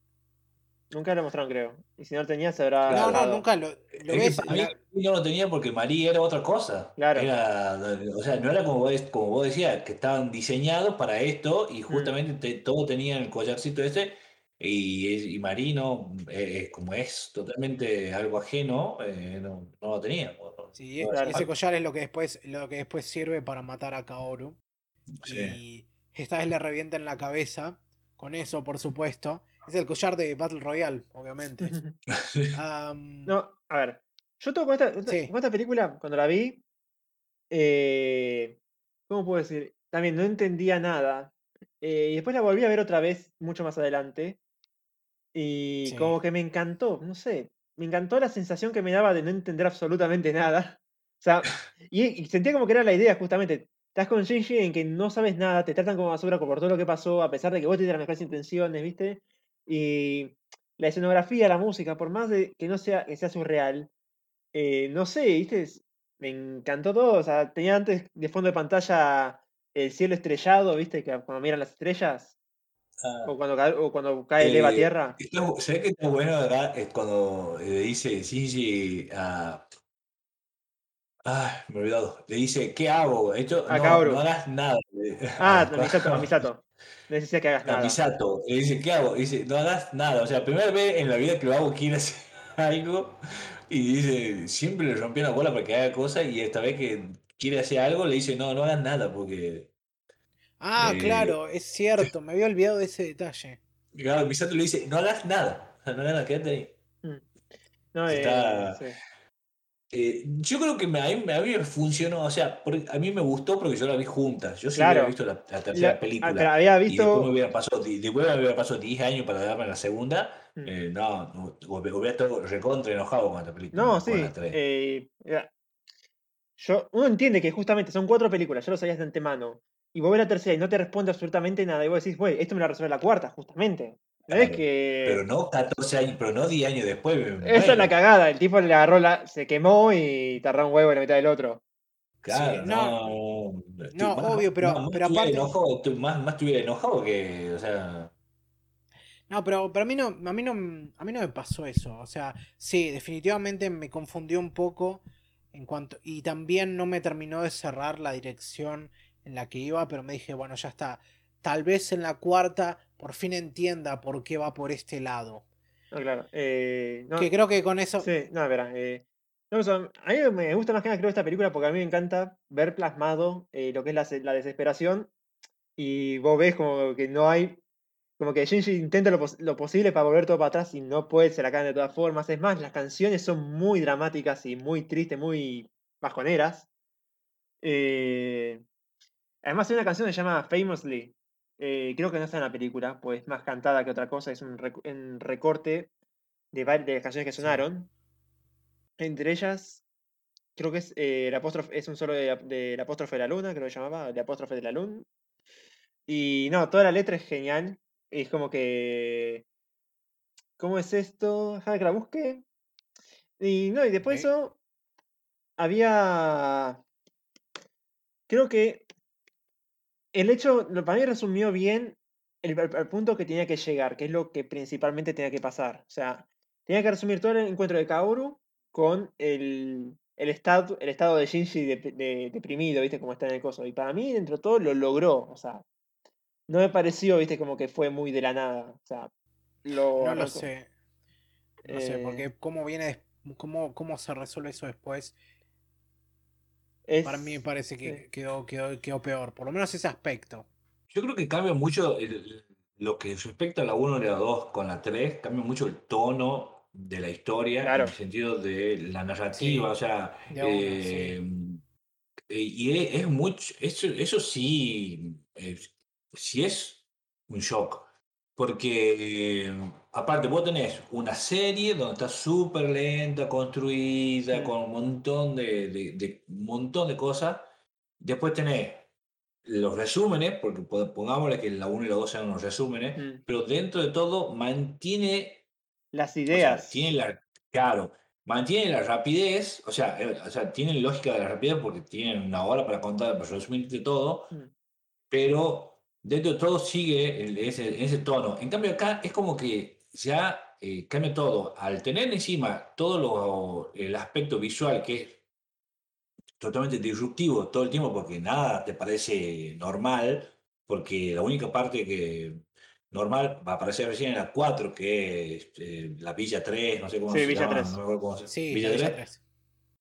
Nunca lo mostraron, creo. Y si no lo tenía, se habrá. No, no, nunca lo, lo ves. para mí no lo tenía porque Marí era otra cosa. Claro. Era, o sea, no era como vos, como vos decías, que estaban diseñados para esto Mm. y justamente te- todo tenía el collarcito ese. Y, y Marí no, eh, como es totalmente algo ajeno, eh, no, no lo tenía. Sí, no Claro. ese collar es lo que después, lo que después sirve para matar a Kaoru. Sí. Y esta vez le revienta en la cabeza. Con eso, por supuesto. Es el collar de Battle Royale, obviamente. Am, No, a ver. Yo todo con esta, esta- Sí. con esta película, cuando la vi, eh, ¿cómo puedo decir? También no entendía nada. eh, y después la volví a ver otra vez, mucho más adelante. Y Sí. como que me encantó, no sé. Me encantó la sensación que me daba de no entender absolutamente nada. O sea, y, y sentía como que era la idea, justamente. Estás con Shinji en que no sabes nada, te tratan como basura por todo lo que pasó, a pesar de que vos tienes las mejores intenciones, ¿viste? Y la escenografía, la música, por más de que no sea, que sea surreal, eh, no sé, ¿viste? Me encantó todo. O sea, tenía antes de fondo de pantalla el cielo estrellado, ¿viste? Que cuando miran las estrellas. Ah. O cuando cae, o cuando cae el Eva a Eh, tierra. ¿Sabés que está bueno acá? Es cuando le dice Shinji a. Ah, me he olvidado. Le dice, ¿qué hago? Esto, A no, no hagas nada. Ah, A- Misato, a Misato. No necesita que hagas a nada. Misato. Le dice, ¿qué hago? Dice, no hagas nada. O sea, primera vez en la vida que lo hago quiere hacer algo. Y dice, siempre le rompió la bola para que haga cosas. Y esta vez que quiere hacer algo, le dice, no, no hagas nada. Porque. Ah, Eh, claro, es cierto, me había olvidado de ese detalle. Claro, Misato le dice, no hagas nada. No hagas nada, quédate ahí. No, eh, Está- sí. Eh, yo creo que me, a, mí, a mí me funcionó, o sea, a mí me gustó porque yo la vi juntas. Yo sí Claro. hubiera visto la, la tercera La- película. ah, pero había Y después me visto. hubiera pasado, después me hubiera pasado 10 años para darme la segunda. Mm. eh, no, no, hubiera estado recontra enojado con esta película. No, sí. la eh, yo, uno entiende que justamente son cuatro películas, ya lo sabías de antemano. Y vos ves la tercera y no te responde absolutamente nada. Y vos decís, güey, esto me lo resuelve la cuarta, justamente. Es que. Pero no 14 años, pero no 10 años después. me Esa es la cagada. El tipo le agarró la. Se quemó y tardó un huevo en la mitad del otro. Claro, Sí, no. no, más- obvio, pero- más- más pero estuviera aparte- enojado, más, más estuviera enojado que. O sea. No, pero, pero a mí no, a mí no, a mí no me pasó eso. O sea, sí, definitivamente me confundió un poco en cuanto. Y también no me terminó de cerrar la dirección en la que iba, pero me dije, bueno, ya está. Tal vez en la cuarta por fin entienda por qué va por este lado. No, claro. eh, no, Que creo que con eso. Sí, no, verá. eh, no, a mí me gusta más que nada creo esta película porque a mí me encanta ver plasmado eh, lo que es la, se- la desesperación y vos ves como que no hay, como que Shinji intenta lo, pos- lo posible para volver todo para atrás y no puede, se la caen de todas formas. Es más, las canciones son muy dramáticas y muy tristes, muy bajoneras. Eh, además hay una canción que se llama Famously. Eh, creo que no está en la película, pues es más cantada que otra cosa, es un, rec- un recorte de, de canciones que sonaron. Entre ellas, creo que es eh, el apóstrofe, es un solo de, del apóstrofe de la luna, creo que se llamaba, el apóstrofe de la luna. Y no, toda la letra es genial. Es como que. ¿Cómo es esto? Déjame que la busque. Y no, y después de eso. Había. Creo que. El hecho, lo, para mí resumió bien el, el- el punto que tenía que llegar, que es lo que principalmente tenía que pasar. O sea, tenía que resumir todo el encuentro de Kaoru con el, el, estado, el estado de Shinji de- deprimido, ¿viste? Como está en el coso. Y para mí, dentro de todo, lo logró. O sea, no me pareció, ¿viste? Como que fue muy de la nada. O sea, lo. No lo sé. No sé, Eh, porque cómo viene, cómo, cómo se resuelve eso después, es- para mí me parece que sí. quedó, quedó, quedó peor. Por lo menos ese aspecto. Yo creo que cambia mucho el- lo que respecta a la 1 y la 2 con la 3, cambia mucho el tono de la historia Claro. en el sentido de la narrativa, Sí, o sea, una, eh, eh, y es, es mucho, eso, eso sí, es, sí es un shock, porque eh, aparte vos tenés una serie donde está súper lenta, construida, Sí. con un montón de, de- de- montón de cosas, después tenés los resúmenes, porque po- pongámosle que la 1 y la 2 sean los resúmenes, Mm. pero dentro de todo mantiene, Las o sea, ideas. tiene la, claro, mantiene la rapidez, o sea, eh, o sea, tienen lógica de la rapidez porque tienen una hora para contar, para resumir de todo, Mm. pero dentro de todo sigue ese, ese tono. En cambio acá es como que ya eh, cambia todo. Al tener encima todo lo- el aspecto visual que es totalmente disruptivo todo el tiempo porque nada te parece normal, porque la única parte que normal va a aparecer recién en la 4, que es eh, la Villa 3, no sé cómo Sí, se Villa llama, 3. no me acuerdo cómo se Sí, Villa la Villa 3. 3.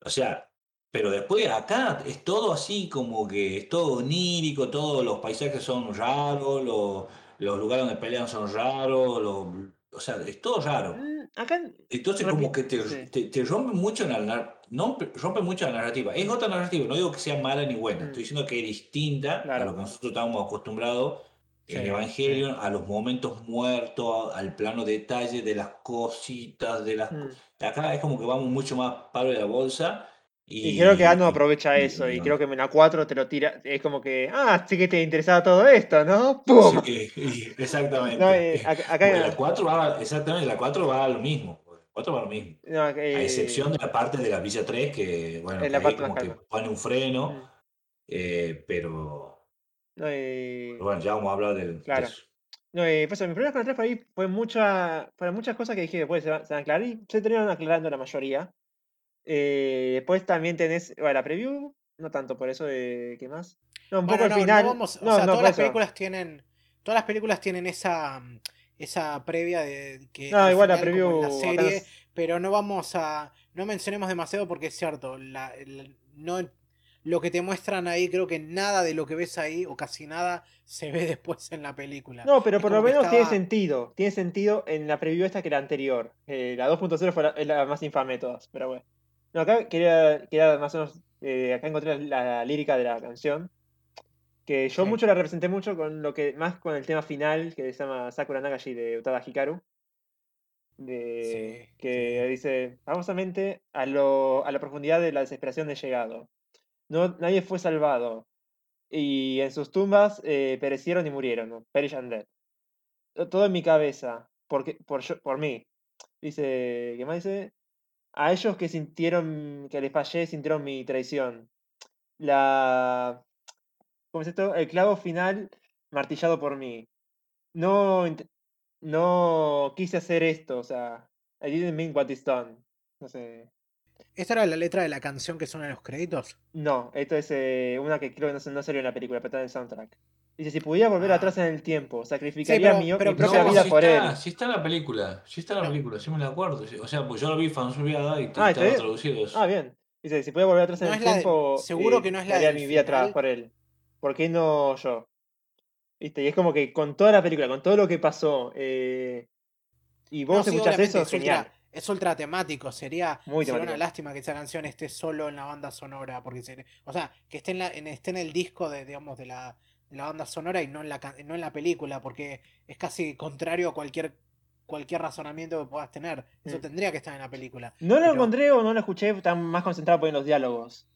O sea, pero después acá es todo así como que es todo onírico, todos los paisajes son raros, los, los lugares donde pelean son raros, los- o sea, es todo raro. Mm, Acá. Entonces como que te, sí. te, te rompe mucho la nar- no pe- rompe mucho la narrativa. Es otra narrativa, no digo que sea mala ni buena, Mm. estoy diciendo que es distinta a Claro. lo que nosotros estábamos acostumbrados en Sí, Evangelion, a los momentos muertos, al plano detalle de las cositas, de las... Mm. Acá es como que vamos mucho más palo de la bolsa. Y, Y creo que Ano aprovecha eso, y y- creo que en la 4 te lo tira. Es como que, ah, sí que te interesaba todo esto, ¿no? ¡Pum! Sí, y- exactamente. No, eh, acá, acá- Porque la 4 va, exactamente, la 4 va a lo mismo. La 4 va a lo mismo. no, A eh, excepción de la parte de la Villa 3, que, bueno, que la parte como que pone un freno, mm, eh, pero, eh, pero bueno, ya vamos a hablar del, de Claro. eso. No, eh, pues, mi problema con la 3 fue mucha, fueron muchas cosas que dije después se, van- se van a aclarar y se terminaron aclarando la mayoría. Eh, después también tenés, bueno, la preview, no tanto por eso, de ¿qué más? No, un Bueno, poco no, no final. vamos- o no, sea, no, todas las eso. películas tienen. Todas las películas tienen esa. mm, esa previa de que. No, al igual la en preview. la serie. es- Pero no vamos a. No mencionemos demasiado porque es cierto. La, el- no, lo que te muestran ahí, creo que nada de lo que ves ahí, o casi nada, se ve después en la película. No, pero Es por lo menos tiene sentido. Tiene sentido en la preview esta que la anterior. Eh, la 2.0 fue la, la más infame de todas, pero bueno. No, acá quería, quería más o menos. eh, acá encontré la, la lírica de la canción. Que yo Sí. mucho la representé mucho con lo que. Más con el tema final que se llama Sakura Nagashi de Utada Hikaru. De, Sí, que sí. dice famosamente a, lo, a la profundidad de la desesperación he llegado. No, nadie fue salvado. Y en sus tumbas eh, perecieron y murieron. ¿no? Perish and dead. To- Todo en mi cabeza. Porque, por, yo- por mí. Dice. ¿Qué más dice? A ellos que sintieron. que les fallé, sintieron mi traición. La. ¿Cómo es esto? El clavo final martillado por mí. No. No quise hacer esto, o sea. I didn't mean what is done. No sé. ¿Esta era la letra de la canción que suena en los créditos? No, esto es eh, una que creo que no salió en la película, pero está en el soundtrack. Dice, si pudiera volver Ah. atrás en el tiempo, sacrificaría pero- mi, pero mi propia no, vida sí por está, él. sí está en la película, sí está en la No. película, sí me la acuerdo. sí. O sea, pues yo lo vi fansubiada y Ah, estaba traducido eso. Ah, bien. Dice, si pudiera volver atrás en el la de- tiempo, seguro eh, que no es la daría del mi vida atrás por él. ¿Por qué no yo? ¿Viste? Y es como que con toda la película, con todo lo que pasó, eh, y vos No, sí, escuchás eso, es genial. ultra, es ultra temático. Sería, Muy sería una lástima que esa canción esté solo en la banda sonora. Porque sería- o sea, que esté en, la, en, esté en el disco de, digamos, de la, la banda sonora y no en la, no en la película. Porque es casi contrario a cualquier, cualquier razonamiento que puedas tener. Eso Mm. tendría que estar en la película. No lo Pero- encontré o no lo escuché, tan más concentrado por en los diálogos.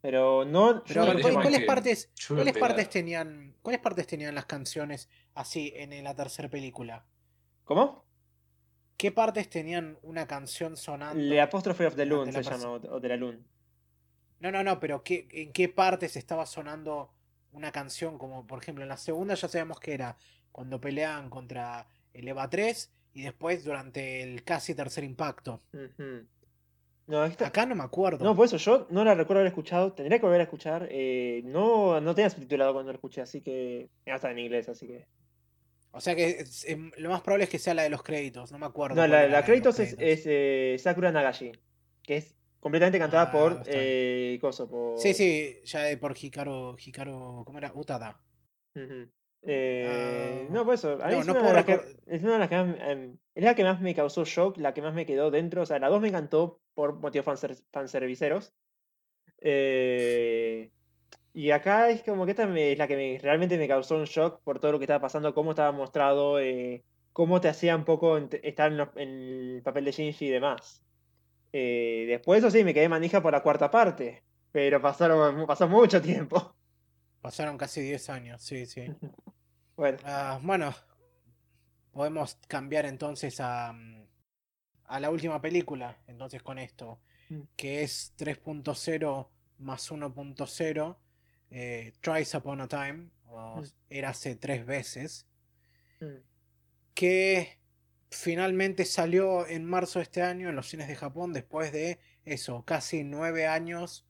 Pero no, Pero, no me lo parece ¿cuál- escuché más ¿cuáles partes, cuáles partes tenían, cuáles partes tenían las canciones así en, la tercera película? ¿Cómo? ¿Qué partes tenían una canción sonando? The Apostrophe of the Loon se la llama, o o de la Loon. No, no, no, pero ¿qué, ¿en qué partes estaba sonando una canción? Como por ejemplo en la segunda ya sabemos que era cuando peleaban contra el EVA 3 y después durante el casi tercer impacto. No, esta- Acá no me acuerdo. no, por eso yo no la recuerdo haber escuchado. Tendría que volver a escuchar. eh, no, no tenía subtitulado cuando lo escuché, así que. Hasta en inglés, así que. O sea que es- lo más probable es que sea la de los créditos, no me acuerdo. No, la, la de los créditos es, créditos. es, eh, Sakura Nagashi. Que es completamente cantada Ah, por. Eh, por. Sí, sí, ya por Hikaru, Hikaru, ¿cómo era? Utada. Eh, no, por eso. A mí no, es, no una puedo de las que, recor- es una de las que más, em, es la que más me causó shock, la que más me quedó dentro. O sea, la 2 me encantó por motivos fanser, fanserviceros. Eh, y acá es como que esta me- es la que me- realmente me causó un shock por todo lo que estaba pasando, cómo estaba mostrado, eh, cómo te hacía un poco estar en, los- en el papel de Shinji y demás. Eh, después, eso sí, me quedé manija por la cuarta parte. Pero pasaron, pasó mucho tiempo. Pasaron casi 10 años, sí, sí. Bueno, Ah, bueno, podemos cambiar entonces a, a la última película, entonces con esto, Mm. que es 3.0 más 1.0, eh, Twice Upon a Time, o Mm. Érase tres veces, mm, que finalmente salió en marzo de este año en los cines de Japón, después de eso, casi nueve años,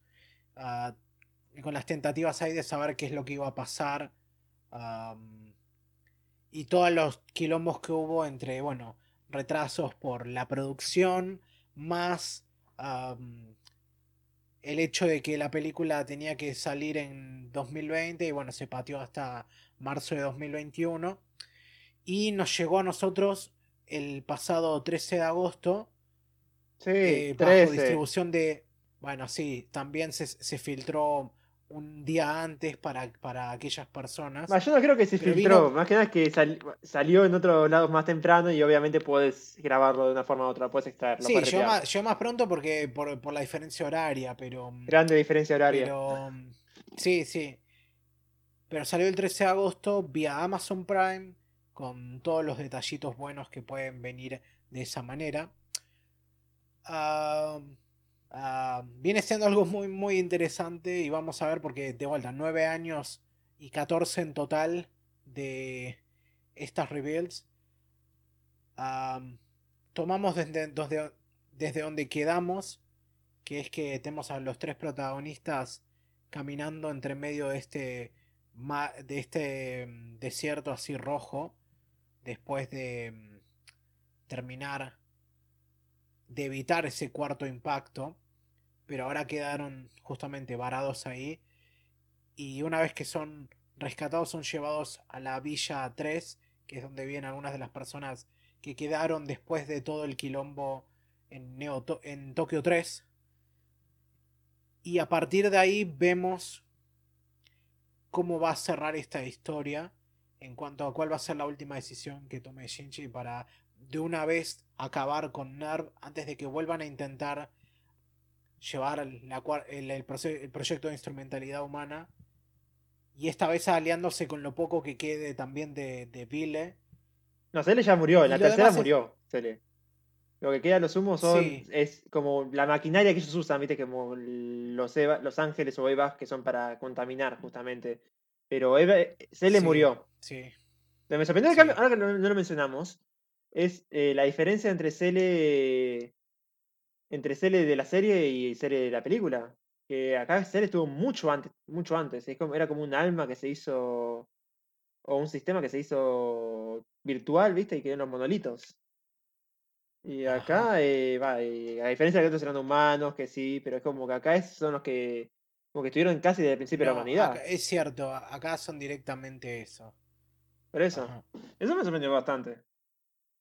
ah, con las tentativas ahí de saber qué es lo que iba a pasar. y todos los quilombos que hubo entre, bueno, retrasos por la producción, más el hecho de que la película tenía que salir en 2020 y bueno, se pateó hasta marzo de 2021. Y nos llegó a nosotros el pasado 13 de agosto, sí, eh, bajo 13. distribución de... Bueno, sí, también se, se filtró un día antes para, para aquellas personas. Yo no creo que se Pero filtró, vino- más que nada es que sal- salió en otros lados más temprano y obviamente puedes grabarlo de una forma u otra, puedes extraerlo. Sí, retirar. más, llegó más pronto porque por, por la diferencia horaria, pero... Grande diferencia horaria. Pero mm, sí, sí. Pero salió el 13 de agosto vía Amazon Prime con todos los detallitos buenos que pueden venir de esa manera. Ah, ah, viene siendo algo muy, muy interesante y vamos a ver porque de vuelta, 9 años y 14 en total de, estas reveals, am, tomamos desde, desde, donde quedamos, que es que tenemos a los tres protagonistas caminando entre medio de este, de este mm, desierto así rojo, después de mm, terminar de evitar ese cuarto impacto, pero ahora quedaron justamente varados ahí y una vez que son rescatados son llevados a la Villa 3, que es donde viven algunas de las personas que quedaron después de todo el quilombo en, Neo en Tokio 3. Y a partir de ahí vemos cómo va a cerrar esta historia en cuanto a cuál va a ser la última decisión que tome Shinji para de una vez acabar con Nerv antes de que vuelvan a intentar llevar la el, el proyecto de instrumentalidad humana y esta vez aliándose con lo poco que quede también de, de Vile. No, Cele ya murió, en la tercera es- murió, Cele. Lo que queda a lo sumo son, Sí. es como la maquinaria que ellos usan, viste, como los, Eva- los ángeles o Evas que son para contaminar, justamente. Pero Eva, Cele Sí. murió. Sí, Lo que me sorprendió, Sí. que ahora que no, no lo mencionamos, es eh, la diferencia entre Cele, entre Cele de la serie y Cele de la película. Que acá Cele estuvo mucho antes, mucho antes. Es como, era como un alma que se hizo, o un sistema que se hizo virtual, viste, y quedó en los monolitos. Y acá, eh, va, eh, a diferencia de que otros eran humanos, que sí, pero es como que acá es- son los que, como que estuvieron casi desde el principio de la humanidad. acá- es cierto, a- acá son directamente eso. Por eso. Ajá. Eso me sorprendió bastante.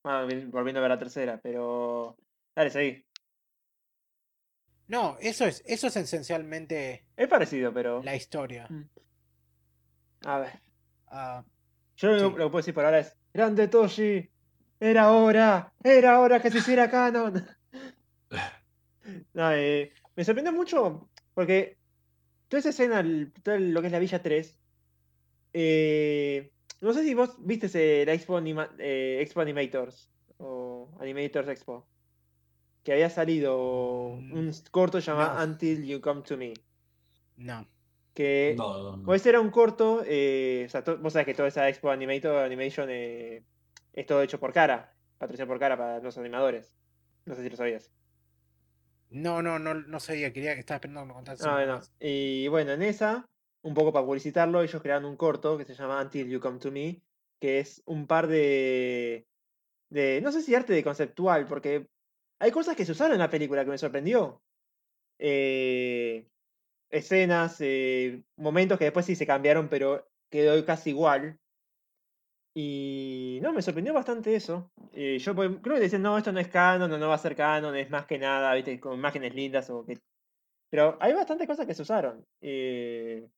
Ah, vi- volviendo a ver la tercera, pero. Dale, seguí. No, eso es, eso es esencialmente Es parecido, pero. la historia. Mm. A ver. Ah, Yo lo, Sí. lo que puedo decir por ahora es. ¡Grande Toshi! ¡Era hora! ¡Era hora que se hiciera canon! No, eh, me sorprendió mucho porque toda esa escena, todo lo que es la Villa 3. eh, no sé si vos viste ese- la Expo, Anima- eh, Expo Animators o Animators Expo. Que había salido Mm, un corto llamado no. Until You Come to Me. no. Que No, no, no. pues era un corto, eh, o sea, to- vos sabés que toda esa Expo Animator Animation eh, es todo hecho por cara, patrocinado por cara para los animadores. No sé si lo sabías. No, no, no, no sabía, quería que estaba esperando que me Ah, bueno. Y bueno, en esa, un poco para publicitarlo, ellos crearon un corto que se llama Until You Come to Me, que es un par de, de no sé si arte de conceptual, porque hay cosas que se usaron en la película que me sorprendió. Eh, escenas, eh, momentos que después sí se cambiaron, pero quedó casi igual. Y no, me sorprendió bastante eso. Eh, yo pues, creo que decían, no, esto no es canon, no, no va a ser canon, es más que nada, viste, con imágenes lindas o que pero hay bastantes cosas que se usaron. eh,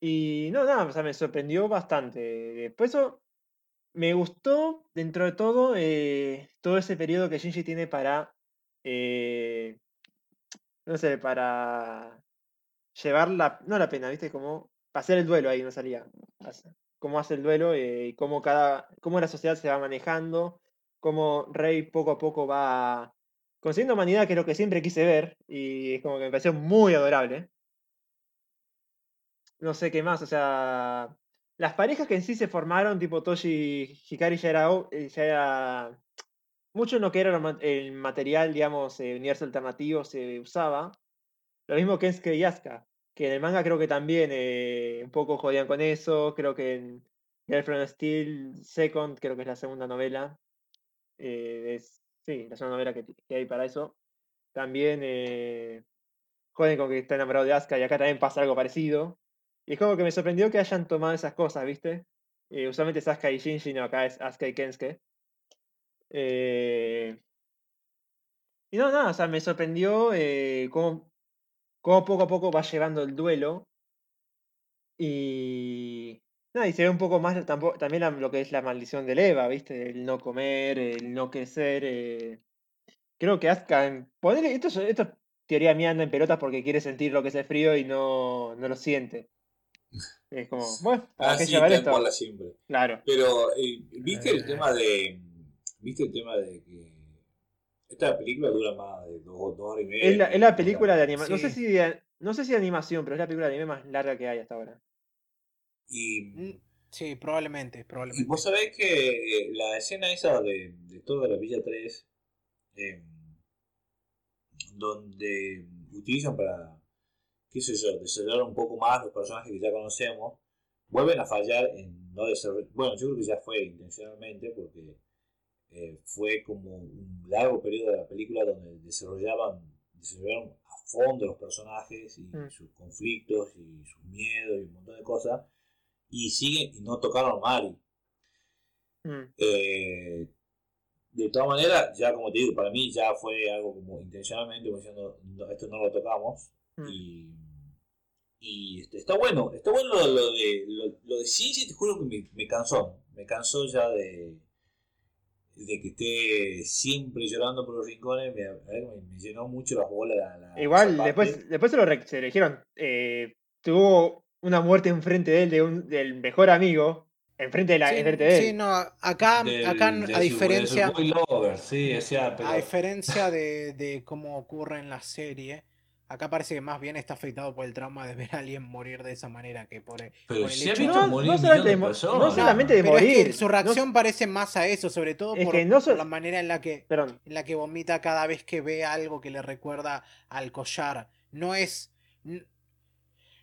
y no, nada, o sea, me sorprendió bastante. Después eso, me gustó, dentro de todo, eh, todo ese periodo que Shinji tiene para, no sé, para llevar la, no la pena, ¿viste? Como hacer el duelo ahí, no salía. Cómo hace el duelo eh, y cómo, cada, cómo la sociedad se va manejando, cómo Rey poco a poco va consiguiendo humanidad, que es lo que siempre quise ver, y es como que me pareció muy adorable. No sé qué más, o sea, las parejas que en sí se formaron, tipo Toshi Hikari, ya era, eh, mucho en lo que era el material, digamos, universo alternativo se usaba. Lo mismo que Kensuke y Asuka, que en el manga creo que también eh, un poco jodían con eso, creo que en Girlfriend Steel Second, creo que es la segunda novela, eh, es, sí, la segunda novela que, hay para eso, también eh, joden con que está enamorado de Asuka y acá también pasa algo parecido. Y es como que me sorprendió que hayan tomado esas cosas, ¿viste? Usualmente es Asuka y Shinji, no, acá es Asuka y Kensuke. Y no, nada, o sea, me sorprendió eh, cómo, cómo poco a poco va llevando el duelo. Y. Nada, y se ve un poco más tampo- también la- lo que es la maldición del Eva, ¿viste? El no comer, el no crecer. eh. Creo que Asuka. en- ponele- esto, es- esto es teoría mía anda en pelotas porque quiere sentir lo que es el frío y no, no lo siente. Es como, bueno, ¿para Ah, qué sí, llevar esto? siempre. Claro. Pero, eh, ¿viste el Eh. tema de. ¿Viste el tema de que. Esta película dura más de dos, dos horas y media. Es la, es la película de animación. No sé si de- no sé si de animación, pero es la película de anime más larga que hay hasta ahora. Y Mm, Sí, probablemente, Y probablemente. vos sabés que eh, la escena esa de, de toda la Villa 3, eh, donde utilizan para, qué sé yo, desarrollar un poco más los personajes que ya conocemos, vuelven a fallar en no desarrollar. Bueno, yo creo que ya fue intencionalmente porque eh, fue como un largo periodo de la película donde desarrollaban, desarrollaron a fondo los personajes y Mm. sus conflictos y sus miedos y un montón de cosas y siguen y no tocaron a Mari. Mm, Eh, de todas maneras, ya como te digo, para mí ya fue algo como intencionalmente, como diciendo, "No, esto no lo tocamos. mm. Y, y este, está bueno, está bueno lo, lo de lo, lo de Shinji, te juro que me, me cansó, me cansó ya de, de que esté siempre llorando por los rincones, me, me- me llenó mucho las bolas. La, la- Igual, después, después se lo re- se eligieron. eh, tuvo una muerte enfrente de él, de un, del mejor amigo, enfrente de, la, Sí, enfrente de él. sí, no, acá, Del- acá de a diferencia, lover, sí, o sea, pero- a diferencia de, de cómo ocurre en la serie, acá parece que más bien está afectado por el trauma de ver a alguien morir de esa manera que por, el- pero por el si ha hecho visto No, morir no millones solamente de de mo- personas. no solamente de Pero es que morir, su no- reacción parece más a eso, sobre todo por, que no por sol- la manera en la que Perdón, en la que vomita cada vez que ve algo que le recuerda al collar. No es.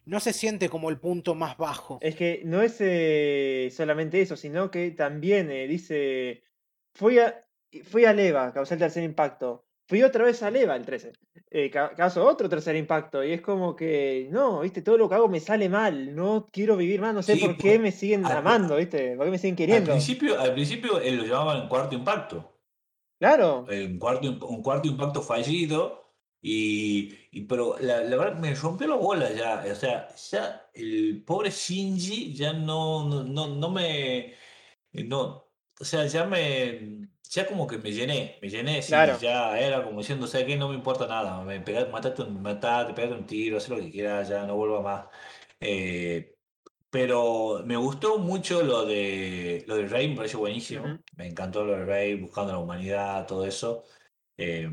No se siente como el punto más bajo. es que no es eh, solamente eso, sino que también eh, dice, fui a, fui a Leva, causé el tercer impacto. Fui otra vez a Leva, el 13. Eh, ca- causó otro tercer impacto. Y es como que, no, viste, todo lo que hago me sale mal. No quiero vivir más, no sé Sí, por qué me siguen al- amando, viste, por qué me siguen Al queriendo. principio, al principio él lo llamaban cuarto impacto. Claro, Un cuarto, un cuarto impacto fallido. Y, y- pero la, la verdad me rompió la bola ya. O sea, ya el pobre Shinji ya no, no, no, no me. No, o sea, ya me. Ya como que me llené, me llené, sí, Claro. ya era como diciendo, ¿sabes qué? No me importa nada, me pegate, matate, un- matate, pegate un tiro, haz lo que quieras, ya no vuelva más. Eh, pero me gustó mucho lo de lo de Rey, me pareció buenísimo. Ujú. Me encantó lo de Rey, buscando la humanidad, todo eso. Eh,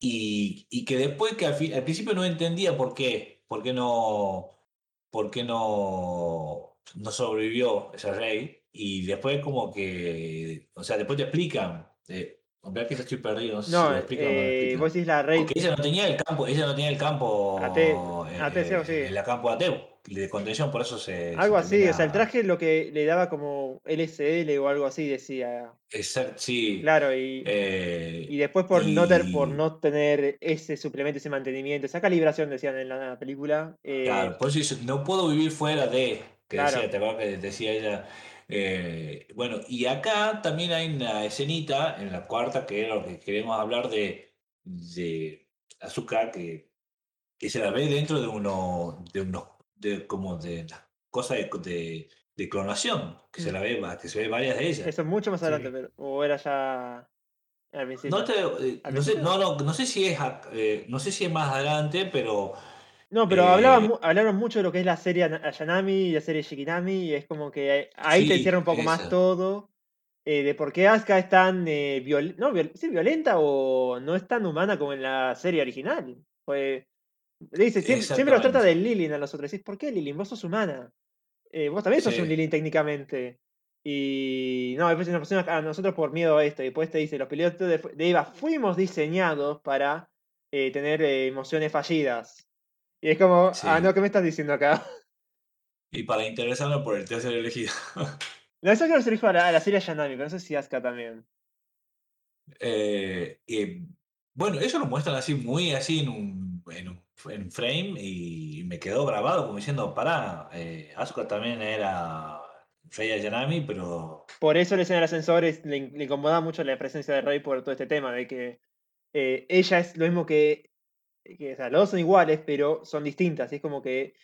y, y que después que al, fin- al principio no entendía por qué, por qué no, por qué no, no sobrevivió ese Rey. Y después como que, o sea, después te explican. Eh, que estoy perdido, no sé si lo explican lo eh, vos decís la rey. Porque ella no tenía el campo, ella no tenía el campo AT, eh, AT, sí, sí. el campo AT de contención, por eso se, Algo se así, o sea, el termina- traje lo que le daba como LSL o algo así, decía. Exacto, sí. Claro, y, eh, y después por, no ter- por y- no tener ese suplemento, ese mantenimiento, esa calibración, decían en la película. eh, Claro, por eso dice, no puedo vivir fuera de, que Claro. decía, te acuerdas que decía ella. Eh, bueno, y acá también hay una escenita en la cuarta que era lo que queremos hablar de, de azúcar que, que se la ve dentro de uno, de unos, de como de las cosas de, de, de clonación, que se Mm. la ve, que se ve varias de ellas. Eso es mucho más Sí. adelante, pero, o era ya al principio. No, te- eh, ¿Al no, sé, no, no, no sé si es eh, no sé si es más adelante, pero No, pero Eh, hablaban, mu- hablaron mucho de lo que es la serie Ana- Ayanami y la serie Shikinami, y es como que ahí te cierra un poco más todo, eh, de por qué Asuka es tan eh, viol- no, viol- sí, violenta o no es tan humana como en la serie original. Pues, le dice, siempre, siempre los trata de. Lilin a los otros. Decís, ¿por qué Lilin? Vos sos humana. Eh, vos también sos Sí. un Lilin técnicamente. Y no, después nos pusimos a nosotros por miedo a esto. Y después te dice, los pilotos de, de Eva fuimos diseñados para eh, tener eh, emociones fallidas. Y es como, Sí. ah, no, ¿qué me estás diciendo acá? Y para interesarnos por el tercer elegido. No, eso creo que se lo dijo a la, serie Ayanami, pero no sé si Asuka también. Eh, eh, bueno, eso lo muestran así, muy así en un, en un, en un frame y me quedó grabado como diciendo, pará, eh, Asuka también era Rey Ayanami, pero Por eso la escena del ascensor es- le, le incomodaba mucho la presencia de Rey por todo este tema, de que eh, ella es lo mismo que, que, o sea, los dos son iguales, pero son distintas. Y es como que,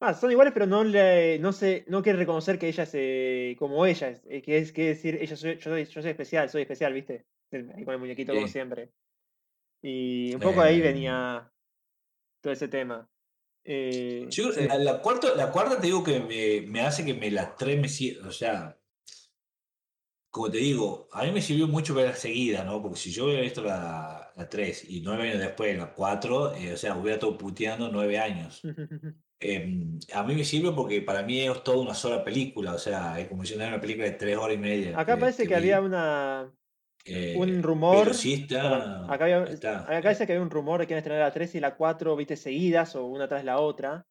ah, son iguales, pero no le, no se, no quiere reconocer que ella es eh, como ella, eh, que es que decir, ella soy, yo, soy, yo soy especial, soy especial, ¿viste? Ahí con el muñequito como siempre. Y un poco ahí Eh, venía todo ese tema. Eh, yo, la, la cuarta, la cuarta te digo que me, me hace que me las tres me o sea, como te digo, a mí me sirvió mucho ver seguida, ¿no? Porque si yo hubiera visto la, la 3 y nueve años después la 4, eh, o sea, hubiera estado puteando nueve años. Em, a mí me sirve porque para mí es toda una sola película, o sea, es como si fuera una película de tres horas y media. Acá parece que, vi. había una Eh, un rumor. Pero sí está. Acá, había- está. acá dice que había un rumor de que iban a estrenar la 3 y la 4, viste, seguidas o una tras la otra.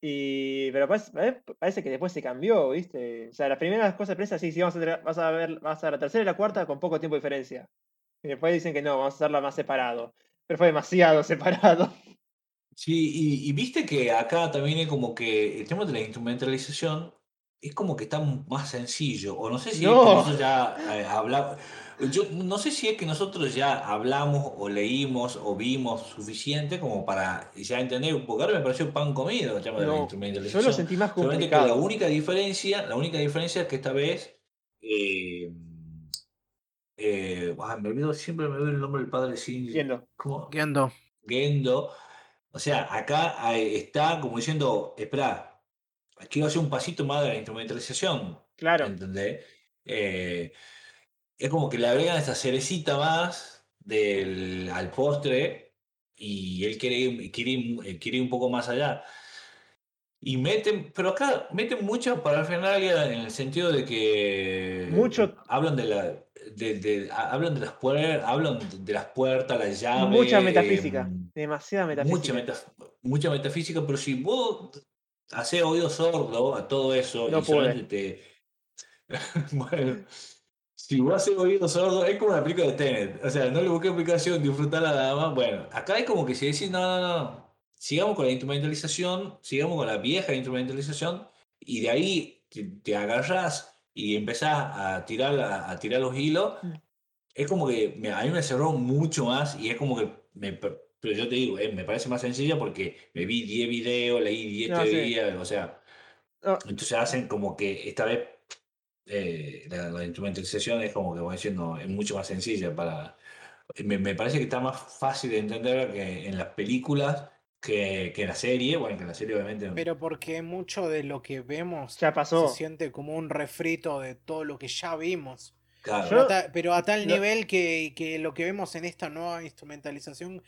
Y, pero parece, pare- parece que después se cambió, ¿viste? O sea, las primeras cosas de prensa, sí, sí, vamos a vas a ver, vas a ver la tercera y la cuarta con poco tiempo de diferencia. Y después dicen que no, vamos a hacerla más separado. Pero fue demasiado separado. Sí, y, y viste que acá también es como que el tema de la instrumentalización es como que está más sencillo. O no sé si es que No. nosotros ya eh, hablamos. Yo no sé si es que nosotros ya hablamos o leímos o vimos suficiente como para ya entender, porque ahora me pareció pan comido el tema de la No, yo instrumentalización. lo sentí más Solamente que la complicado. única diferencia, la única diferencia es que esta vez eh, eh, ah, me olvido, siempre me olvido el nombre del padre. Entiendo. ¿Cómo? Gendo. Gendo. O sea, acá está como diciendo, espera, quiero hacer un pasito más de la instrumentalización. Claro. ¿Entendés? Eh, es como que le agregan esta cerecita más del, al postre y él quiere, ir- quiere, ir- eh, quiere ir un poco más allá. Y meten, pero acá meten mucha parafernalia en el sentido de que Mucho- hablan de la de, de- ha- hablan de las puertas, hablan de las puertas, las llaves, Mucha metafísica. em, Demasiada mucha, metafísica. metaf- mucha metafísica, pero si vos haces oído sordo a todo eso No y solamente te. bueno, si vos haces oído sordo, es como la película de Tenet. O sea, no le busqué explicación, disfrutarla nada más. Bueno, acá es como que si decís, no, no, no, sigamos con la instrumentalización, sigamos con la vieja instrumentalización, y de ahí te, te agarrás y empezás a tirar, a, a tirar los hilos. Mm. Es como que me- a mí me cerró mucho más y es como que me, pero yo te digo, eh, me parece más sencilla porque me vi 10 videos, leí 10 No, sí. teorías, o sea, No, entonces hacen como que esta vez eh, la, la instrumentalización es como que voy diciendo, es mucho más sencilla para... Me, me parece que está más fácil de entender que en las películas que, que en la serie, bueno, que en la serie obviamente... Pero porque mucho de lo que vemos ya pasó. se siente como un refrito de todo lo que ya vimos. claro, Yo- Pero a, ta- pero a tal nivel que, que lo que vemos en esta nueva instrumentalización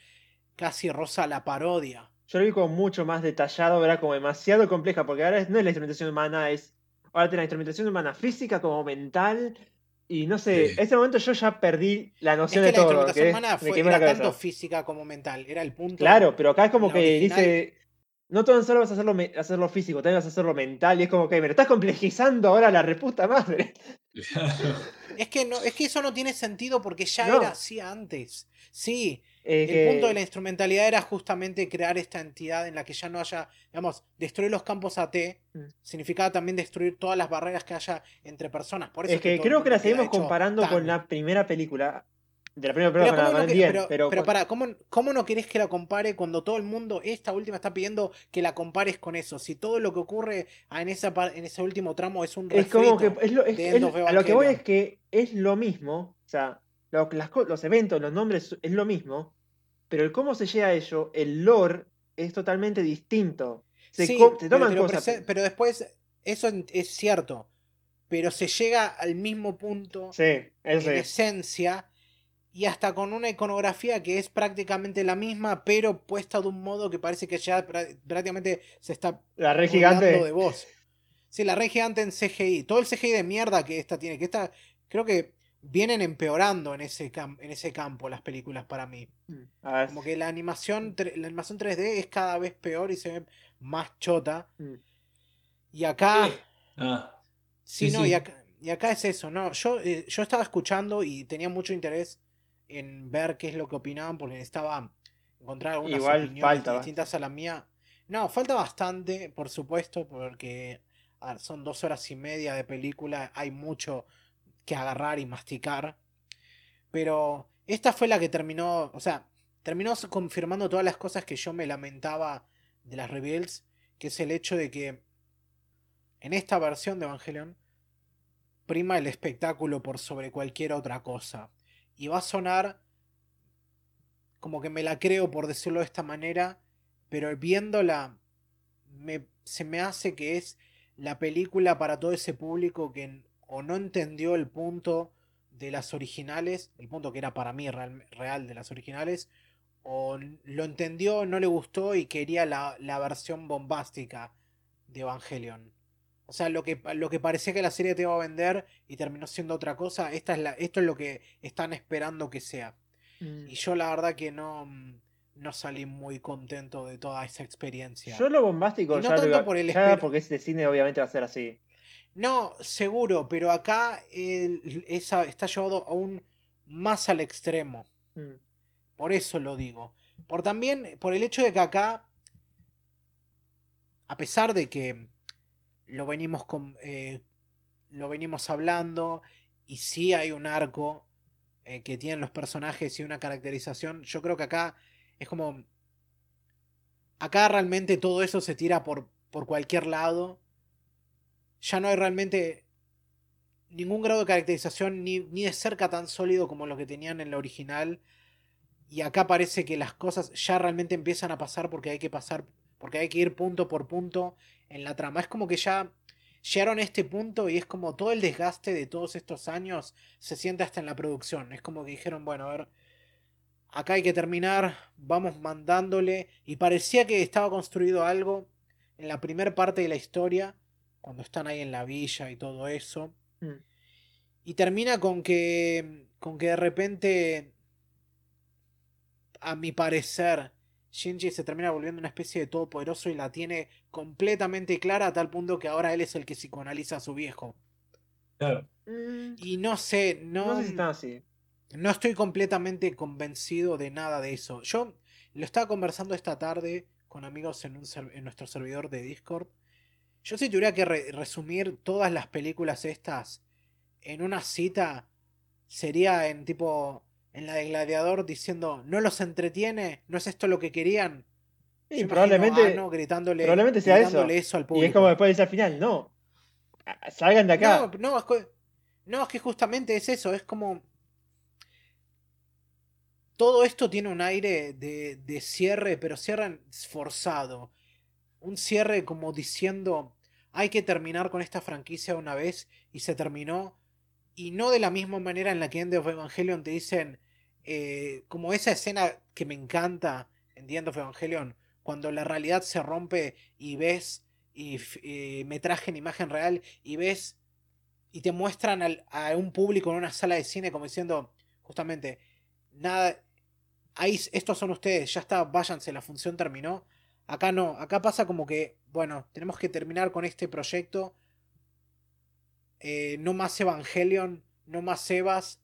casi roza la parodia. Yo lo vi como mucho más detallado, era como demasiado compleja, porque ahora es- no es la instrumentación humana, es. Ahora tiene la instrumentación humana física como mental. Y no sé, Sí. en ese momento yo ya perdí la Es noción que de la todo. instrumentación que humana fue, la era tanto física como mental. Era el punto. Claro, pero acá es como la que original- dice. No tan solo vas a hacerlo, hacerlo físico, también vas a hacerlo mental. Y es como que me lo estás complejizando ahora la reputa madre. Es que no, es que eso no tiene sentido porque ya No. era así antes. Sí, Eh, el que- punto de la instrumentalidad era justamente crear esta entidad en la que ya no haya, digamos, destruir los campos AT Mm. significaba también destruir todas las barreras que haya entre personas. Por eso Es que creo que la seguimos comparando con la primera película. De la primera Pero, película ¿cómo con no, la que- bien, pero, pero, pero con- pará, ¿cómo, ¿cómo no querés que la compare cuando todo el mundo, esta última, está pidiendo que la compares con eso? Si todo lo que ocurre en, esa, en ese último tramo es un Es como que es lo, es- es- a lo que voy es que es lo mismo, o sea, lo- las co- los eventos, los nombres es lo mismo, pero el cómo se llega a ello, el lore es totalmente distinto. Se, Sí, se pero, toman te lo cosas. pero después, eso es cierto, pero se llega al mismo punto Sí, en es. esencia y hasta con una iconografía que es prácticamente la misma, pero puesta de un modo que parece que ya prá- prácticamente se está La red gigante. de vos. Sí, la red gigante en CGI. Todo el CGI de mierda que esta tiene. Que esta, creo que vienen empeorando en ese, cam- en ese campo las películas para mí. A ver, Como que la animación, tre- la animación 3D es cada vez peor y se ve más chota. mm. Y acá, Ah, sí, sí, no, sí. Y, acá, y acá es eso, ¿no? Yo, eh, yo estaba escuchando y tenía mucho interés en ver qué es lo que opinaban porque necesitaba encontrar algunas Igual opiniones falta distintas a la mía. No, falta bastante, por supuesto, porque ver, son dos horas y media de película, hay mucho que agarrar y masticar. Pero esta fue la que terminó, o sea, terminó confirmando todas las cosas que yo me lamentaba de las reveals, que es el hecho de que en esta versión de Evangelion prima el espectáculo por sobre cualquier otra cosa. Y va a sonar como que me la creo por decirlo de esta manera, pero viéndola me, se me hace que es la película para todo ese público que o no entendió el punto de las originales, el punto que era para mí real, real de las originales, o lo entendió, no le gustó y quería la, la versión bombástica de Evangelion. O sea, lo que, lo que parecía que la serie te iba a vender y terminó siendo otra cosa, esta es la, esto es lo que están esperando que sea. Mm. Y yo la verdad que no, no salí muy contento de toda esa experiencia. Yo lo bombástico Y no ya lo tanto iba- por el ya porque es de cine obviamente va a ser así. No, seguro, pero acá el- esa, está llevado aún más al extremo. Mm. Por eso lo digo. Por también, por el hecho de que acá, a pesar de que lo venimos con, eh, lo venimos hablando y sí hay un arco eh, que tienen los personajes y una caracterización, yo creo que acá es como acá realmente todo eso se tira por, por cualquier lado. Ya no hay realmente ningún grado de caracterización ni, ni de cerca tan sólido como lo que tenían en la original. Y acá parece que las cosas ya realmente empiezan a pasar porque hay que pasar, porque hay que ir punto por punto en la trama. Es como que ya llegaron a este punto y es como todo el desgaste de todos estos años se siente hasta en la producción. Es como que dijeron, bueno, a ver, acá hay que terminar, vamos mandándole. Y parecía que estaba construido algo en la primera parte de la historia, cuando están ahí en la villa y todo eso. Mm. Y termina con que, con que de repente, a mi parecer, Shinji se termina volviendo una especie de todopoderoso y la tiene completamente clara a tal punto que ahora él es el que psicoanaliza a su viejo. Claro. Mm, Y no sé, no, No sé si están así. no estoy completamente convencido de nada de eso. Yo lo estaba conversando esta tarde con amigos en, un ser- en nuestro servidor de Discord. Yo si tuviera que re- resumir todas las películas estas en una cita, sería en tipo, en la de Gladiador diciendo, ¿no los entretiene? ¿No es esto lo que querían? Sí, Yo imagino probablemente, a Ano gritándole, probablemente sea gritándole eso al y público. es como después dice al final, no. Salgan de acá. No, no, es que, no, es que justamente es eso, es como... Todo esto tiene un aire de, de cierre, pero cierre forzado. Un cierre como diciendo, hay que terminar con esta franquicia una vez y se terminó. Y no de la misma manera en la que End of Evangelion te dicen, eh, como esa escena que me encanta en The End of Evangelion, cuando la realidad se rompe y ves y eh, metraje en imagen real y ves y te muestran al- a un público en una sala de cine como diciendo justamente nada ahí estos son ustedes ya está váyanse la función terminó acá no acá pasa como que bueno tenemos que terminar con este proyecto eh, no más Evangelion no más Evas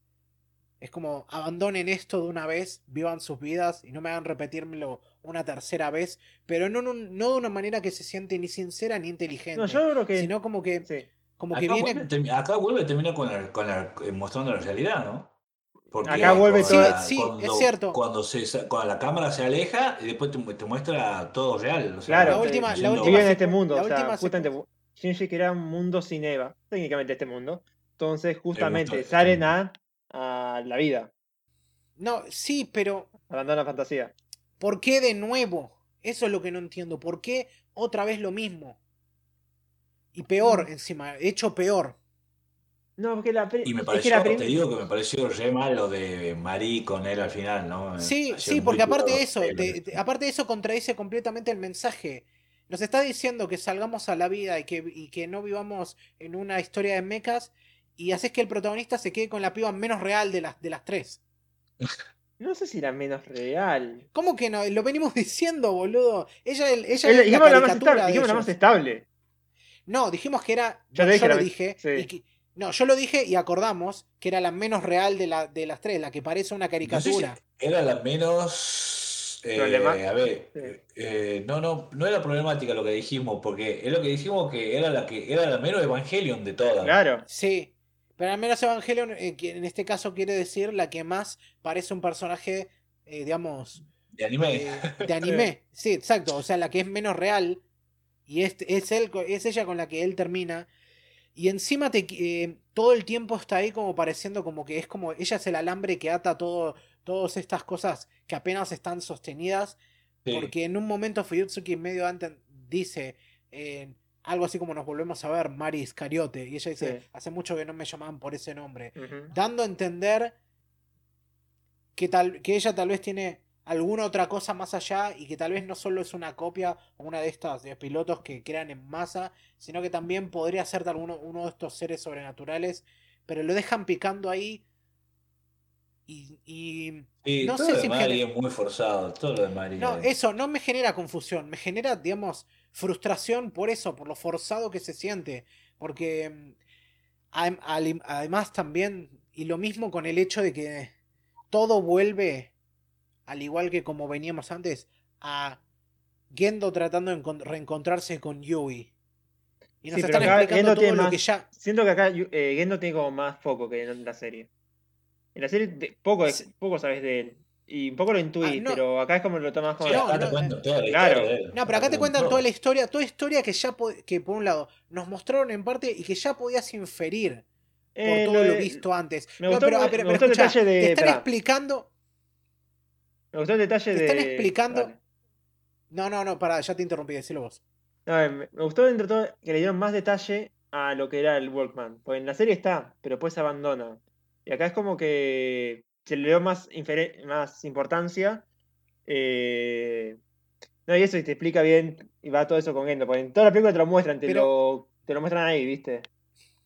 es como abandonen esto de una vez vivan sus vidas y no me hagan repetírmelo una tercera vez pero no, no, no de una manera que se siente ni sincera ni inteligente No, yo creo que. sino como que sí. como que Acá viene vuelve, acá vuelve a terminar con la, con la- eh, mostrando la realidad, ¿no? Porque Acá vuelve cuando- toda- Sí, sí, es cuando- cierto. Cuando, se, cuando la cámara se aleja y después te, te muestra todo real. o sea, Claro, La última- la última Viven en este mundo. la o sea, última justamente Shinji quería un mundo sin Eva. Técnicamente este mundo. Entonces, justamente gustó, salen a, a la vida. no sí pero Abandonan la fantasía. ¿por qué de nuevo? eso es lo que no entiendo ¿por qué otra vez lo mismo? y peor Mm. encima hecho peor No, porque la Y me es que pareció, la te digo que me pareció re mal lo de Marí con él al final, ¿no? Sí, sí, porque aparte de eso, te- te- aparte de eso contradice completamente el mensaje. Nos está diciendo que salgamos a la vida y que, y que no vivamos en una historia de mechas y haces que el protagonista se quede con la piba menos real de las, de las tres. No sé si era menos real. ¿Cómo que no? Lo venimos diciendo, boludo. Ella, ella Eh, es la dijimos la más estable. de Dijimos la más ellos. estable. No, dijimos que era. Ya no, te dije yo la lo dije. sí. y que- no, yo lo dije y acordamos que era la menos real de, la, de las tres, la que parece una No sé si caricatura. era la menos. eh, Problema- a ver, eh, no, no, no era problemática lo que dijimos, porque es lo que dijimos que era la que era la menos Evangelion de todas. Claro. Sí, pero al menos Evangelion, eh, que en este caso quiere decir la que más parece un personaje, eh, digamos, De anime. eh, de anime. Sí, exacto, o sea, la que es menos real. Y es, es, él, es ella con la que él termina. Y encima te, eh, todo el tiempo está ahí como pareciendo como que es como, ella es el alambre que ata todo, todas estas cosas que apenas están sostenidas. Sí. Porque en un momento Fuyutsuki medio antes dice, eh, algo así como nos volvemos a ver, Mari Iscariote. Y ella dice, Sí. hace mucho que no me llamaban por ese nombre. Dando a entender que, tal, que ella tal vez tiene alguna otra cosa más allá y que tal vez no solo es una copia o una de estas de pilotos que crean en masa, sino que también podría ser de alguno, uno de estos seres sobrenaturales, pero lo dejan picando ahí y... no todo sé lo si es muy forzado, todo lo. No, es- eso no me genera confusión, me genera, digamos, frustración por eso, por lo forzado que se siente. Porque mm, además también, y lo mismo con el hecho de que todo vuelve, al igual que como veníamos antes, a Gendo tratando de encon- reencontrarse con Yui. Y nos Sí, pero están acá explicando Gendo todo lo más- que ya... Siento que acá eh, Gendo tiene como más foco que en la serie. En la serie de- poco, Sí. poco sabes de él. Y un poco lo intuís, Ah, no. pero acá es como lo tomas como. Sí, No, acá te no, cuento toda la claro. historia. No, pero acá te cuentan toda la historia, toda historia que ya, que por un lado, nos mostraron en parte y que ya podías inferir. por Eh, todo lo de- visto antes. me No, gustó- pero, ah, me pero- pero gustó el escuchá, detalle de- te están pará. explicando. Me gustó el detalle de. están explicando-. No, no, no, pará, ya te interrumpí, decilo vos. No, eh, me gustó todo que le dieron más detalle a lo que era el Walkman. Porque en la serie está, pero después se abandona. Y acá es como que se le dio más, más importancia. eh, No, y eso y te explica bien y va todo eso con Gendo. Porque en toda la película te lo muestran, te, Pero- lo, te lo muestran ahí, ¿viste?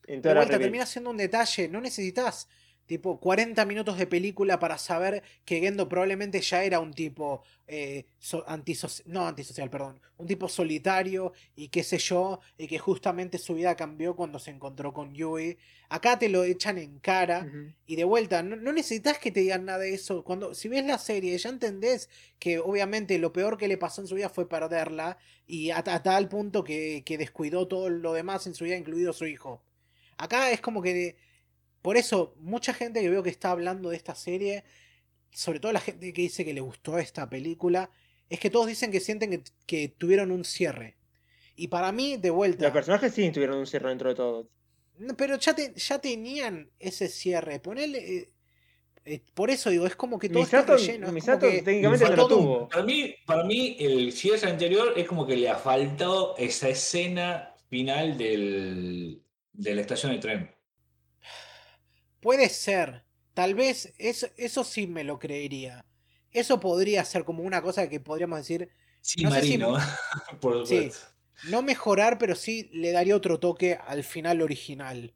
En toda la vuelta, termina siendo un detalle. No necesitas, tipo, 40 minutos de película para saber que Gendo probablemente ya era un tipo eh, so- antisoci- no antisocial, perdón. Un tipo solitario y qué sé yo, y que justamente su vida cambió cuando se encontró con Yui. Acá te lo echan en cara. Y de vuelta, no, no necesitas que te digan nada de eso. Cuando, si ves la serie, ya entendés que obviamente lo peor que le pasó en su vida fue perderla. Y a, a tal punto que, que descuidó todo lo demás en su vida, incluido su hijo. Acá es como que. Por eso, mucha gente que veo que está hablando de esta serie, sobre todo la gente que dice que le gustó esta película, es que todos dicen que sienten que, que tuvieron un cierre. Y para mí, de vuelta. Los personajes sí tuvieron un cierre dentro de todo. Pero ya, te- ya tenían ese cierre. Ponele. eh, eh, por eso digo, es como que todo está relleno. es Misato que técnicamente no lo tuvo. Para mí, para mí, el cierre anterior es como que le ha faltado esa escena final del, de la estación de tren. Puede ser. Tal vez eso, eso sí me lo creería. Eso podría ser como una cosa que podríamos decir. Sí, No sé si- Marino, por Sí. supuesto. No mejorar, pero sí le daría otro toque al final original.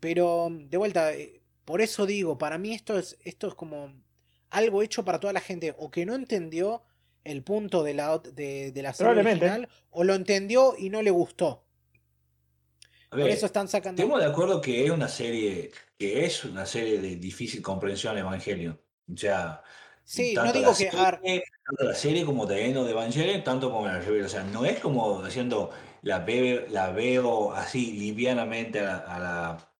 Pero, de vuelta, eh, por eso digo, para mí esto es, esto es como algo hecho para toda la gente, o que no entendió el punto de la, de, de la serie original, o lo entendió y no le gustó. A Por ver, eso están sacando. estemos de acuerdo que es una serie, que es una serie de difícil comprensión Evangelion. O sea, Sí, no digo la que. serie- a ver, tanto la serie como The End of Evangelion, tanto como la review. O sea, no es como haciendo la veo, la veo así livianamente a la. a la-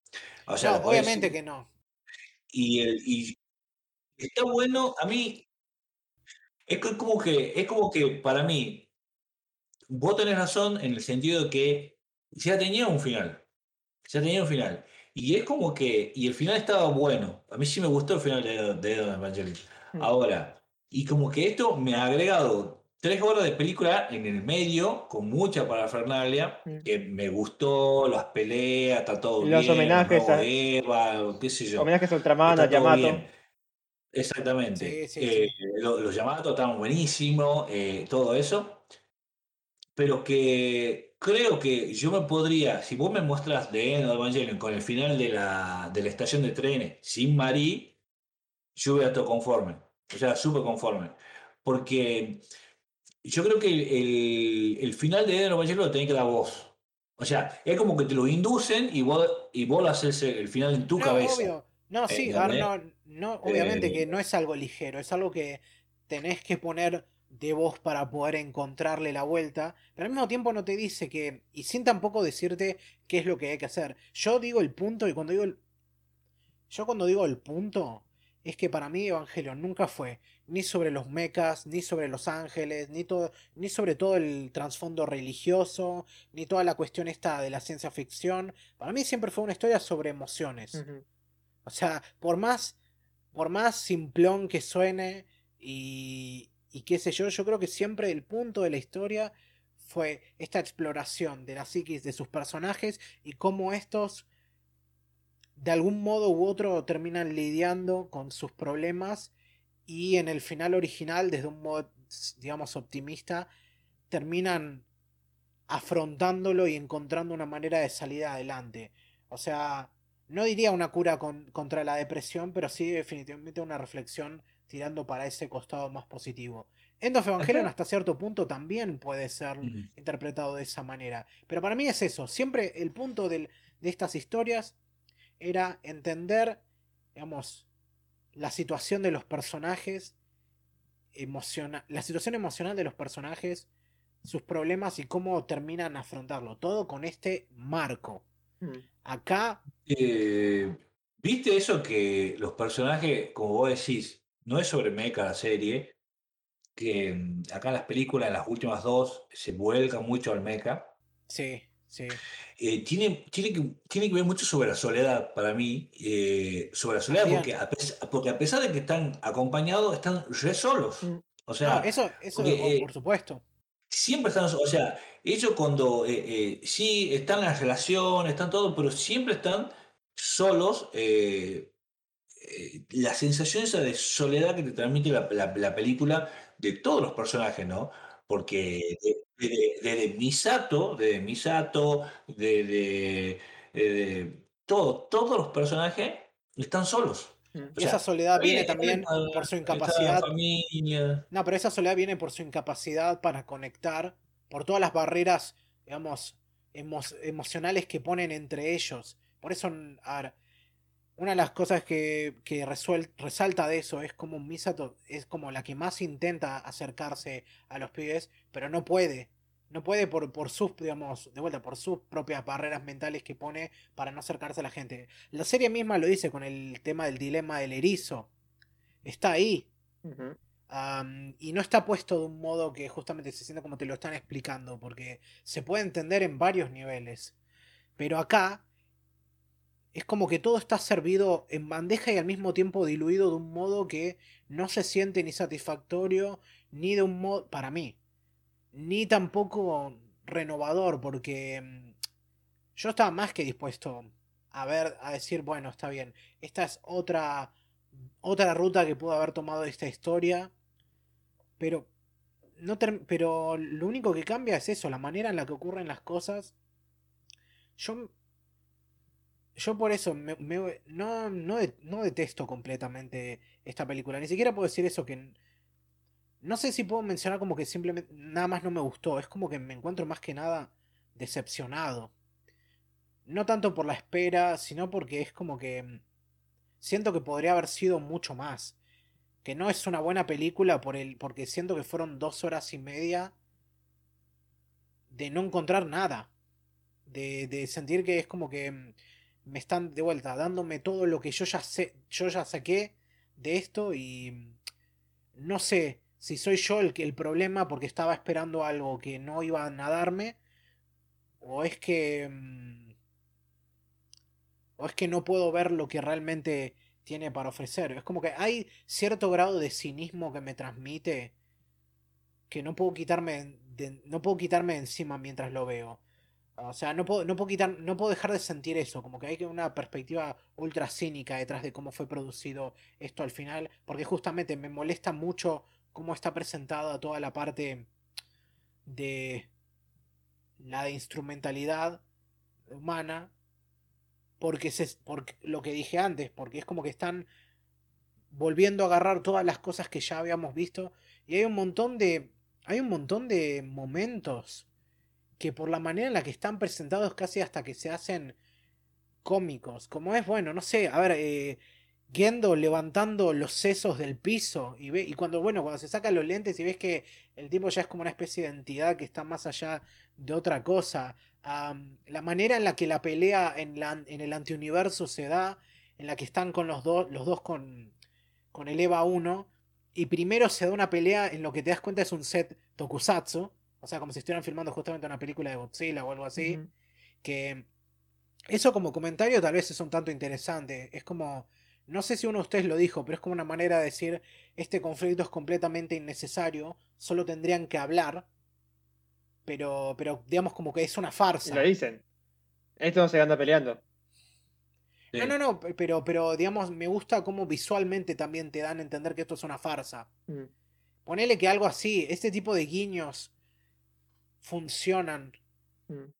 o sea, no, obviamente que no. Y, el, y está bueno, a mí. Es co- como que, es como que para mí, vos tenés razón en el sentido de que ya tenía un final. Ya tenía un final. Y es como que. Y el final estaba bueno. A mí sí me gustó el final de, de Don Evangelion. Mm. Ahora, y como que esto me ha agregado tres horas de película en el medio, con mucha parafernalia, Mm. que me gustó, las peleas, está todo Los bien, homenajes a- Eva, qué sé yo. Homenajes a Ultraman, a Yamato. bien. Exactamente. Sí, sí, Eh, lo- Los llamados estaban buenísimos, eh, todo eso. Pero que creo que yo me podría, si vos me muestras de End of Evangelion con el final de la, de la estación de trenes sin Marí, yo voy a estar conforme. O sea, súper conforme. Porque yo creo que el, el- el final de End of Evangelion lo tenés que dar vos. O sea, es como que te lo inducen y vos, y vos lo haces el final en tu No, cabeza. obvio. No, sí, ¿Entendés? no, no, obviamente Eh, que no es algo ligero, es algo que tenés que poner de vos para poder encontrarle la vuelta, pero al mismo tiempo no te dice que, y sin tampoco decirte qué es lo que hay que hacer. Yo digo el punto y cuando digo el... Yo cuando digo el punto, es que para mí Evangelion nunca fue ni sobre los mechas, ni sobre los ángeles, ni todo, ni sobre todo el trasfondo religioso, ni toda la cuestión esta de la ciencia ficción. Para mí siempre fue una historia sobre emociones. O sea, por más, por más simplón que suene y, y qué sé yo, yo creo que siempre el punto de la historia fue esta exploración de la psiquis de sus personajes y cómo estos de algún modo u otro terminan lidiando con sus problemas y en el final original, desde un modo, digamos, optimista, terminan afrontándolo y encontrando una manera de salir adelante. O sea, no diría una cura contra la depresión, pero sí definitivamente una reflexión tirando para ese costado más positivo. End of Evangelion hasta cierto punto también puede ser interpretado de esa manera. Pero para mí es eso. Siempre el punto de estas historias era entender, digamos, la situación de los personajes, la situación emocional de los personajes, sus problemas y cómo terminan afrontarlo. Todo con este marco. Mm. Acá. Eh, ¿Viste eso que los personajes, como vos decís, no es sobre mecha la serie? Que mm, acá en las películas, las últimas dos, se vuelcan mucho al mecha. Sí. Sí. Eh, tiene, tiene, que, tiene que ver mucho sobre la soledad para mí, eh, sobre la soledad, porque a, pesar, porque a, pesar de que están acompañados, están re solos. Mm. O sea, eso, eso eh, por supuesto. Siempre están, o sea, ellos cuando sí están en las relaciones, están todo, pero siempre están solos. La sensación esa de soledad que te transmite la, la película de todos los personajes, ¿no? Porque de, Misato, de Misato, de, de, todo, todos los personajes están solos. Mm. Y esa soledad viene también por su incapacidad. No, pero esa soledad viene por su incapacidad para conectar, por todas las barreras, digamos, emocionales que ponen entre ellos. Por eso, una de las cosas que, que resalta de eso es como Misato es como la que más intenta acercarse a los pibes, pero no puede. No puede por, por sus, digamos, de vuelta, por sus propias barreras mentales que pone para no acercarse a la gente. La serie misma lo dice con el tema del dilema del erizo. Está ahí. y no está puesto de un modo que justamente se siente como te lo están explicando, porque se puede entender en varios niveles. Pero acá es como que todo está servido en bandeja y al mismo tiempo diluido de un modo que no se siente ni satisfactorio, ni de un modo, para mí, ni tampoco renovador, porque mm, yo estaba más que dispuesto a ver, a decir, bueno, está bien, esta es otra, otra ruta que pudo haber tomado esta historia, pero, no pero lo único que cambia es eso, la manera en la que ocurren las cosas. Yo yo por eso no, no, no, detesto completamente esta película. Ni siquiera puedo decir eso que no sé si puedo mencionar como que simplemente nada más no me gustó. Es como que me encuentro más que nada decepcionado. No tanto por la espera, sino porque es como que mm, siento que podría haber sido mucho más. Que no es una buena película por el, porque siento que fueron dos horas y media de no encontrar nada. De, de sentir que es como que mm, me están de vuelta dándome todo lo que yo ya sé, yo ya saqué de esto y mm, no sé si soy yo el, el problema porque estaba esperando algo que no iba a darme, o es que... Mm, o es que no puedo ver lo que realmente tiene para ofrecer. Es como que hay cierto grado de cinismo que me transmite que no puedo quitarme no puedo quitarme encima mientras lo veo. O sea, no puedo, no puedo quitar, no puedo dejar de sentir eso, como que hay una perspectiva ultra cínica detrás de cómo fue producido esto al final, porque justamente me molesta mucho cómo está presentada toda la parte de la de instrumentalidad humana, porque, se, porque lo que dije antes, porque es como que están volviendo a agarrar todas las cosas que ya habíamos visto y hay un montón de hay un montón de momentos que por la manera en la que están presentados casi hasta que se hacen cómicos, como es bueno, no sé, a ver, eh, Gendo levantando los sesos del piso y ve y cuando bueno cuando se saca los lentes y ves que el tipo ya es como una especie de entidad que está más allá de otra cosa la manera en la que la pelea en, el antiuniverso se da en la que están con los dos los dos con con el Eva 1 y primero se da una pelea en lo que te das cuenta es un set tokusatsu o sea como si estuvieran filmando justamente una película de Godzilla o algo así que eso como comentario tal vez es un tanto interesante es como no sé si uno de ustedes lo dijo, pero es como una manera de decir, este conflicto es completamente innecesario, solo tendrían que hablar. pero, pero digamos como que es una farsa. lo dicen. Esto no se anda peleando. Sí. No, no, no, pe- pero, pero digamos, me gusta cómo visualmente también te dan a entender que esto es una farsa. Mm. Ponele que algo así, este tipo de guiños funcionan. Mm.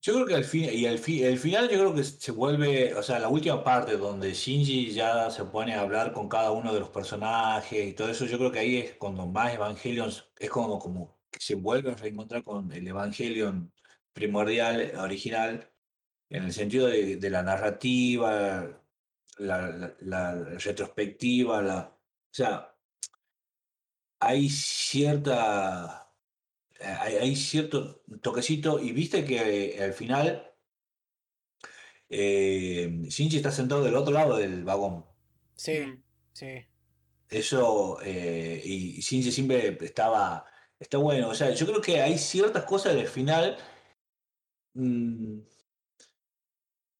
Yo creo que al fin, y al fi- el final yo creo que se vuelve, o sea, la última parte donde Shinji ya se pone a hablar con cada uno de los personajes y todo eso, yo creo que ahí es cuando más Evangelion es como, como que se vuelve a reencontrar con el Evangelion primordial, original, en el sentido de, de la narrativa, la, la- la retrospectiva, la, o sea, hay cierta hay, hay cierto toquecito y viste que eh, al final eh, Shinji está sentado del otro lado del vagón. Sí, Mm. sí. Eso, eh, y Shinji siempre estaba, está bueno. O sea, yo creo que hay ciertas cosas del final. mm,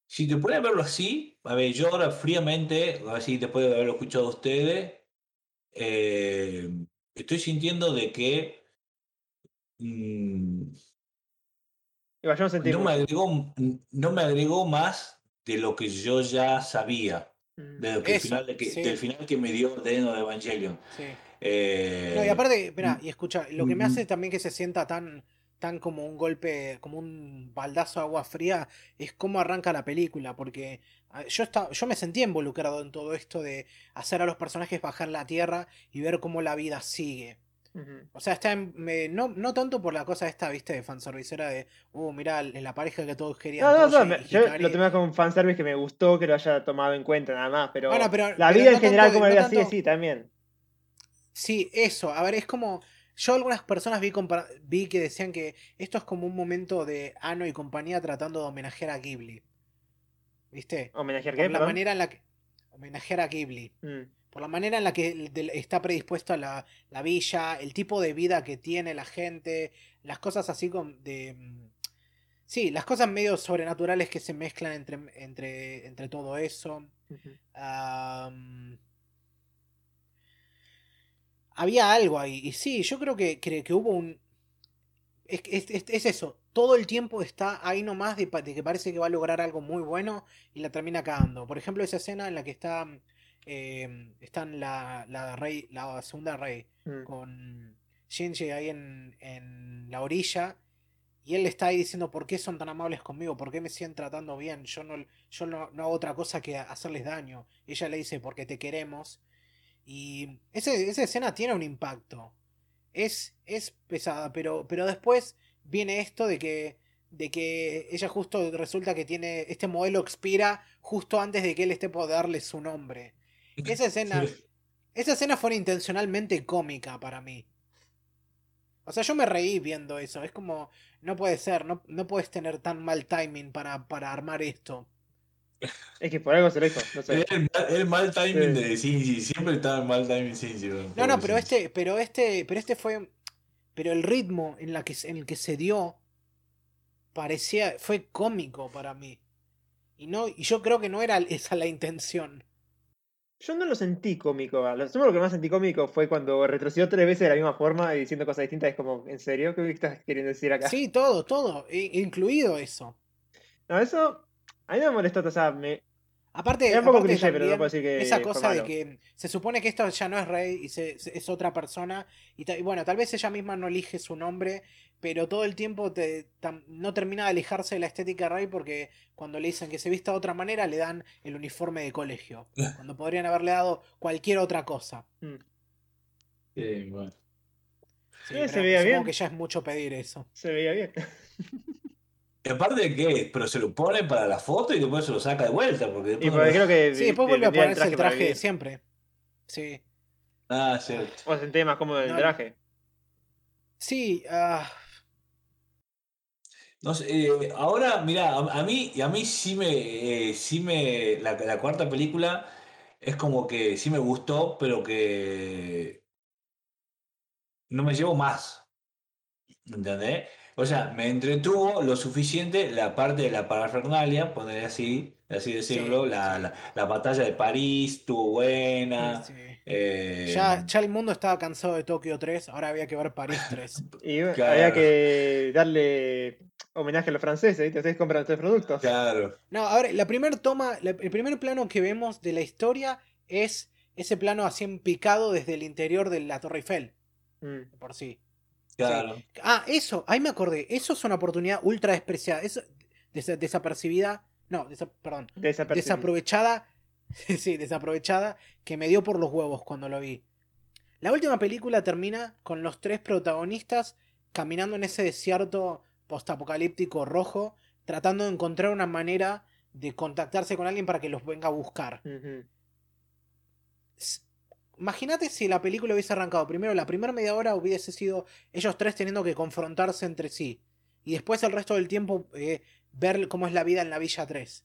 si te pones a verlo así, a ver, yo ahora fríamente, así después de haberlo escuchado a ustedes, eh, estoy sintiendo de que mm, yo no sentí no me agregó, no me agregó más de lo que yo ya sabía, Mm. de lo que el Eso, final de que, sí. del final que me dio de End of Evangelion. Sí. Eh, No, y aparte, espera, mm, y escucha, lo que me hace también que se sienta tan, tan como un golpe, como un baldazo de agua fría, es cómo arranca la película, porque ah, yo estaba, yo me sentía involucrado en todo esto de hacer a los personajes bajar la tierra y ver cómo la vida sigue. O sea, está en- me- no, no tanto por la cosa esta, viste, de fanservicera de, uh, mirá, la pareja que todos querían, No, no, no, me- yo Hikari". lo tomé como un fanservice que me gustó que lo haya tomado en cuenta nada más, pero, Bueno, pero- la pero vida no en general como la vida sigue, sí, también. Sí, eso. A ver, es como. Yo algunas personas vi, vi que decían que esto es como un momento de Ano y compañía tratando de homenajear a Ghibli. ¿Viste? Homenajear Por qué, la manera en la que. Homenajear a Ghibli. Mm. Por la manera en la que está predispuesta la, la villa, el tipo de vida que tiene la gente, las cosas así con, de... mm, Sí, las cosas medio sobrenaturales que se mezclan entre, entre, entre todo eso. Había algo ahí. Y sí, yo creo que, que, que hubo un. Es, es, es- es eso. Todo el tiempo está ahí nomás de, de que parece que va a lograr algo muy bueno y la termina cagando. Por ejemplo, esa escena en la que está. Eh, están la, la rey, la segunda rey Mm. con Shinji ahí en, en la orilla. Y él le está ahí diciendo, ¿por qué son tan amables conmigo? ¿Por qué me siguen tratando bien? Yo no, yo no, no hago otra cosa que hacerles daño. Ella le dice, porque te queremos. Y ese- esa escena tiene un impacto. Es, es pesada, pero, pero después viene esto de que, de que ella justo resulta que tiene, este modelo expira justo antes de que él esté por darle su nombre. Esa escena, Sí. esa escena fue intencionalmente cómica para mí. O sea, yo me reí viendo eso. Es como, no puede ser, no, no puedes tener tan mal timing para, para armar esto. Es que por algo se lo dijo, no sé. El, mal- el mal timing Sí. de Shinji, siempre estaba en mal timing weón, No, no, pero este, pero este, pero este fue, pero el ritmo en la que se- en el que se dio parecía, fue cómico para mí. Y no, y yo creo que no era esa la intención. Yo no lo sentí cómico. Lo, lo que más sentí cómico fue cuando retrocedió tres veces de la misma forma y diciendo cosas distintas. Es como, ¿en serio? ¿Qué estás queriendo decir acá? Sí, todo, todo, i- incluido eso. No, eso a mí me molestó. O sea, me, Aparte, un poco aparte cliché, pero no puedo decir que esa cosa de que se supone que esto ya no es rey y se- se- es otra persona. Y bueno, tal vez ella misma no elige su nombre, pero todo el tiempo te, tam- no termina de alejarse de la estética rey porque cuando le dicen que se vista de otra manera le dan el uniforme de colegio. Cuando podrían haberle dado cualquier otra cosa. Mm. Sí, bueno. Sí, Eh, se veía supongo bien. que ya es mucho pedir eso. Se veía bien. Y aparte de que, pero se lo pone para la foto y después se lo saca de vuelta. Porque Y después no porque lo- creo que Sí, después vuelve a ponerse el traje de siempre. Sí. Ah, cierto. O se más cómodo en el No. traje. Sí, ah, No sé, eh, ahora, mira, a, mí, a mí sí me, eh, sí me, la, la cuarta película es como que sí me gustó, pero que no me llevo más, ¿entendés? O sea, me entretuvo lo suficiente la parte de la parafernalia, poner así, así decirlo, Sí, la, sí. la, la batalla de París estuvo buena. Sí. eh, Ya, ya el mundo estaba cansado de Tokio 3, ahora había que ver París 3. Y bueno, Claro. había que darle homenaje a los franceses, ¿viste? Ustedes compran estos productos. Claro. No, ahora, la primera toma, la- el primer plano que vemos de la historia es ese plano así en picado desde el interior de la Torre Eiffel, Mm. de por sí. Claro. Ah, eso, ahí me acordé, eso es una oportunidad ultra despreciada, desa- desapercibida, no, desa- perdón, desaprovechada, sí, desaprovechada, que me dio por los huevos cuando lo vi. La última película termina con los tres protagonistas caminando en ese desierto postapocalíptico rojo, tratando de encontrar una manera de contactarse con alguien para que los venga a buscar. Imagínate si la película hubiese arrancado primero, la primera media hora hubiese sido ellos tres teniendo que confrontarse entre sí. Y después el resto del tiempo eh, ver cómo es la vida en la Villa 3.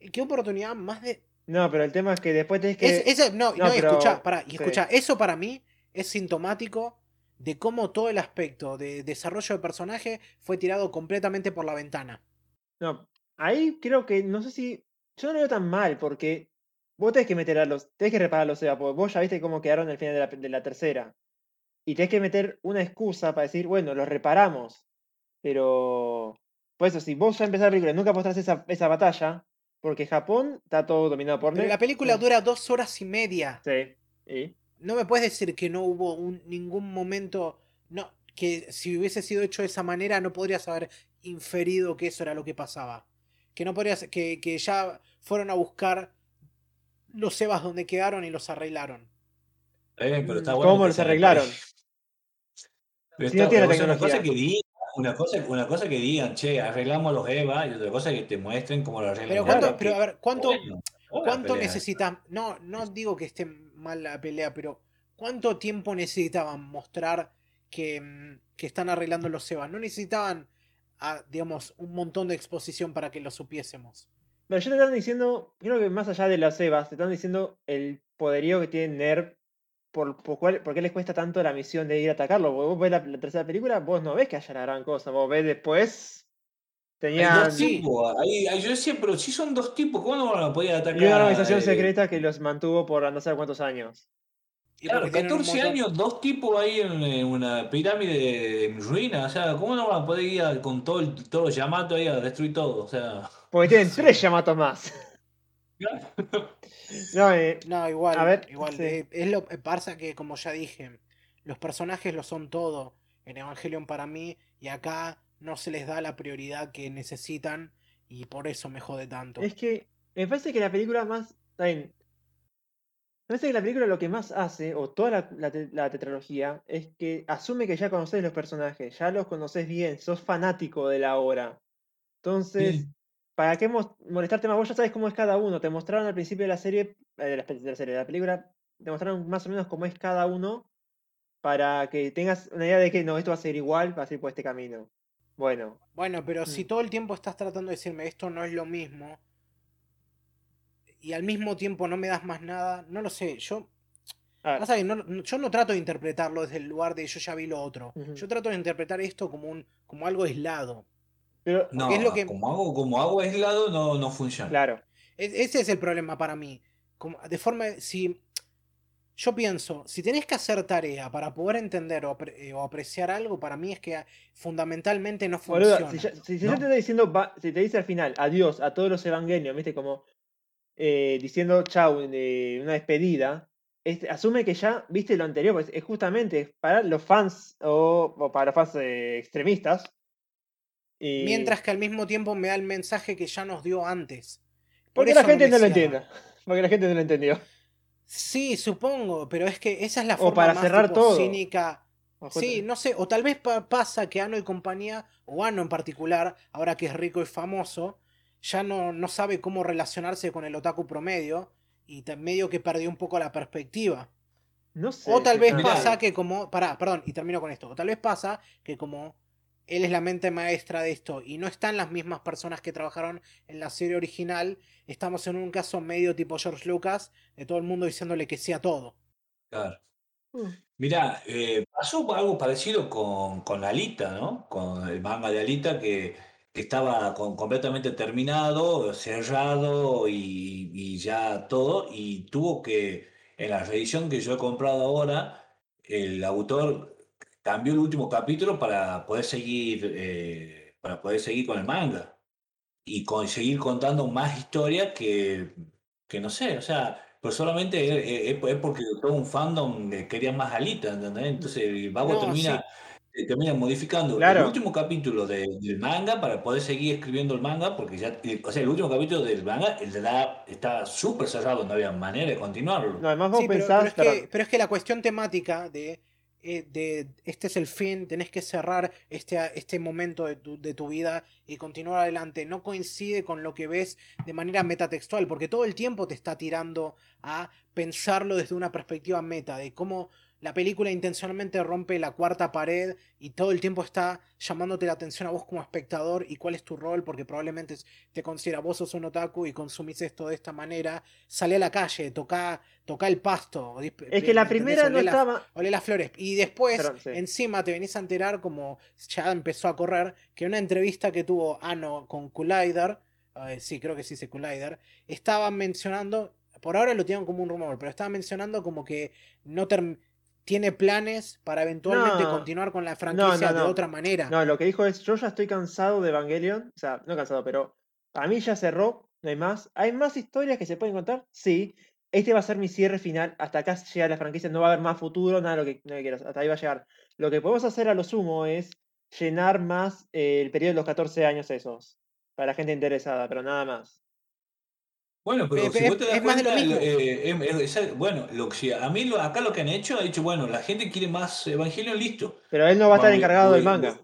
Eh, Qué oportunidad más de... No, pero el tema es que después tenés que. Es- ese- no, no, no, y pero- escuchá, pará, y sí. escuchá, eso para mí es sintomático de cómo todo el aspecto de desarrollo de personaje fue tirado completamente por la ventana. No, ahí creo que, no sé si. Yo no lo veo tan mal, porque vos tenés que meter a los. Tenés que reparar los EVA, porque vos ya viste cómo quedaron al final de la, de la tercera. Y tenés que meter una excusa para decir, bueno, los reparamos. Pero. Por eso, si vos ya empezás la película y nunca mostrás esa, esa batalla, porque Japón está todo dominado por Pero la película dura dos horas y media. Sí. ¿Y? No me puedes decir que no hubo un- ningún momento. No, que si hubiese sido hecho de esa manera, no podrías haber inferido que eso era lo que pasaba. Que no podrías. Que, que ya fueron a buscar los Evas donde quedaron y los arreglaron. Está bien, pero está Mm, bueno ¿Cómo los arreglaron? Pero Si no tiene una tecnología. cosa que digan, una cosa, una cosa que digan, che, arreglamos los EVA, y otra cosa que te muestren cómo lo arreglan. Pero los cuánto, EVA, pero a ver, ¿cuánto, bueno, ¿cuánto pelea. necesitas? No, no digo que esté mal la pelea, pero ¿cuánto tiempo necesitaban mostrar que, mm, que están arreglando los Evas? No necesitaban, ah, digamos, un montón de exposición para que lo supiésemos. Pero yo te están diciendo, creo que más allá de las EVAs, te están diciendo el poderío que tiene NERV, por, por, cuál- por qué les cuesta tanto la misión de ir a atacarlo. Porque vos ves la, la tercera película, vos no ves que haya la gran cosa, vos ves después. Hay Tenían. dos tipos, ahí- ahí yo decía, pero si son dos tipos, ¿cómo no van a poder atacar? Y una organización eh, secreta que los mantuvo por no sé cuántos años. Claro, porque tienen un 14 montón- años, dos tipos ahí en, en una pirámide en ruina, o sea, ¿cómo no van a poder ir a- con todo el, todos los Yamato ahí a destruir todo? O sea, Porque tienen tres Yamatos más. No, eh, No, igual, A ver, igual. sí. eh, es lo eh, pasa que, como ya dije, los personajes lo son todo en Evangelion para mí, y acá no se les da la prioridad que necesitan, y por eso me jode tanto. es que me parece que la película más. bien. Me parece que la película lo que más hace, o toda la, la la tetralogía, es que asume que ya conoces los personajes, ya los conoces bien, sos fanático de la obra. Entonces, Sí. ¿Para qué molestarte más? Vos ya sabes cómo es cada uno. Te mostraron al principio de la serie, eh, de la, de la serie, de la película, te mostraron más o menos cómo es cada uno para que tengas una idea de que no, esto va a ser igual, va a ser por este camino. Bueno, Bueno, pero si Mm. todo el tiempo estás tratando de decirme esto no es lo mismo, y al mismo tiempo no me das más nada, no lo sé, yo... a ver, pasa que no- yo no trato de interpretarlo desde el lugar de yo ya vi lo otro. Yo trato de interpretar esto como un como algo aislado. Pero, no, es lo que- como hago, como hago aislado no, no funciona. claro. E- Ese es el problema para mí. Como, de forma, si yo pienso, si tenés que hacer tarea para poder entender o, apre- eh, o apreciar algo, para mí es que fundamentalmente no Boludo, funciona. si, ya- si- si ¿no? yo te estoy diciendo, va- si te dice al final adiós a todos los evangelios, viste, como eh, diciendo chau, eh, una despedida, asume que ya viste lo anterior, pues es justamente para los fans o, o para los fans eh, extremistas. Y- Mientras que al mismo tiempo me da el mensaje que ya nos dio antes. Por Porque la gente no lo cierra. entienda. Porque la gente no lo entendió. Sí, supongo, pero es que esa es la O forma para más cerrar tipo todo. cínica. Sí, no sé, o tal vez pa- pasa que Ano y compañía, o Ano en particular, ahora que es rico y famoso, ya no, no sabe cómo relacionarse con el otaku promedio y medio que perdió un poco la perspectiva. no sé O tal vez pasa que como, pará, perdón, y termino con esto, o tal vez pasa que como él es la mente maestra de esto y no están las mismas personas que trabajaron en la serie original, estamos en un caso medio tipo George Lucas, de todo el mundo diciéndole que sí a todo. Claro. Uh, Mirá, eh, pasó algo parecido con, con Alita, ¿no? Con el manga de Alita que, que estaba con- completamente terminado, cerrado y, y ya todo, y tuvo que, en la reedición que yo he comprado ahora, el autor cambió el último capítulo para poder seguir, eh, para poder seguir con el manga y con, seguir contando más historias que, que no sé, o sea, pues solamente es, es- es porque todo un fandom que quería más Alita, ¿entendés? Entonces el vago No, termina, sí. eh, termina modificando el Claro. último capítulo de- del manga para poder seguir escribiendo el manga, porque ya, o sea, el último capítulo del manga el de la, estaba súper cerrado, no había manera de continuarlo. No, además vos Sí, pero, pensás, pero es que, pero es que la cuestión temática de, eh, de este es el fin, tenés que cerrar este, este momento de tu, de tu vida y continuar adelante, no coincide con lo que ves de manera metatextual, porque todo el tiempo te está tirando a pensarlo desde una perspectiva meta, de cómo la película intencionalmente rompe la cuarta pared y todo el tiempo está llamándote la atención a vos como espectador y cuál es tu rol, porque probablemente te considera vos sos un otaku y consumís esto de esta manera, sale a la calle, toca, toca el pasto. es que la primera no estaba... olé las flores. Y después, Perdón, sí. encima te venís a enterar, como ya empezó a correr, que una entrevista que tuvo Ano con Collider, eh, sí, creo que sí se Collider, estaban mencionando, por ahora lo tienen como un rumor, pero estaban mencionando como que no tiene planes para eventualmente No. continuar con la franquicia no, de otra manera. No, lo que dijo es, yo ya estoy cansado de Evangelion, o sea, no cansado, pero a mí ya cerró, no hay más. ¿Hay más historias que se pueden contar? Sí. Este va a ser mi cierre final, hasta acá llega la franquicia, no va a haber más futuro, nada lo que, no quieras, hasta ahí va a llegar. Lo que podemos hacer a lo sumo es llenar más eh, el periodo de los 14 años esos, para la gente interesada, pero nada más. Bueno, pero Eh, si vos te das es más de lo cuenta, mismo. eh, es- es- bueno, lo que, sí, a mí lo- acá lo que han hecho, ha dicho, bueno, la gente quiere más Evangelion, listo. Pero él no va a estar Voy- encargado del voy- manga.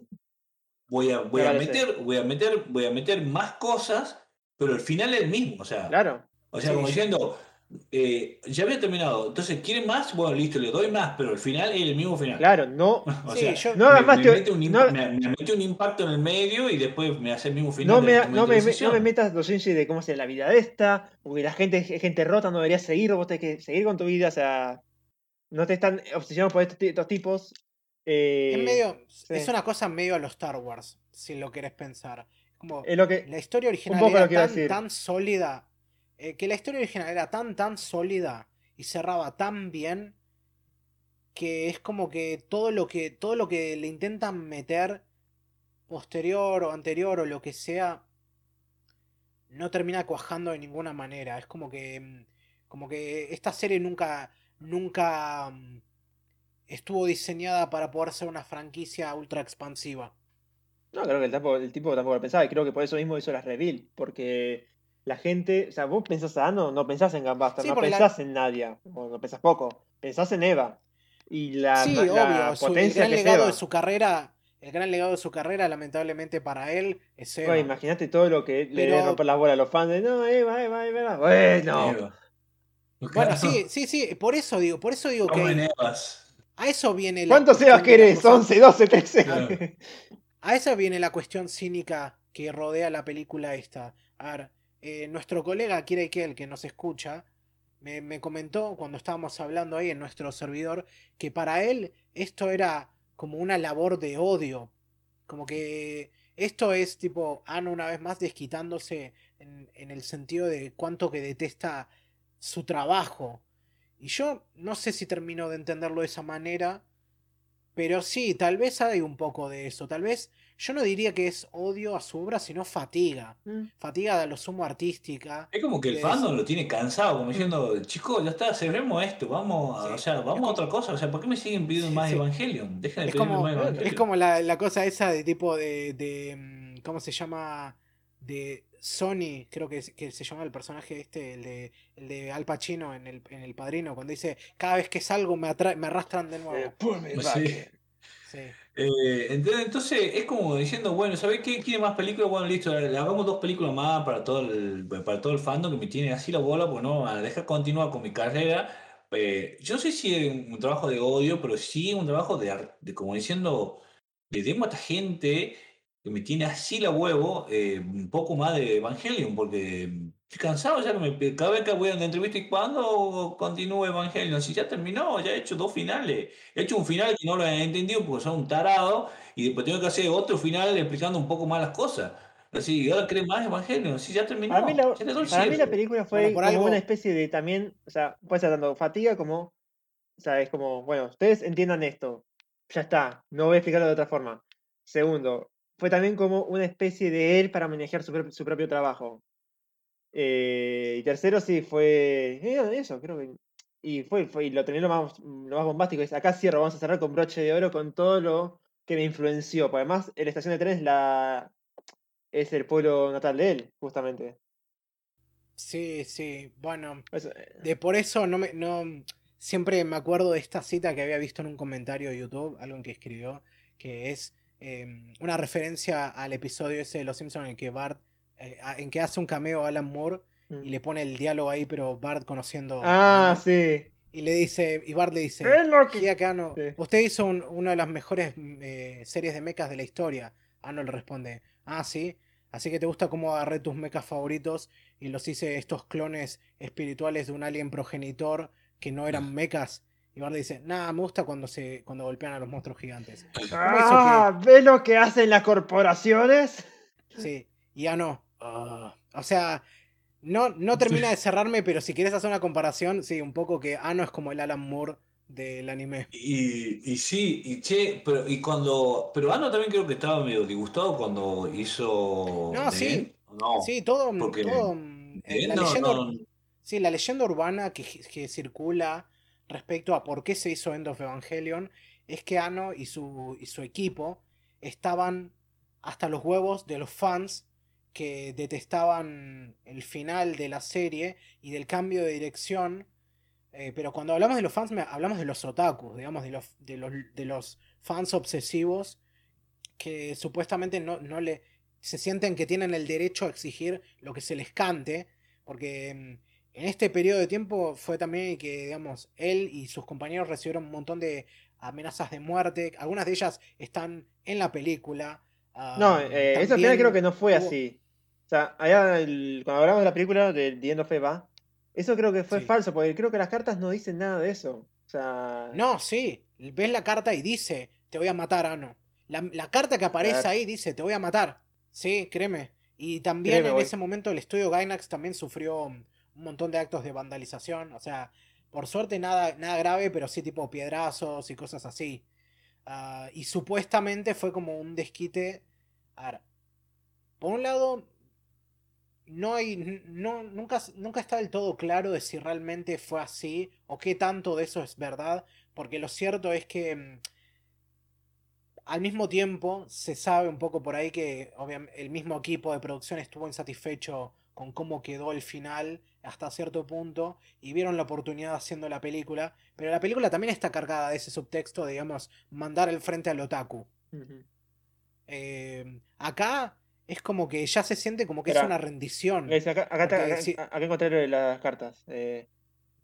Voy a, voy a meter, voy a meter, voy a meter más cosas, pero el final es el mismo, o sea, Claro. o sea, Sí, como sí. diciendo, eh, ya había terminado, entonces quiere más, bueno, listo, le doy más, pero el final es el mismo final. Claro, no, O Sí, sea, yo- no me, me teo- mete un no- me- me mete un impacto en el medio y después me hace el mismo final. No me, no, me, no me decisión. metas los Shinji de cómo es la vida de esta, porque la gente es gente rota, no deberías seguir, vos tenés que seguir con tu vida, o sea, no te están obsesionados por estos, estos tipos. eh, es medio, sí. es una cosa medio a los Star Wars, si lo querés pensar. Como, es lo que, La historia original era tan, tan sólida. Eh, que la historia original era tan, tan sólida y cerraba tan bien. Que es como que todo lo que. Todo lo que le intentan meter posterior o anterior o lo que sea. No termina cuajando de ninguna manera. Es como que. mm, Como que esta serie nunca. Nunca. mm, Estuvo diseñada para poder ser una franquicia ultra expansiva. no, creo que el tipo, el tipo tampoco lo pensaba, y creo que por eso mismo hizo las reveal, porque la gente, o sea, vos pensás a Ano, no pensás en Gunbuster, Sí, no la- pensás en Nadia, o no pensás poco, pensás en Eva. Y la, Sí, la obvio, su- el potencia gran que es legado Eva. de su carrera, el gran legado de su carrera, lamentablemente para él, es Eva. Bueno, imagínate todo lo que le Pero- debe romper las bolas a los fans de no, Eva, Eva, Eva, Eva. Bueno, Eva. Bueno, sí, sí, sí, por eso digo, por eso digo que Evas. a eso viene la ¿cuántos Evas querés? cosa- 11, 12, 13. Claro. A eso viene la cuestión cínica que rodea la película esta. A ver, eh, nuestro colega Kira Ikel, que nos escucha, me, me comentó cuando estábamos hablando ahí en nuestro servidor que para él esto era como una labor de odio. Como que esto es tipo Ana una vez más desquitándose en, en el sentido de cuánto que detesta su trabajo. Y yo no sé si termino de entenderlo de esa manera. Pero sí, tal vez hay un poco de eso. Tal vez yo no diría que es odio a su obra, sino fatiga. Mm. Fatiga de lo sumo artística. Es como que el Es- fandom lo tiene cansado, como diciendo, chicos, ya está, cerremos esto, vamos, a, Sí. o sea, Es vamos como- a otra cosa, o sea, ¿por qué me siguen pidiendo Sí, más sí. Evangelion? Dejen de Es pedirme como, más Evangelion. es como la, la cosa esa de tipo de, de, mm, ¿Cómo se llama? De Sony, creo que, es- que se llama el personaje este, el de, el de Al Pacino en el, en el Padrino, cuando dice, cada vez que salgo me, me arrastran de nuevo. Eh, pull me Sí. back. Sí. Eh, entonces, es como diciendo, bueno, ¿sabés qué? ¿Quiere más películas? Bueno, listo, le hagamos dos películas más para todo el, para todo el fandom que me tiene así la bola, pues no, a dejar continuar con mi carrera. Eh, yo sé si es un, trabajo de odio, pero sí un trabajo de, de como diciendo, le demos a esta gente que me tiene así la huevo eh, un poco más de Evangelion, porque Estoy cansado, ya no me, cada vez que voy a una entrevista y cuando continúa Evangelion, si ya terminó, ya he hecho dos finales. He hecho un final que no lo he entendido porque son un tarado y después tengo que hacer otro final explicando un poco más las cosas. Así, ahora crees más Evangelion, si ya terminó. Para mí la, para mí película fue Bueno, por como algo- una especie de también, o sea, puede ser tanto fatiga como, o sea, es como, bueno, ustedes entiendan esto, ya está, no voy a explicarlo de otra forma. Segundo, fue también como una especie de él para manejar su propio trabajo. Eh, y tercero, sí, fue eh, eso, creo que. Y fue, fue y lo terminó lo más, lo más bombástico. Es acá cierro, vamos a cerrar con broche de oro con todo lo que me influenció. Porque además, la estación de tren es la. es el pueblo natal de él, justamente. Sí, sí. Bueno, Eso, eh, de por eso no me, no, siempre me acuerdo de esta cita que había visto en un comentario de YouTube, algo que escribió, que es eh, una referencia al episodio ese de Los Simpsons en el que Bart, eh, en que hace un cameo a Alan Moore mm. y le pone el diálogo ahí, pero Bart conociendo. Ah, a sí. Y le dice, y Bart le dice, que- Anno, Sí. usted hizo un- una de las mejores mm, eh, series de mechas de la historia. Ano le responde, ah, sí, así que te gusta cómo agarré tus mechas favoritos y los hice estos clones espirituales de un alien progenitor que no eran mechas. Y Bart le dice, nada, me gusta cuando se cuando golpean a los monstruos gigantes. ¿Cómo hizo Ah, ¿ves lo que hacen las corporaciones? Sí, y Ano, ah, o sea, no, no termina de cerrarme, pero si quieres hacer una comparación, sí, un poco que Ano es como el Alan Moore del anime. Y, y sí, y che, pero y cuando. Pero Ano también creo que estaba medio disgustado cuando hizo. No, sí. End, ¿o No. Sí, todo, porque todo, eh, la no- leyenda, no- sí, la leyenda urbana que, que circula respecto a por qué se hizo End of Evangelion es que Ano y su, y su equipo estaban hasta los huevos de los fans que detestaban el final de la serie y del cambio de dirección. eh, pero cuando hablamos de los fans, hablamos de los otakus, digamos, de los, de los, de los fans obsesivos que supuestamente no, no le se sienten que tienen el derecho a exigir lo que se les cante, porque mm, en este periodo de tiempo fue también que, digamos, él y sus compañeros recibieron un montón de amenazas de muerte, algunas de ellas están en la película. No, eh, eso al final también creo que no fue hubo- así. O sea, allá el- cuando hablamos de la película de The End of Eva, eso creo que fue Sí. falso, porque creo que las cartas no dicen nada de eso. O sea, No, sí, ves la carta y dice, te voy a matar, Ano. La, la carta que aparece ahí dice, te voy a matar. Sí, créeme. Y también Créeme, en voy. ese momento el estudio Gainax también sufrió un montón de actos de vandalización. O sea, por suerte nada, nada grave, pero sí tipo piedrazos y cosas así. Ah, y supuestamente fue como un desquite. A ver, por un lado, no hay, no, nunca, nunca está del todo claro de si realmente fue así o qué tanto de eso es verdad, porque lo cierto es que mm, al mismo tiempo se sabe un poco por ahí que obviam- el mismo equipo de producción estuvo insatisfecho con cómo quedó el final hasta cierto punto y vieron la oportunidad haciendo la película, pero la película también está cargada de ese subtexto, digamos, mandar el frente al otaku. Eh, acá es como que ya se siente como que es una rendición. Guys, acá, encontré las cartas. Eh,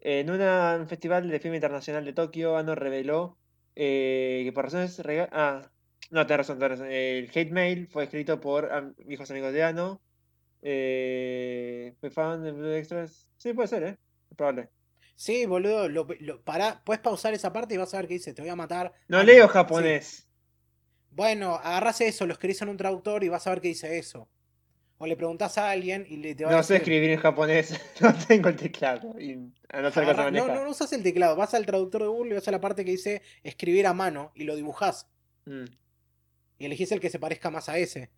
en una- un festival de film internacional de Tokio, Ano reveló eh, que por razones rega- Ah, no, tenés razón, tenés razón. El hate mail fue escrito por viejos amigos de Ano. Eh, fue fan de Blue Extras. Sí, puede ser, ¿eh? Es probable. Sí, boludo, lo, lo- pará, puedes pausar esa parte y vas a ver qué dice, te voy a matar. No Ah, leo sí. Bueno, agarrás eso, lo escribís en un traductor y vas a ver qué dice eso. O le preguntás a alguien y le te va a No sé escribir en japonés. No tengo el teclado. Y a no ser no, no, no usas el teclado, vas al traductor de Google y vas a la parte que dice escribir a mano y lo dibujás. Mm, Y elegís el que se parezca más a ese.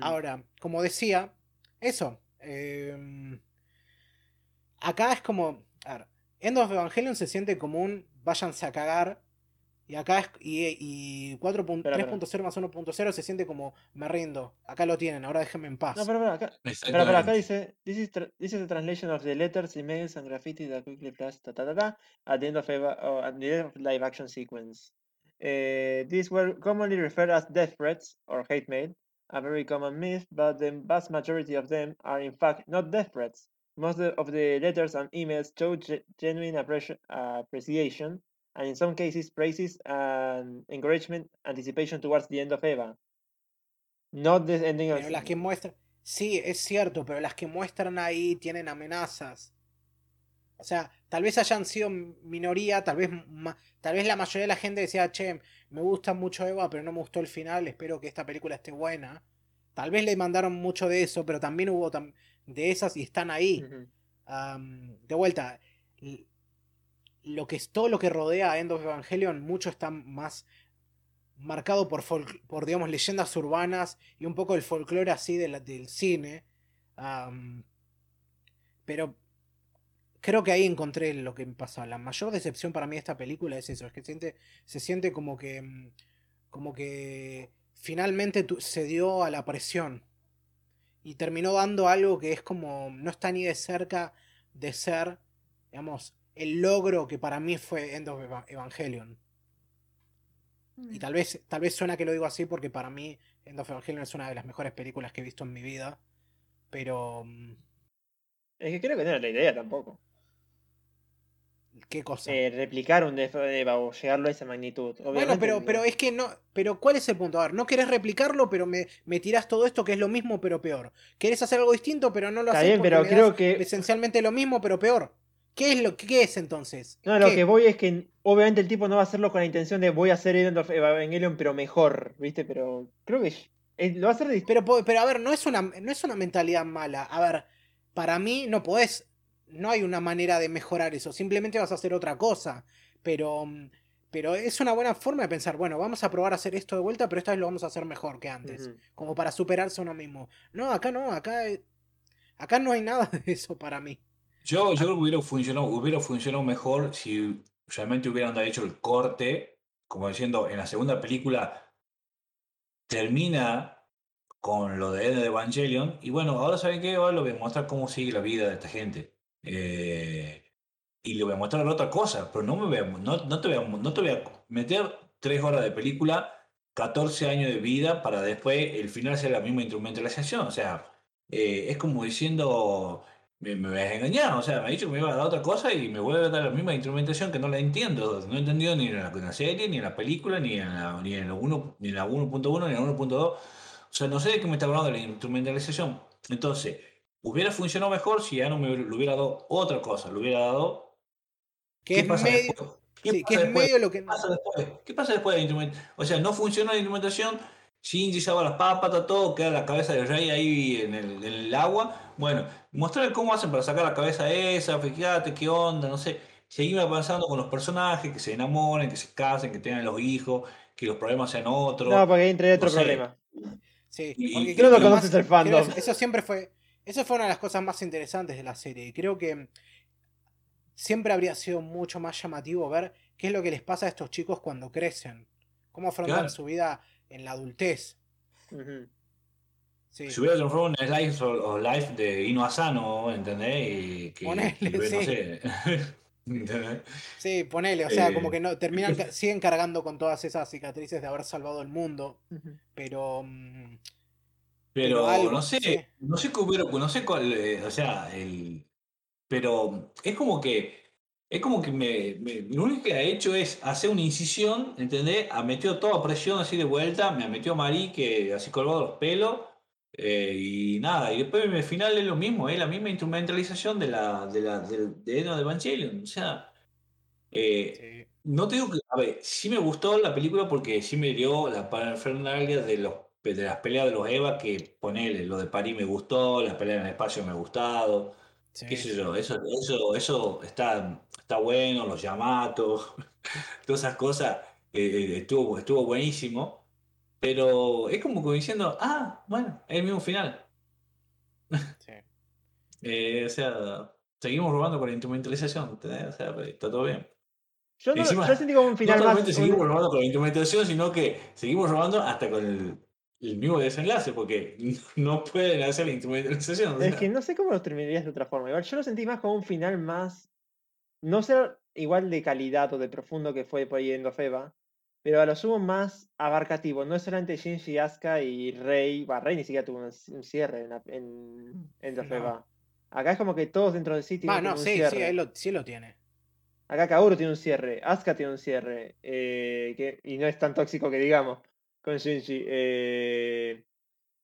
Ahora, como decía, eso. em, acá es como. A ver, End of Evangelion se siente como un váyanse a cagar. Y acá es. Y, y 4 pun- Espera, espera. 3.0 más 1.0 se siente como me rindo. Acá lo tienen, ahora déjenme en paz. No, pero, pero acá, dice, this is, this is the translation of the letters, emails, and graffiti that quickly flashed ta, ta, ta, ta, at the end of, eva- oh, at the end of live action sequence. Eh, these were commonly referred as death threats or hate mail, a very common myth, but the vast majority of them are in fact not death threats. Most of the letters and emails show ge- genuine appreci- appreciation, and in some cases praises and encouragement, anticipation towards the end of Eva. Not the ending of Pero las que muestran. Sí, es cierto, pero las que muestran ahí tienen amenazas. O sea, tal vez hayan sido minoría, tal vez, tal vez la mayoría de la gente decía, che, me gusta mucho Eva, pero no me gustó el final, espero que esta película esté buena. Tal vez le mandaron mucho de eso, pero también hubo de esas y están ahí. de vuelta, lo que es todo lo que rodea a End of Evangelion, mucho está más marcado por, por digamos, leyendas urbanas y un poco el folclore así del cine. pero creo que ahí encontré lo que me pasa. La mayor decepción para mí de esta película es eso, es que siente, se siente como que, mm, como que finalmente se dio a la presión y terminó dando algo que es como, no está ni de cerca de ser, digamos, el logro que para mí fue End of Evangelion. Y mm. tal vez, tal vez suena que lo digo así porque para mí End of Evangelion es una de las mejores películas que he visto en mi vida. Pero. Mm, es que creo que no era la idea tampoco. ¿Qué cosa? Eh, replicar un Death o llegarlo a esa magnitud. bueno, pero, pero es que no. Pero ¿cuál es el punto? A ver, no querés replicarlo, pero me, me tirás todo esto que es lo mismo, pero peor. Querés hacer algo distinto, pero no lo haces. Bien, pero creo que. Esencialmente lo mismo, pero peor. ¿Qué es, lo, qué es entonces? No, lo que voy es que obviamente el tipo no va a hacerlo con la intención de voy a hacer Evangelion, pero mejor, ¿viste? Pero creo que lo va a hacer. Pero, pero a ver, no es, una, no es una mentalidad mala. A ver, para mí no podés no hay una manera de mejorar eso, simplemente vas a hacer otra cosa. Pero, pero es una buena forma de pensar, bueno, vamos a probar a hacer esto de vuelta, pero esta vez lo vamos a hacer mejor que antes, como para superarse uno mismo. No, acá no, acá, acá no hay nada de eso para mí. Yo, yo creo que hubiera funcionado, hubiera funcionado mejor si realmente hubieran hecho el corte, como diciendo, en la segunda película termina con lo de Evangelion, y bueno, ahora saben qué, ahora lo voy a mostrar cómo sigue la vida de esta gente. Eh, y le voy a mostrar otra cosa, pero no, me voy a, no, no, te voy a, no te voy a meter tres horas de película, 14 años de vida para después el final ser la misma instrumentalización. O sea, eh, es como diciendo, me, me vas a engañar. O sea, me ha dicho que me iba a dar otra cosa y me vuelve a dar la misma instrumentación que no la entiendo. No he entendido ni en la, serie, ni en la película, ni en la, ni en la 1.1, ni en la 1.2. O sea, no sé de qué me está hablando de la instrumentalización. Entonces, Hubiera funcionado mejor si ya no me lo hubiera dado otra cosa, lo hubiera dado. ¿Qué, pasa medio, ¿Qué, pasa después? lo que... pasa después? ¿Qué pasa después de la instrumentación? O sea, no funciona la instrumentación, Shinji se las papas, todo, queda la cabeza del rey ahí en el, en el agua. Bueno, mostrarle cómo hacen para sacar la cabeza esa, fíjate qué onda, no sé. Seguir avanzando con los personajes, que se enamoren, que se casen, que tengan los hijos, que los problemas sean otros. No, porque ahí entra otro problema. Sí, porque creo que conoces el fandom. Eso siempre fue esa fue una de las cosas más interesantes de la serie. Y creo que siempre habría sido mucho más llamativo ver qué es lo que les pasa a estos chicos cuando crecen. Cómo afrontan su vida en la adultez. Si hubiera transformado en Life o Life de Ino Asano, ¿entendés? Y que, ponele, sí. Sí, ponele, o sea, como eh. que no terminan, siguen cargando con todas esas cicatrices de haber salvado el mundo, pero mm, pero, no sé, no sé no sé cuál, eh, o sea, el, pero es como que, es como que me, lo único que ha hecho es hacer una incisión, ¿entendés? Ha metido toda presión así de vuelta, me ha metido Marí que así colgado los pelos, eh, y nada, y después al final es lo mismo, es la misma instrumentalización de la, de la, de, de Evangelion, o sea, eh, no tengo que, a ver, sí me gustó la película porque sí me dio la parafernalia de los de las peleas de los Eva, que ponele, lo de París me gustó, las peleas en el espacio me ha gustado, qué sé yo, eso, eso, eso está, está bueno, los Yamato, todas esas cosas, eh, eh, estuvo, estuvo buenísimo, pero es como, diciendo, ah, bueno, es el mismo final. Eh, o sea, seguimos robando con la instrumentalización, o sea, está todo bien. Yo no, yo sentí como un final no solamente seguimos robando con la instrumentación, sino que seguimos robando hasta con el el mismo desenlace, porque no pueden hacer la instrumentalización. Es que no sé cómo lo terminarías de otra forma. Igual yo lo sentí más como un final más. No ser igual de calidad o de profundo que fue por ahí en Feba, pero a lo sumo más abarcativo. No es solamente Shinji, Asuka y Rey. Va, Rey ni siquiera tuvo un, cierre en, en, Acá es como que todos dentro del sitio. Ah, no, sí, sí, lo, sí lo tiene. Acá Kaoru tiene un cierre, Asuka tiene un cierre, eh, que, y no es tan tóxico que digamos con Shinji. Eh,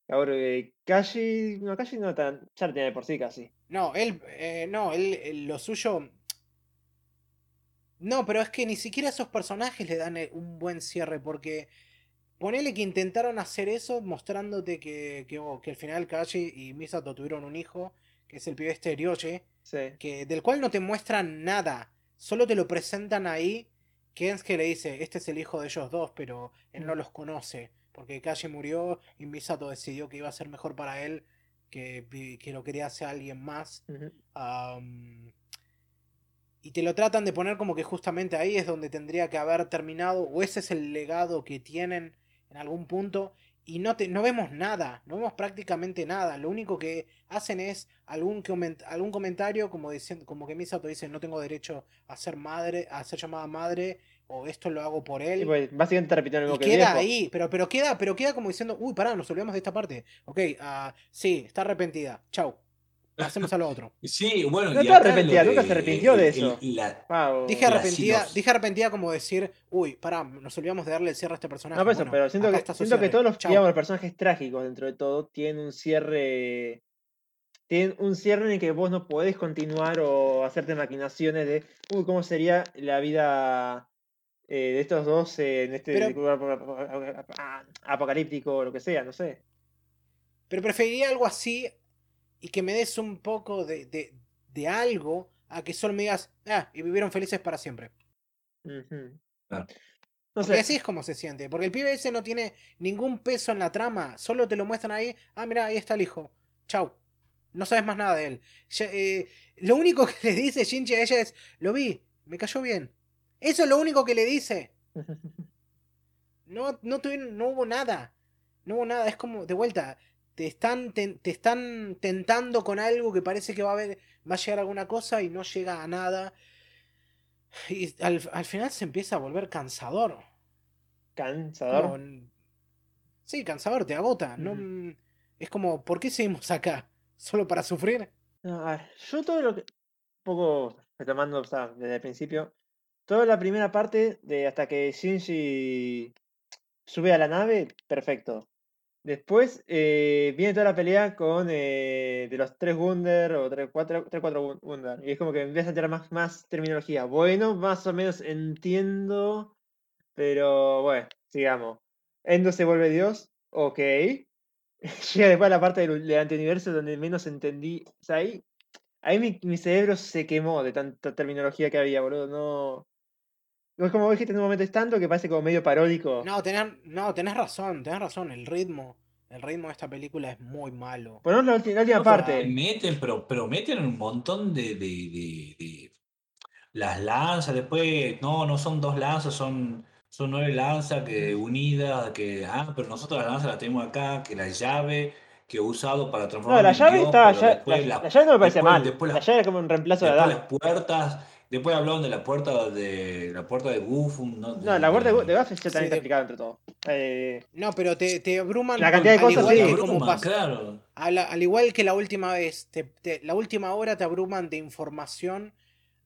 Ahora, eh, Kashi. No, Kashi no tan. Ya lo tiene de por sí casi. No, él, eh, no, él, él- lo suyo. No, pero es que ni siquiera esos personajes le dan eh, un buen cierre, porque ponele que intentaron hacer eso mostrándote que, que, oh, que al final Kashi y Misato tuvieron un hijo, que es el pibe este Ryoche, Sí. que, del cual no te muestran nada, solo te lo presentan ahí, que es que le dice, este es el hijo de ellos dos, pero él no Mm. los conoce, porque Kashi murió y Misato decidió que iba a ser mejor para él, que, que lo quería hacer alguien más. Y te lo tratan de poner como que justamente ahí es donde tendría que haber terminado, o ese es el legado que tienen en algún punto, y no, te, no vemos nada, no vemos prácticamente nada. Lo único que hacen es algún, coment- algún comentario como, diciendo, como que Misato dice, no tengo derecho a ser madre, a ser llamada madre, o esto lo hago por él. Sí, pues, básicamente repitiendo lo Y que queda viejo. ahí, pero, pero queda, pero queda como diciendo, uy, pará, nos olvidamos de esta parte. Ok, ah, sí, está arrepentida. Chau. Pasemos a lo otro. Sí, bueno, No arrepentida, lo nunca se arrepintió de el- el- eso. la- Wow. Dije arrepentida, sinos- dije arrepentida como decir, uy, pará, nos olvidamos de darle el cierre a este personaje. No, eso, Bueno, pero siento que, siento que todos los, Chau. digamos, los personajes trágicos dentro de todo tienen un cierre. Tienen un cierre en el que vos no podés continuar o hacerte maquinaciones de, uy, ¿cómo sería la vida eh, de estos dos eh, en este Pero- lugar ap- ap- apocalíptico o lo que sea? No sé. Pero preferiría algo así y que me des un poco de, de, de algo a que solo me digas, ah, y vivieron felices para siempre. Claro. No sé. así es como se siente. Porque el pibe ese no tiene ningún peso en la trama. Solo te lo muestran ahí. Ah, mira, ahí está el hijo. Chau. No sabes más nada de él. Ya, eh, lo único que le dice Shinji a ella es, lo vi, me cayó bien. Eso es lo único que le dice. No, no, tuvieron- no hubo nada. No hubo nada. Es como, de vuelta, te están, te están tentando con algo que parece que va a haber, va a llegar a alguna cosa y no llega a nada. Y al, al final se empieza a volver cansador. Cansador. Como- Sí, cansador, te agota. No, es como, ¿por qué seguimos acá? ¿Solo para sufrir? No, a ver, yo todo lo que. Un poco retomando, o sea, desde el principio. Toda la primera parte, de hasta que Shinji sube a la nave, perfecto. Después eh, viene toda la pelea con eh, de los tres Wunder o tres, cuatro, tres, cuatro Wun- Wunder. Y es como que empieza a tener más, más terminología. Bueno, más o menos entiendo. Pero bueno, sigamos. Endo se vuelve Dios. Ok. Llega después a la parte del, del antiuniverso donde menos entendí. O sea, ahí, ahí mi, mi cerebro se quemó de tanta terminología que había, boludo. No. No es como vos dijiste en un momento es tanto que parece como medio paródico. No, tenés, no, tenés razón, tenés razón. El ritmo, el ritmo de esta película es muy malo. Por lo menos la, ulti- la última No, pero parte. Meten, pero, pero meten un montón de, de- de- de- las lanzas, después, no, no son dos lanzas, son, son nueve lanzas que unidas, que, ah, pero nosotros las lanzas las tenemos acá, que la llave que he usado para No, transformar la llave estaba ya. La, después la- la llave no me parecía después- mal. después la la- llave era como un reemplazo de la las puertas, después hablaron de la puerta de la puerta de Gufum, ¿no? No, la guardia de, de Gaff ya también Sí, está de- explicada entre todo. Eh, No, pero te, te abruman La cantidad de cosas, sí. Te como abruman, pasó- claro. al igual que la última vez, te- te- la última hora te abruman de información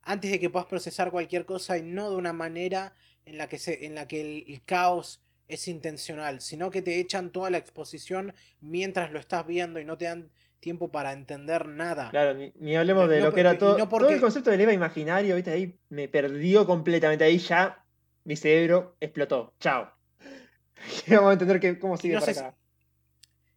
antes de que puedas procesar cualquier cosa y no de una manera en la que, se, en la que el, el caos es intencional, sino que te echan toda la exposición mientras lo estás viendo y no te dan tiempo para entender nada. claro, ni, ni hablemos No, de lo que era todo. no Todo el concepto del EVA imaginario, ¿viste? Ahí me perdió completamente. Ahí ya mi cerebro explotó. Chao. Vamos a entender que, cómo sigue no para si- acá.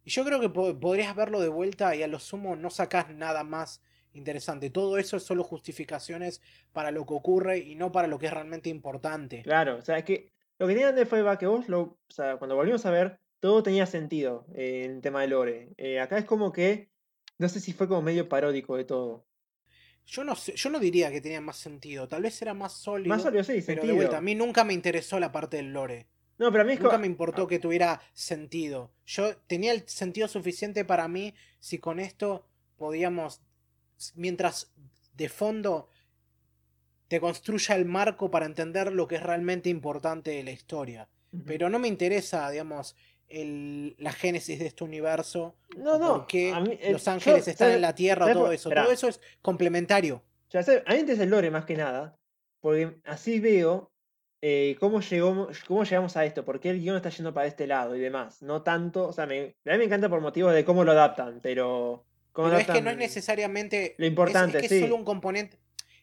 Y yo creo que po- podrías verlo de vuelta y a lo sumo no sacás nada más interesante. Todo eso es solo justificaciones para lo que ocurre y no para lo que es realmente importante. Claro, o sea, es que lo que tenía antes fue que vos, lo, o sea, cuando volvimos a ver, todo tenía sentido eh, en el tema de Lore. Eh, acá es como que, no sé si fue como medio paródico de todo. Yo no sé, yo no diría que tenía más sentido. Tal vez era más sólido. Más sólido, sí, pero sentido. de vuelta, a mí nunca me interesó la parte del lore. No, pero a mí es Nunca me importó que tuviera sentido. Yo tenía el sentido suficiente para mí si con esto podíamos, mientras de fondo te construya el marco para entender lo que es realmente importante de la historia. Pero no me interesa, digamos, el- la génesis de este universo. No, no. por qué a mí, eh, los ángeles yo- están ¿sabes- en la tierra, todo por- eso. Todo eso es complementario. ¿sabes? a mí me interesa el lore más que nada, porque así veo eh, cómo, llegó, cómo llegamos a esto, por qué el guion está yendo para este lado y demás. No tanto, o sea, me, a mí me encanta por motivos de cómo lo adaptan, pero... cómo Pero es que no es necesariamente. Lo importante, es, que sí. es solo un componente.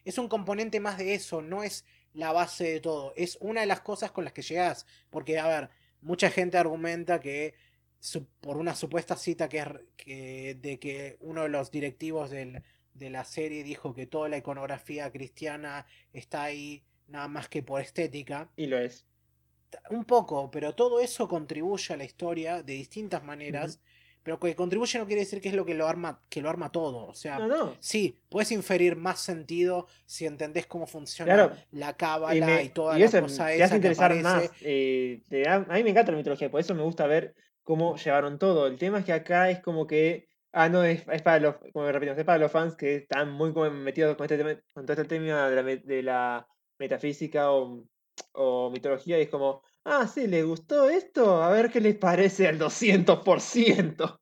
Es un componente más de eso, no es la base de todo. Es una de las cosas con las que llegas. Porque, a ver, mucha gente argumenta que su- por una supuesta cita que que, de que uno de los directivos del- de la serie dijo que toda la iconografía cristiana está ahí nada más que por estética. Y lo es. Un poco, pero todo eso contribuye a la historia de distintas maneras. Pero que contribuye no quiere decir que es lo que lo arma, que lo arma todo. O sea, No, no. sí, puedes inferir más sentido si entendés cómo funciona Claro. la Y, cábala me- y toda y la eso cosa te esa hace interesar más. eh, te da- a mí me encanta la mitología, por eso me gusta ver cómo llevaron todo. El tema es que acá es como que. Ah, no, es, es para los, como repetimos, es para los fans que están muy metidos con, este tema, con todo este tema de la, me- de la metafísica o, o mitología. Y es como, ah, sí, ¿les gustó esto? A ver qué les parece al 200%.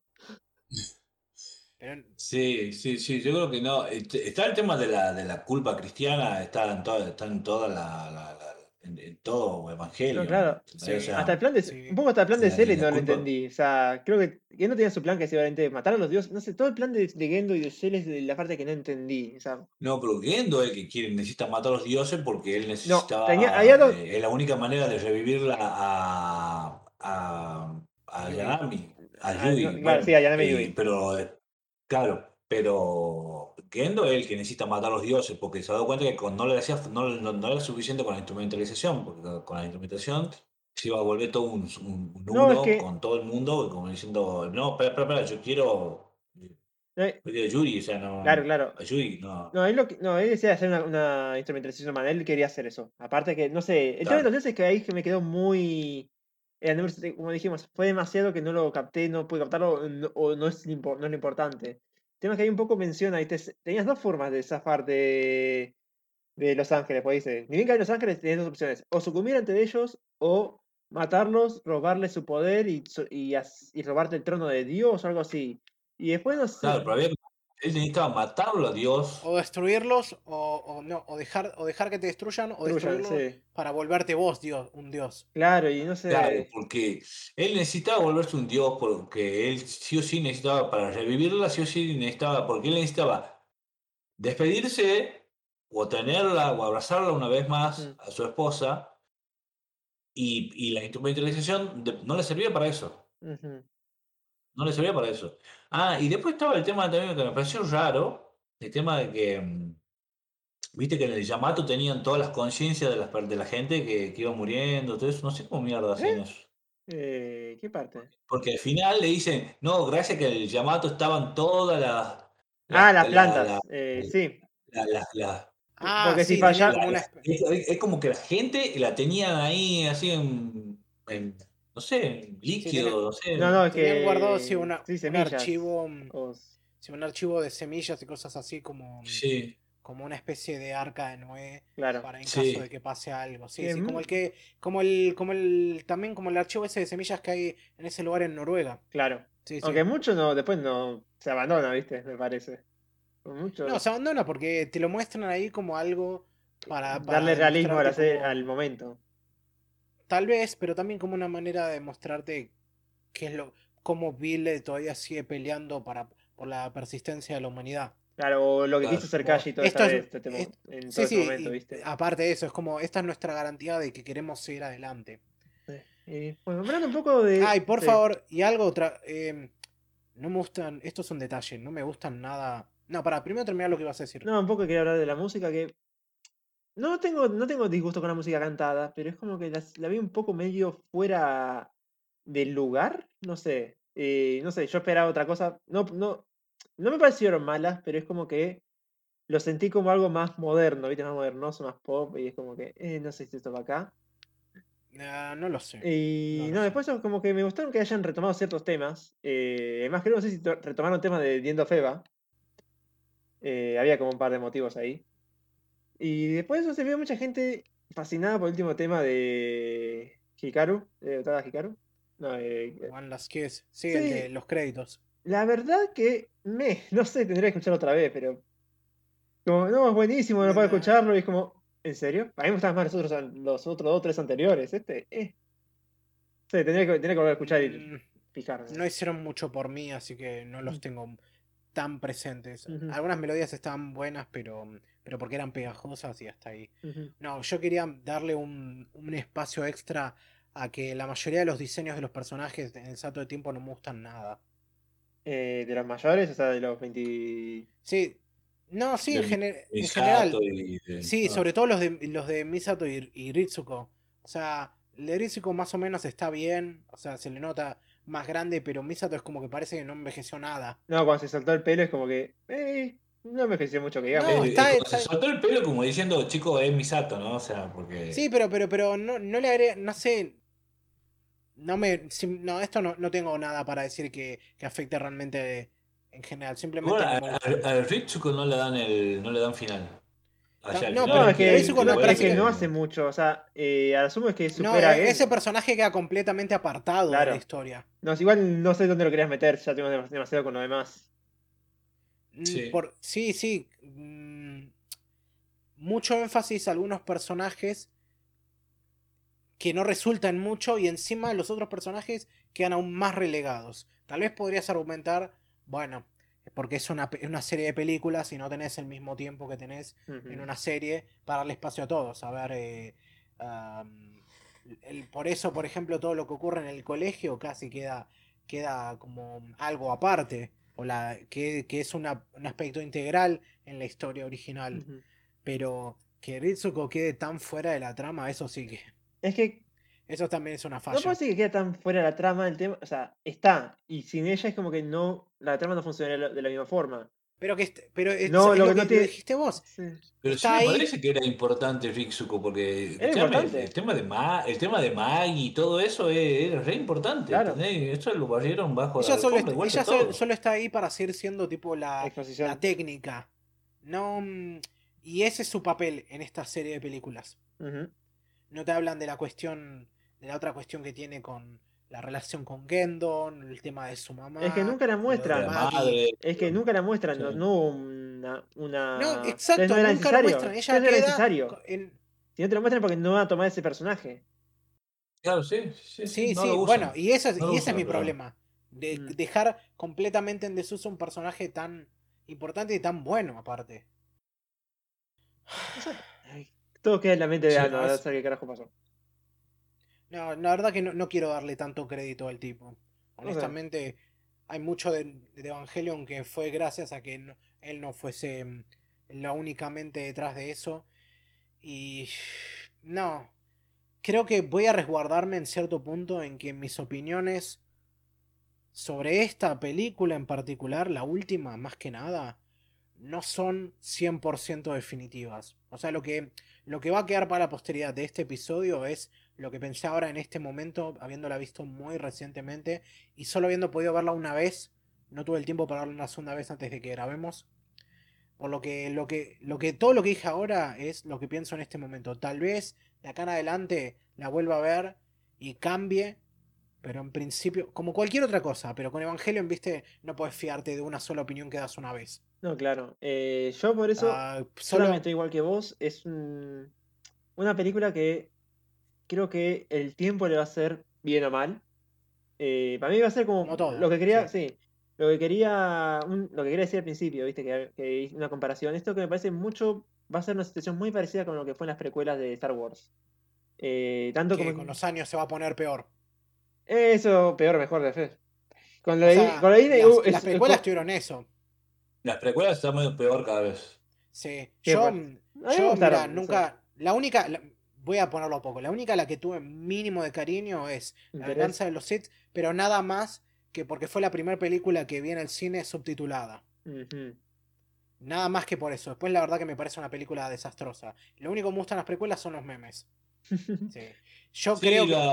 Pero Sí, sí, sí, yo creo que no. Este, Está el tema de la, de la culpa cristiana, está en toda, está en toda la, la- la- en, en todo Evangelio. No, claro. Sí, O sea, Hasta el plan de. sí. Un poco hasta el plan de la no lo culpa- entendí. O sea, creo que. no tenía su plan que es obviamente matar a los dioses. No sé, todo el plan de, de Gendo y de Celes de la parte que no entendí. O sea, No, pero Gendo es el que quiere, necesita matar a los dioses porque él necesitaba. tenía- había dos- eh, es la única manera de revivirla a. a. a. Yanami. A Ah, Yui. no, claro, bueno, sí, a Yanami Yui. Pero. Claro, pero. Gendo es el que necesita matar a los dioses porque se ha dado cuenta que con- no le hacía, no, no- no era suficiente con la instrumentalización, porque con la instrumentación se iba a volver todo un, un, un No, es uno que- con todo el mundo, como diciendo, no, espera, espera, espera, yo quiero. eh, Yo quiero a Yuri, o sea, no. claro, claro. A Yuri, no. No, él, lo que- no, él decía hacer una, una instrumentalización humana. Él quería hacer eso. Aparte que, no sé. El tema de los es que ahí que me quedó muy. eh, como dijimos, fue demasiado que no lo capté, no pude captarlo no- o no es, no es lo importante. Tema que hay un poco menciona, ¿viste? tenías dos formas de zafar de, de Los Ángeles, pues dice, ni bien que hay Los Ángeles, tenías dos opciones, o sucumbir ante ellos, o matarlos, robarles su poder y, y, y robarte el trono de Dios o algo así. Y después no sé. Claro, pero él necesitaba matarlo a Dios. o destruirlos o, o no, o dejar, o dejar que te destruyan o Destruyan, destruirlos sí. para volverte vos, Dios, un dios. Claro, y no sé. Claro, porque él necesitaba volverse un dios, porque él sí o sí necesitaba, para revivirla, sí o sí necesitaba, porque él necesitaba despedirse o tenerla o abrazarla una vez más Mm. a su esposa, y, y la instrumentalización de- no le servía para eso. No le servía para eso. Ah, y después estaba el tema también que me pareció raro, el tema de que, mm, viste que en el Yamato tenían todas las conciencias de, las, per- de la gente que, que iba muriendo, todo eso, no sé cómo mierda hacían eso. Eh, ¿Qué parte? Porque al final le dicen, no, gracias que en el Yamato estaban todas las... Ah, las la- plantas. la- eh, sí. la- la- la- Ah, Porque si sí, falla- tenía como una es, es- es como que la gente la tenían ahí así en, en, no sé, líquido, no sé. No, no, es que. guardado sí, una, sí, un archivo, mm, o- sí, un archivo de semillas y cosas así como, mm, Sí, como una especie de arca de Noé claro. para en Sí. caso de que pase algo. Sí, sí, mu- como el que, como el, como el, también como el archivo ese de semillas que hay en ese lugar en Noruega. Claro. Sí, sí. Aunque mucho no, después no se abandona, ¿viste? Me parece. Mucho. No, se abandona porque te lo muestran ahí como algo para, para darle realismo como- al momento. Tal vez, pero también como una manera de mostrarte qué es lo, cómo Bill todavía sigue peleando para, por la persistencia de la humanidad. Claro, o lo que Claro. quiso hacer Kashi toda esto esta es- vez, este es- en todo Sí, ese sí, momento, y ¿viste? aparte de eso, es como, esta es nuestra garantía de que queremos seguir adelante. Y, bueno, hablando un poco de. Ay, por favor, y algo otra, em, no me gustan, esto es un detalle, no me gustan nada. No, para, primero terminar lo que ibas a decir. No, un poco quería hablar de la música que. No tengo, no tengo disgusto con la música cantada, pero es como que la, vi un poco medio fuera del lugar. No sé. eh, no sé, yo esperaba otra cosa. No, no, no me parecieron malas, pero es como que lo sentí como algo más moderno, ¿viste? Más modernoso, más pop, y es como que, eh, no sé si esto va acá. Ah, no lo sé. Y No sé. después es como que me gustaron que hayan retomado ciertos temas. Eh, además, creo no sé si to- retomaron temas de Diendo Feba. Eh, había como un par de motivos ahí. Y después eso se vio mucha gente fascinada por el último tema de Hikaru, de Otada Hikaru. No, eh, One Last Kiss. Sí, el de los créditos. la verdad que me, no sé, tendría que escucharlo otra vez, pero como no es buenísimo, no puedo escucharlo y es como ¿En serio? A mí me gustaban más los otros, los otros dos, tres anteriores. Este, eh. Sí, tendría que, tendría que volver a escuchar y Mm, fijarme. No hicieron mucho por mí, así que no los Mm. tengo tan presentes. Algunas melodías estaban buenas, pero, pero porque eran pegajosas y hasta ahí. No, yo quería darle un, un espacio extra a que la mayoría de los diseños de los personajes en el salto de tiempo no me gustan nada. Eh, de los mayores, o sea, de los 20. Sí, no, sí, en, De gener- en general. Misato y de- Sí, ah. sobre todo los de, los de Misato y, y Ritsuko. O sea, el de Ritsuko más o menos está bien, o sea, se le nota más grande, pero Misato es como que parece que no envejeció nada. No, cuando se soltó el pelo es como que. Eh, no me ofreció mucho que digamos. No, está- cuando se soltó el pelo como diciendo, chico, es Misato, ¿no? O sea, porque... Sí, pero, pero, pero no, no le agrega, no sé. No me. si- no, esto no, no tengo nada para decir que, que afecte realmente en general. Simplemente. Bueno, a, como- a- a Ritsuko no le dan el, no le dan final. Allá al no, No, es que, Ritsuko no es que parece- no hace mucho. O sea, eh, asumo es que supera e- ese personaje queda completamente apartado de la historia. No, igual no sé dónde lo querías meter, ya tengo dem- demasiado con lo demás. Mm, Sí. por- sí, sí. mm, mucho énfasis a algunos personajes que no resultan mucho y encima los otros personajes quedan aún más relegados. Tal vez podrías argumentar, bueno, porque es una, una serie de películas y no tenés el mismo tiempo que tenés en una serie para darle espacio a todos. A ver, eh, el- por eso, por ejemplo, todo lo que ocurre en el colegio casi queda, queda como algo aparte, o la, que, que es una- un aspecto integral en la historia original. Pero que Ritsuko quede tan fuera de la trama, eso sí que. Es que Eso también es una no falla. puedo decir que queda tan fuera la trama del tema. O sea, está. Y sin ella es como que no. La trama no funciona de la, de la misma forma. Pero que pero es, No, es lo lo que que no tiene- dijiste vos. Sí. Pero sí Está me ahí. parece que era importante Ritsuko, porque el tema, importante. el tema de Ma, el tema de Maggie y todo eso es, es re importante. Claro. Eso lo barrieron bajo Ella, la solo, alfombra, est- igual ella solo está ahí para seguir siendo tipo la, Exposición. la técnica. No. mm, Y ese es su papel en esta serie de películas. No te hablan de la cuestión. De la otra cuestión que tiene con la relación con Gendon, el tema de su mamá. Es que nunca la muestran. la. Es que nunca la muestran. No, Sí. no una. una... No, exacto, no era nunca lo necesario. muestran. Ella no era queda necesario. en- Si no te lo muestran porque no van a tomar ese personaje. Claro, sí, sí, sí, Sí, no sí, lo usan. bueno, y, eso No y ese usan, es mi pero- problema. De Mm. dejar completamente en desuso un personaje tan importante y tan bueno, aparte. Todo queda en la mente de Sí, Ana, no, a ver qué carajo pasó. No, la verdad que no, no quiero darle tanto crédito al tipo. Honestamente, hay mucho de, de Evangelion que fue gracias a que él no fuese mm, la únicamente detrás de eso. Y no, creo que voy a resguardarme en cierto punto en que mis opiniones sobre esta película en particular, la última más que nada, no son 100% definitivas. O sea, lo que, lo que va a quedar para la posteridad de este episodio es lo que pensé ahora en este momento, habiéndola visto muy recientemente y solo habiendo podido verla una vez. No tuve el tiempo para verla una segunda vez antes de que grabemos. Por lo que, lo que, lo que, todo lo que dije ahora es lo que pienso en este momento. Tal vez de acá en adelante la vuelva a ver y cambie. Pero en principio, como cualquier otra cosa, pero con Evangelion, viste, no puedes fiarte de una sola opinión que das una vez. No, claro. Eh, yo por eso Ah, solo, solamente igual que vos. Es un- una película que creo que el tiempo le va a hacer bien o mal. Eh, para mí va a ser como, Como todo, lo que quería, sí. Lo que quería, un- lo que quería decir al principio, viste, que, que hice una comparación. Esto que me parece mucho, va a ser una situación muy parecida con lo que fue en las precuelas de Star Wars. Eh, tanto que como con los años se va a poner peor. eso, peor, mejor de fe. Con lo O sea, con las, uh, es- las es precuelas co- tuvieron eso. Las precuelas están medio peor cada vez. Sí. Yo, yo mira, nunca. La única. la- voy a ponerlo a poco. La única a la que tuve mínimo de cariño es La venganza de los Sith, pero nada más que porque fue la primera película que vi en el cine subtitulada. Nada más que por eso. Después la verdad que me parece una película desastrosa. Lo único que me gustan las precuelas son los memes. Sí. Yo Sí, creo que. la,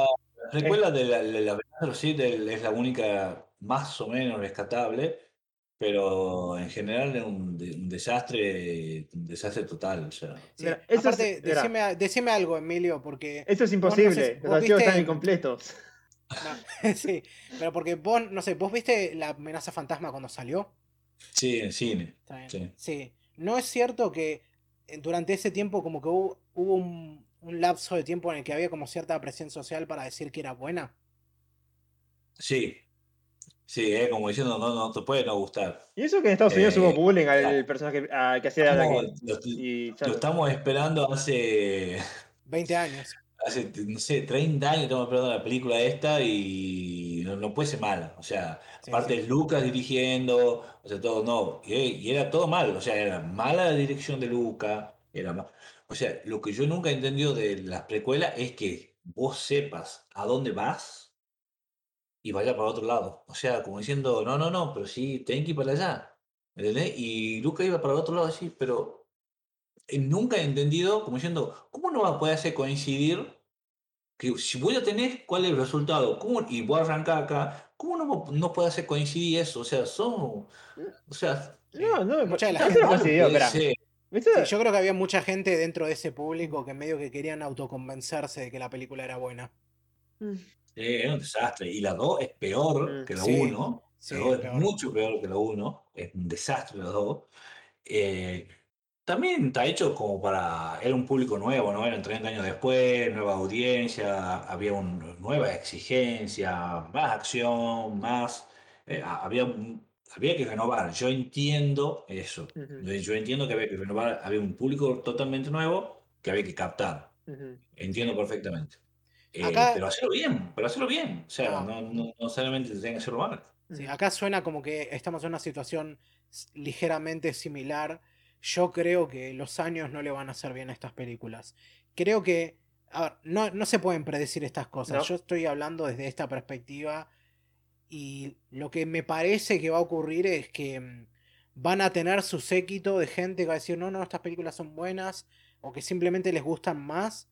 la precuela de la, de la venganza de los Sith el- es la única más o menos rescatable, pero en general es un, de- un desastre, un desastre total. O sea. sí. Mira, eso es- Aparte, mira. decime, decime algo, Emilio, porque. Eso es imposible. Los vos archivos están incompletos. no, sí, pero porque vos, no sé, vos viste la amenaza fantasma cuando salió. Sí, en cine. Sí. Sí. No es cierto que eh, durante ese tiempo como que hubo, hubo un, un lapso de tiempo en el que había como cierta presión social para decir que era buena. Sí, sí, eh, como diciendo, no, no te puede no gustar. Y eso que en Estados Unidos hubo Eh, bullying al la- personaje al que hacía estamos- Anakin. lo, Y lo estamos esperando hace, 20 años. hace, no sé, 30 años estamos esperando la película esta y no, no puede ser mala. O sea, Sí, aparte sí. es Lucas dirigiendo, o sea, todo no. Y, y era todo mal, o sea, era mala la dirección de Lucas, era O sea, lo que yo nunca he entendido de las precuelas es que vos sepas a dónde vas y vaya para otro lado. O sea, como diciendo, no, no, no, pero sí, tenés que ir para allá. ¿Entendés? Y Lucas iba para el otro lado así, pero eh, nunca he entendido, como diciendo, ¿cómo no va a poder hacer coincidir que si vos ya tenés cuál es el resultado, ¿cómo, y vos arrancás acá, ¿cómo no, no puede hacer coincidir eso? O sea, son, o sea, No, no, Mucha de la no gente- ser. ¿Viste? Sí, yo creo que había mucha gente dentro de ese público que medio que querían autoconvencerse de que la película era buena. Mm. Eh, es un desastre. Y la 2 es peor Mm, que la sí, 1. sí, la 2 es es peor. mucho peor que la 1. Es un desastre la 2. Eh, también está hecho como para. Era un público nuevo, ¿no? Eran 30 años después, nueva audiencia, había una nueva exigencia, más acción, más. eh, ha- había, había que renovar. Yo entiendo eso. Ujú, Yo, yo entiendo que había que renovar. Había un público totalmente nuevo que había que captar. ujú. Entiendo perfectamente. Eh, Acá- pero hacerlo bien, pero hacerlo bien. O sea, Ah. no, no, no solamente tienen que hacerlo mal. Sí, acá suena como que estamos en una situación ligeramente similar. Yo creo que los años no le van a hacer bien a estas películas. Creo que, a ver, no, no se pueden predecir estas cosas. No. Yo estoy hablando desde esta perspectiva y lo que me parece que va a ocurrir es que mm, van a tener su séquito de gente que va a decir, no, no, estas películas son buenas o que simplemente les gustan más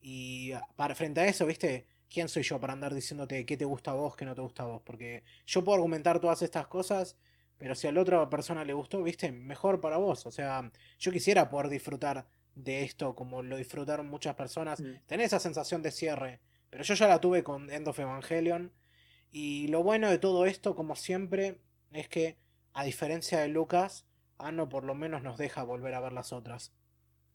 y ah, para frente a eso, ¿viste? ¿Quién soy yo para andar diciéndote qué te gusta a vos, qué no te gusta a vos? Porque yo puedo argumentar todas estas cosas, pero si a la otra persona le gustó, ¿viste? Mejor para vos. O sea, yo quisiera poder disfrutar de esto como lo disfrutaron muchas personas. Mm. Tener esa sensación de cierre. Pero yo ya la tuve con End of Evangelion. Y lo bueno de todo esto, como siempre, es que, a diferencia de Lucas, Anno por lo menos nos deja volver a ver las otras.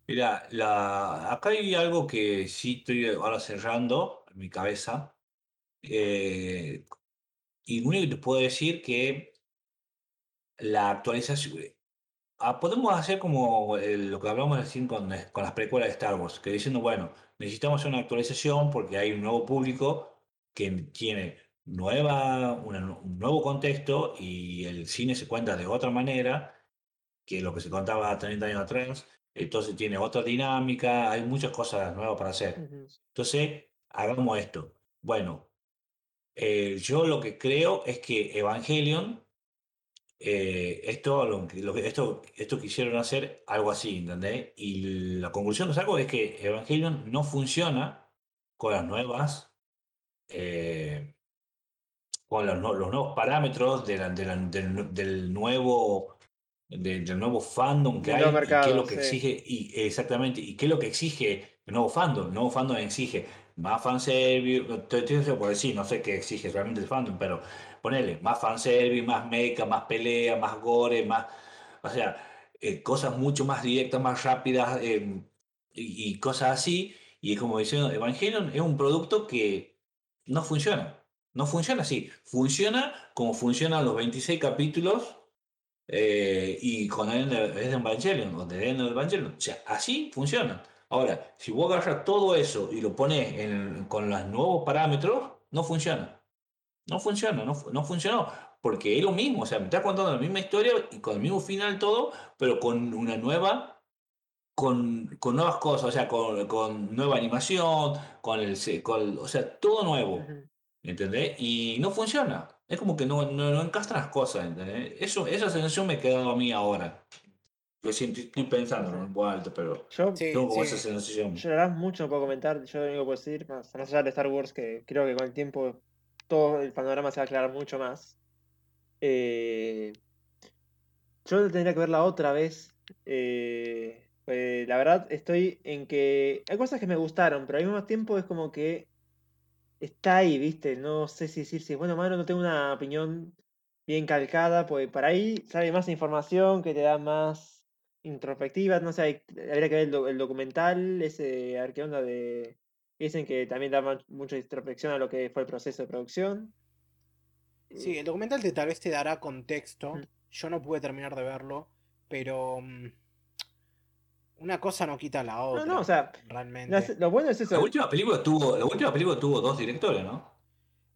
Mira, la, acá hay algo que sí estoy ahora cerrando en mi cabeza. eh, y lo único que te puedo decir que la actualización. ah, podemos hacer como eh, lo que hablamos recién con, eh, con las precuelas de Star Wars, que diciendo, bueno, necesitamos una actualización porque hay un nuevo público que tiene nueva, una- un nuevo contexto y el cine se cuenta de otra manera que lo que se contaba 30 años atrás. Entonces tiene otra dinámica, hay muchas cosas nuevas para hacer. Entonces, hagamos esto. Bueno, eh, yo lo que creo es que Evangelion, eh, esto, lo lo esto, esto quisieron hacer algo así, ¿entendés? Y la conclusión que saco es que Evangelion no funciona con las nuevas, eh, con los, nue- los nuevos parámetros de la- de la- del, del nuevo, de- del nuevo fandom que hay y qué es lo que sí. exige, y exactamente, y qué es lo que exige el nuevo fandom. El nuevo fandom exige más fanservice, te estoy diciendo por decir, no sé qué exige realmente el fandom, pero ponele, más fanservice, más mecha, más pelea, más gore, más, o sea, eh, cosas mucho más directas, más rápidas eh, y, y cosas así. Y como diciendo, Evangelion es un producto que no funciona. No funciona así. Funciona como funcionan los 26 capítulos eh, y con el de Evangelion, o de Evangelion. O sea, así funciona. Ahora, si vos agarras todo eso y lo pones en- con los nuevos parámetros, no funciona. No funciona, no, no funcionó. Porque es lo mismo, o sea, me estás contando la misma historia y con el mismo final todo, pero con una nueva, con, con nuevas cosas, o sea, con, con nueva animación, con el, con, o sea, todo nuevo. Ujú. ¿Entendés? Y no funciona. Es como que no, no, no las cosas, ¿entendés? Eso, esa sensación me ha quedado a mí ahora. Yo sí estoy, estoy pensando en voz alta, pero Yo, tengo como sí. esa sensación. yo verdad mucho no puedo comentar. Yo lo único que puedo decir, más, más allá de Star Wars, que creo que con el tiempo todo el panorama se va a aclarar mucho más. Eh, yo tendría que verla otra vez. eh, pues, la verdad estoy en que hay cosas que me gustaron, pero al mismo tiempo es como que está ahí, ¿viste? No sé si decir si es bueno o malo, no tengo una opinión bien calcada, pues para ahí sale más información que te da más introspectiva, no sé, hay- habría que ver el, do- el documental, ese, a ver qué onda de... Dicen que también da mucha introspección a lo que fue el proceso de producción. Sí, el documental te, tal vez te dará contexto. Mm. Yo no pude terminar de verlo, pero mm, una cosa no quita la No, otra. no, o sea, realmente. las- lo bueno es eso. La última película tuvo, la última película tuvo dos directores, ¿no?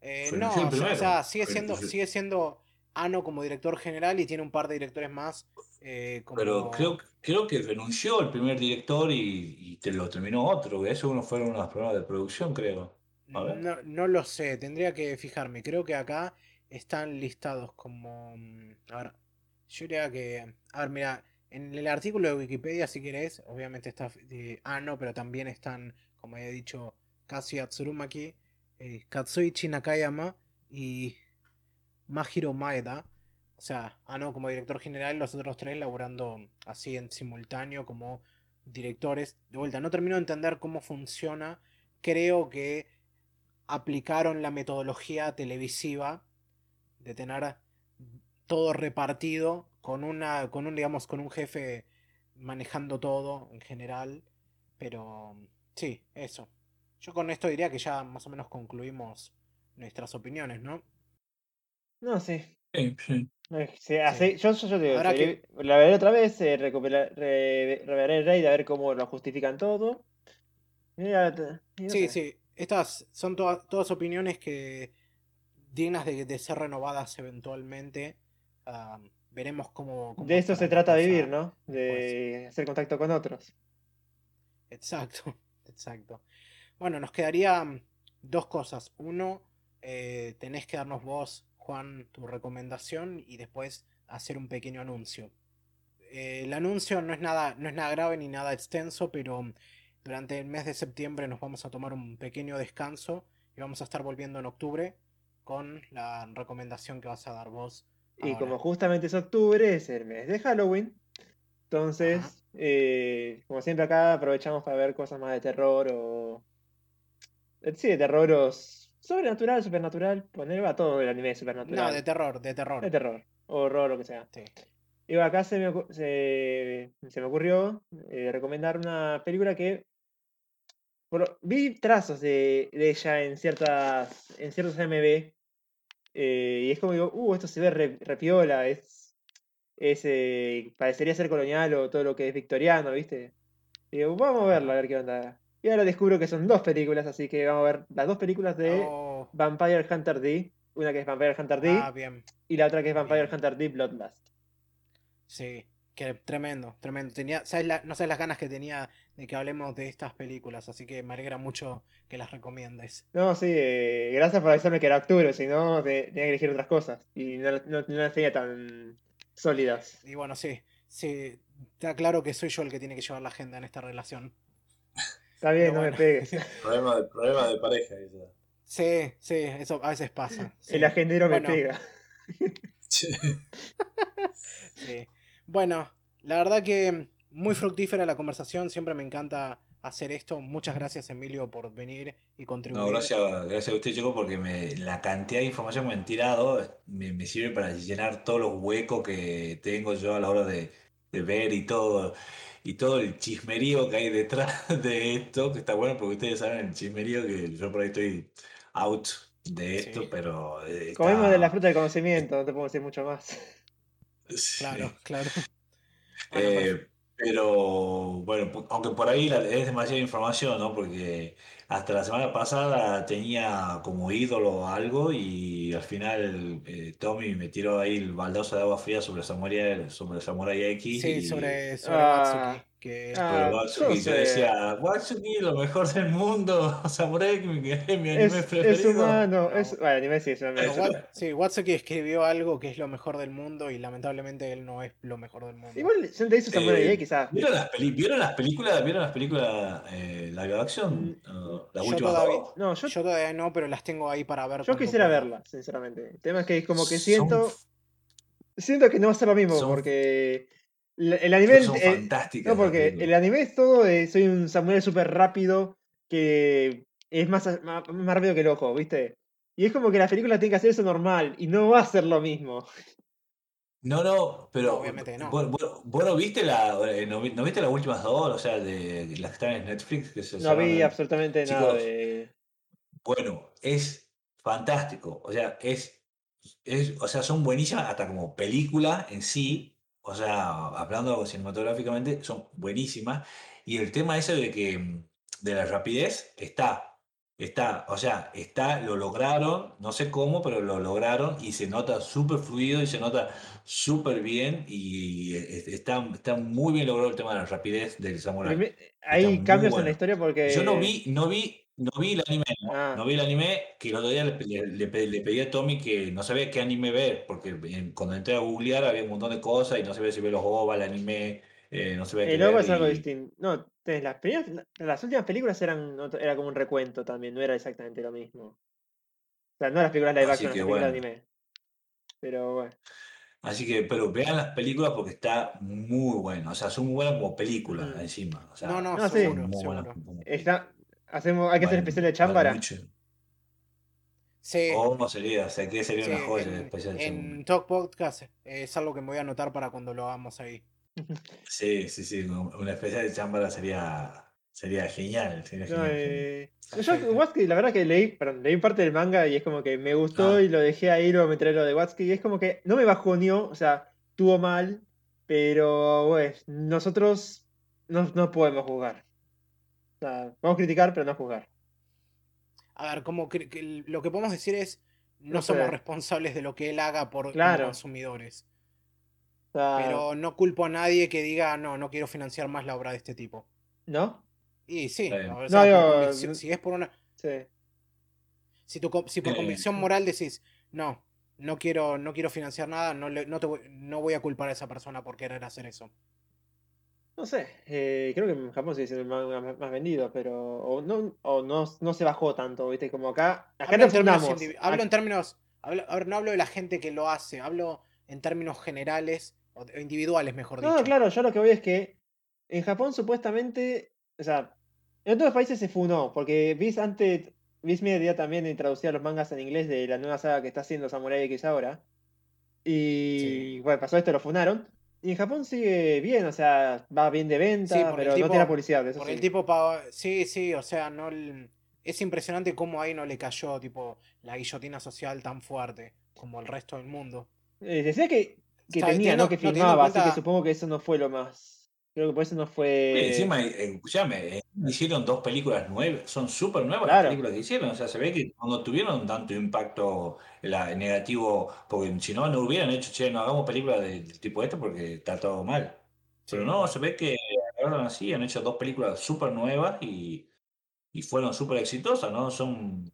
Eh, no, o sea, o primero. sea, sigue siendo, sigue siendo Ano como director general y tiene un par de directores más. eh, como... Pero creo, creo que renunció el primer director y, y te lo terminó otro, que eso uno fueron unos problemas de producción, creo. A ver. No, no lo sé, tendría que fijarme. Creo que acá están listados como. mm, A ver, yo diría que. A ver, mira, en el artículo de Wikipedia, si querés, obviamente está. eh, ah, no, pero también están, como he dicho, Kazuya Tsurumaki, eh, Katsuichi Nakayama y Mahiro Maeda. O sea, Ano como director general, los otros tres laburando así en simultáneo como directores. De vuelta, no termino de entender cómo funciona. Creo que aplicaron la metodología televisiva de tener todo repartido con una con un digamos con un jefe manejando todo en general pero sí eso yo con esto diría que ya más o menos concluimos nuestras opiniones no No sé. Sí, sí. Eh, yo, yo, yo te digo, seguiré- la veré otra vez, eh, recupera- re- reveré el raid a ver cómo lo justifican todo. Sí sé. sí estas son todas todas opiniones que dignas de, de ser renovadas eventualmente veremos cómo, cómo De esto se trata cosa vivir, ¿no? De hacer contacto con otros. Exacto, exacto. Bueno, nos quedarían dos cosas. Uno, eh, tenés que darnos vos, Juan, tu recomendación y después hacer un pequeño anuncio. Eh, el anuncio no es nada, no es nada grave ni nada extenso, pero durante el mes de septiembre nos vamos a tomar un pequeño descanso y vamos a estar volviendo en octubre con la recomendación que vas a dar vos. Y como justamente es octubre, es el mes de Halloween. Entonces, eh, como siempre acá, aprovechamos para ver cosas más de terror o... eh, Sí, de terror o sobrenatural, supernatural. Poner va todo el anime de supernatural. No, de terror, de terror. de terror. Horror, lo que sea. Sí. Y acá se me, se, se me ocurrió eh, recomendar una película que por- vi trazos de, de ella en ciertas en ciertos MV eh, y es como digo, uh, esto se ve re, re piola, es, es eh, parecería ser colonial o todo lo que es victoriano, ¿viste? Y digo, vamos a verla, a ver qué onda. Y ahora descubro que son dos películas, así que vamos a ver las dos películas de Oh, Vampire Hunter D. Una que es Vampire Hunter D ah, bien. y la otra que es Vampire bien. Hunter D Bloodlust. Sí, que tremendo, tremendo. Tenía, ¿sabes la- no sabes las ganas que tenía de que hablemos de estas películas, así que me alegra mucho que las recomiendes. No, sí, eh, gracias por avisarme que era octubre, si no te- tenía que elegir otras cosas. Y no, no- no las tenía tan sólidas. Y bueno, sí, sí, está claro que soy yo el que tiene que llevar la agenda en esta relación. Está bien, no me pegues. Problema, de, problema de pareja. eso. Sí, sí, eso a veces pasa. sí, El agendero Bueno. me pega. sí. Bueno, la verdad que muy fructífera la conversación, siempre me encanta hacer esto. Muchas gracias, Emilio, por venir y contribuir. No, gracias, gracias a usted, chico, porque me- la cantidad de información que me han tirado me, me sirve para llenar todos los huecos que tengo yo a la hora de, de ver y todo, y todo el chismerío que hay detrás de esto, que está bueno porque ustedes saben el chismerío que yo por ahí estoy out de esto, Sí. pero eh, está- Comemos de la fruta del conocimiento, no te puedo decir mucho más. Sí. Claro, claro. Bueno, Eh, pero bueno, aunque por ahí es demasiada información, ¿no? Porque hasta la semana pasada tenía como ídolo algo y al final eh, Tommy me tiró ahí el baldazo de agua fría sobre Samurai, sobre Samurai X Sí, y sobre, sobre Ah, Watsuki, que ah, sobre Watsuki. yo Yo sé. decía, Watsuki, lo mejor del mundo, Samurai X, mi, anime Es, es preferido. humano, No. es. Bueno, anime sí, es humano. Wat- sí, Watsuki escribió algo que es lo mejor del mundo y lamentablemente él no es lo mejor del mundo. Igual yo te hizo Samurai Eh, X, quizás. ¿Vieron las, peli- ¿vieron las películas, ¿vieron las películas eh, live action? Uh, las Yo últimas todavía- dos. No, yo, Yo todavía no, pero las tengo ahí para ver. yo quisiera pueda. verla, sinceramente. El tema es que como que Son siento. Siento que no va a ser lo mismo, Son- porque. El anime. son eh, fantásticas. No, porque el anime es todo de soy un samurai súper rápido que es más, más, más rápido que el ojo, ¿viste? Y es como que la película tiene que hacer eso normal y no va a ser lo mismo. No, no, pero. No, obviamente no. ¿Vos, vos- vos no viste la, eh, no, vi- no viste las últimas dos? O sea, de, de las que están en Netflix. Que se No vi absolutamente nada de. Bueno, es fantástico. O sea, es, es, o sea, son buenísimas hasta como película en sí. O sea, hablando cinematográficamente, son buenísimas. Y el tema ese de que de la rapidez está. Está, o sea, está, lo lograron, no sé cómo, pero lo lograron y se nota súper fluido y se nota súper bien y eh, está, está muy bien logrado el tema de la rapidez del samurai. Hay cambios en la historia porque. Yo no vi, no vi, no vi el anime, ¿no? Ah. No vi el anime, que el otro día le, le- le pe- le pedí a Tommy que no sabía qué anime ver, porque cuando entré a googlear había un montón de cosas y no sabía si ver los OVA, el anime, eh, no sabía qué El OVA es algo y- distinto. No, tenés las primeras, la- las últimas películas eran otro- era como un recuento también, no era exactamente lo mismo. O sea, no las películas live action, las películas bueno. anime. Pero bueno. Así que, pero vean las películas porque está muy bueno, o sea, son muy buenas como películas Ujú. encima. O sea, No, no, No, sí. son muy buenas como- Está, hacemos, hay que hacer valen- especial de Chambara. mucho. Sí, ¿Cómo sería? O sea, que sería sí, una joya en, especial de en Talk Podcast eh, es algo que me voy a anotar para cuando lo hagamos ahí. Sí, sí, sí, un- una especial de Chambara sería, sería genial. Sería No, genial. eh, yo Perfecto. Watsky, la verdad que leí, perdón, leí parte del manga y es como que me gustó Ah. y lo dejé ahí, luego me trae lo de Watsky y es como que no me bajoneó, o sea, tuvo mal, pero bueno, nosotros no, no podemos jugar. O sea, podemos criticar, pero no jugar. A ver, como que, que lo que podemos decir es, no, No somos responsables de lo que él haga por Claro. consumidores. Pero no culpo a nadie que diga, no, no quiero financiar más la obra de este tipo. ¿no? Y sí, o sea, si es por una, Sí. si, tu si por Eh, convicción moral decís, no, no quiero, no quiero financiar nada, no, le- no, te voy, no voy a culpar a esa persona por querer hacer eso. No sé, eh, creo que en Japón sí es el manga más, más vendido, pero o no, o no, no se bajó tanto, ¿viste? Como acá, acá Hablo en términos, hablo en términos, hablo- a ver, no hablo de la gente que lo hace, hablo en términos generales, o individuales, mejor No, dicho. claro, yo lo que voy es que en Japón supuestamente, o sea, en otros países se funó, porque Viz antes, Viz Media también traducía los mangas en inglés de la nueva saga que está haciendo Samurai X ahora. Y Sí. bueno, pasó esto, lo funaron. Y en Japón sigue bien, o sea, va bien de venta, Sí, pero no tiene publicidad, eso Por sí. el tipo Sí, sí, o sea, no el- es impresionante cómo ahí no le cayó tipo la guillotina social tan fuerte como el resto del mundo. Eh, decía que, que Está- tenía, teniendo- ¿no? Que filmaba, así que supongo que eso no fue lo más. Creo que por eso no fue. Eh, encima, eh, escuchame, eh, hicieron dos películas nuevas, son súper nuevas Claro. las películas que hicieron, o sea, se ve que no tuvieron tanto impacto la- negativo, porque si no, no hubieran hecho, che, no hagamos películas de- del tipo este porque está todo mal. Pero Sí. no, se ve que agarraron así, han hecho dos películas súper nuevas y, y fueron súper exitosas, ¿no? Son,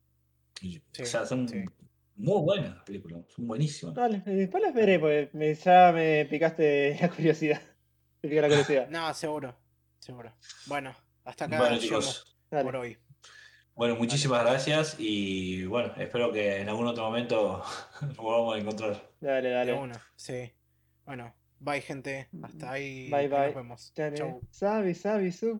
y- Sí, o sea, son sí. Muy buenas las películas, son buenísimas. Dale, eh, después las veré, porque me- ya me picaste la curiosidad. Me pica la curiosidad. No, seguro, seguro. Bueno, hasta acá Bueno, chicos, por hoy. bueno, muchísimas gracias y bueno, espero que en algún otro momento nos volvamos a encontrar. Dale, dale. una, sí. Bueno, bye gente, hasta ahí, Bye, bye. nos vemos. Dale. Chau. Sabi, sabi, su.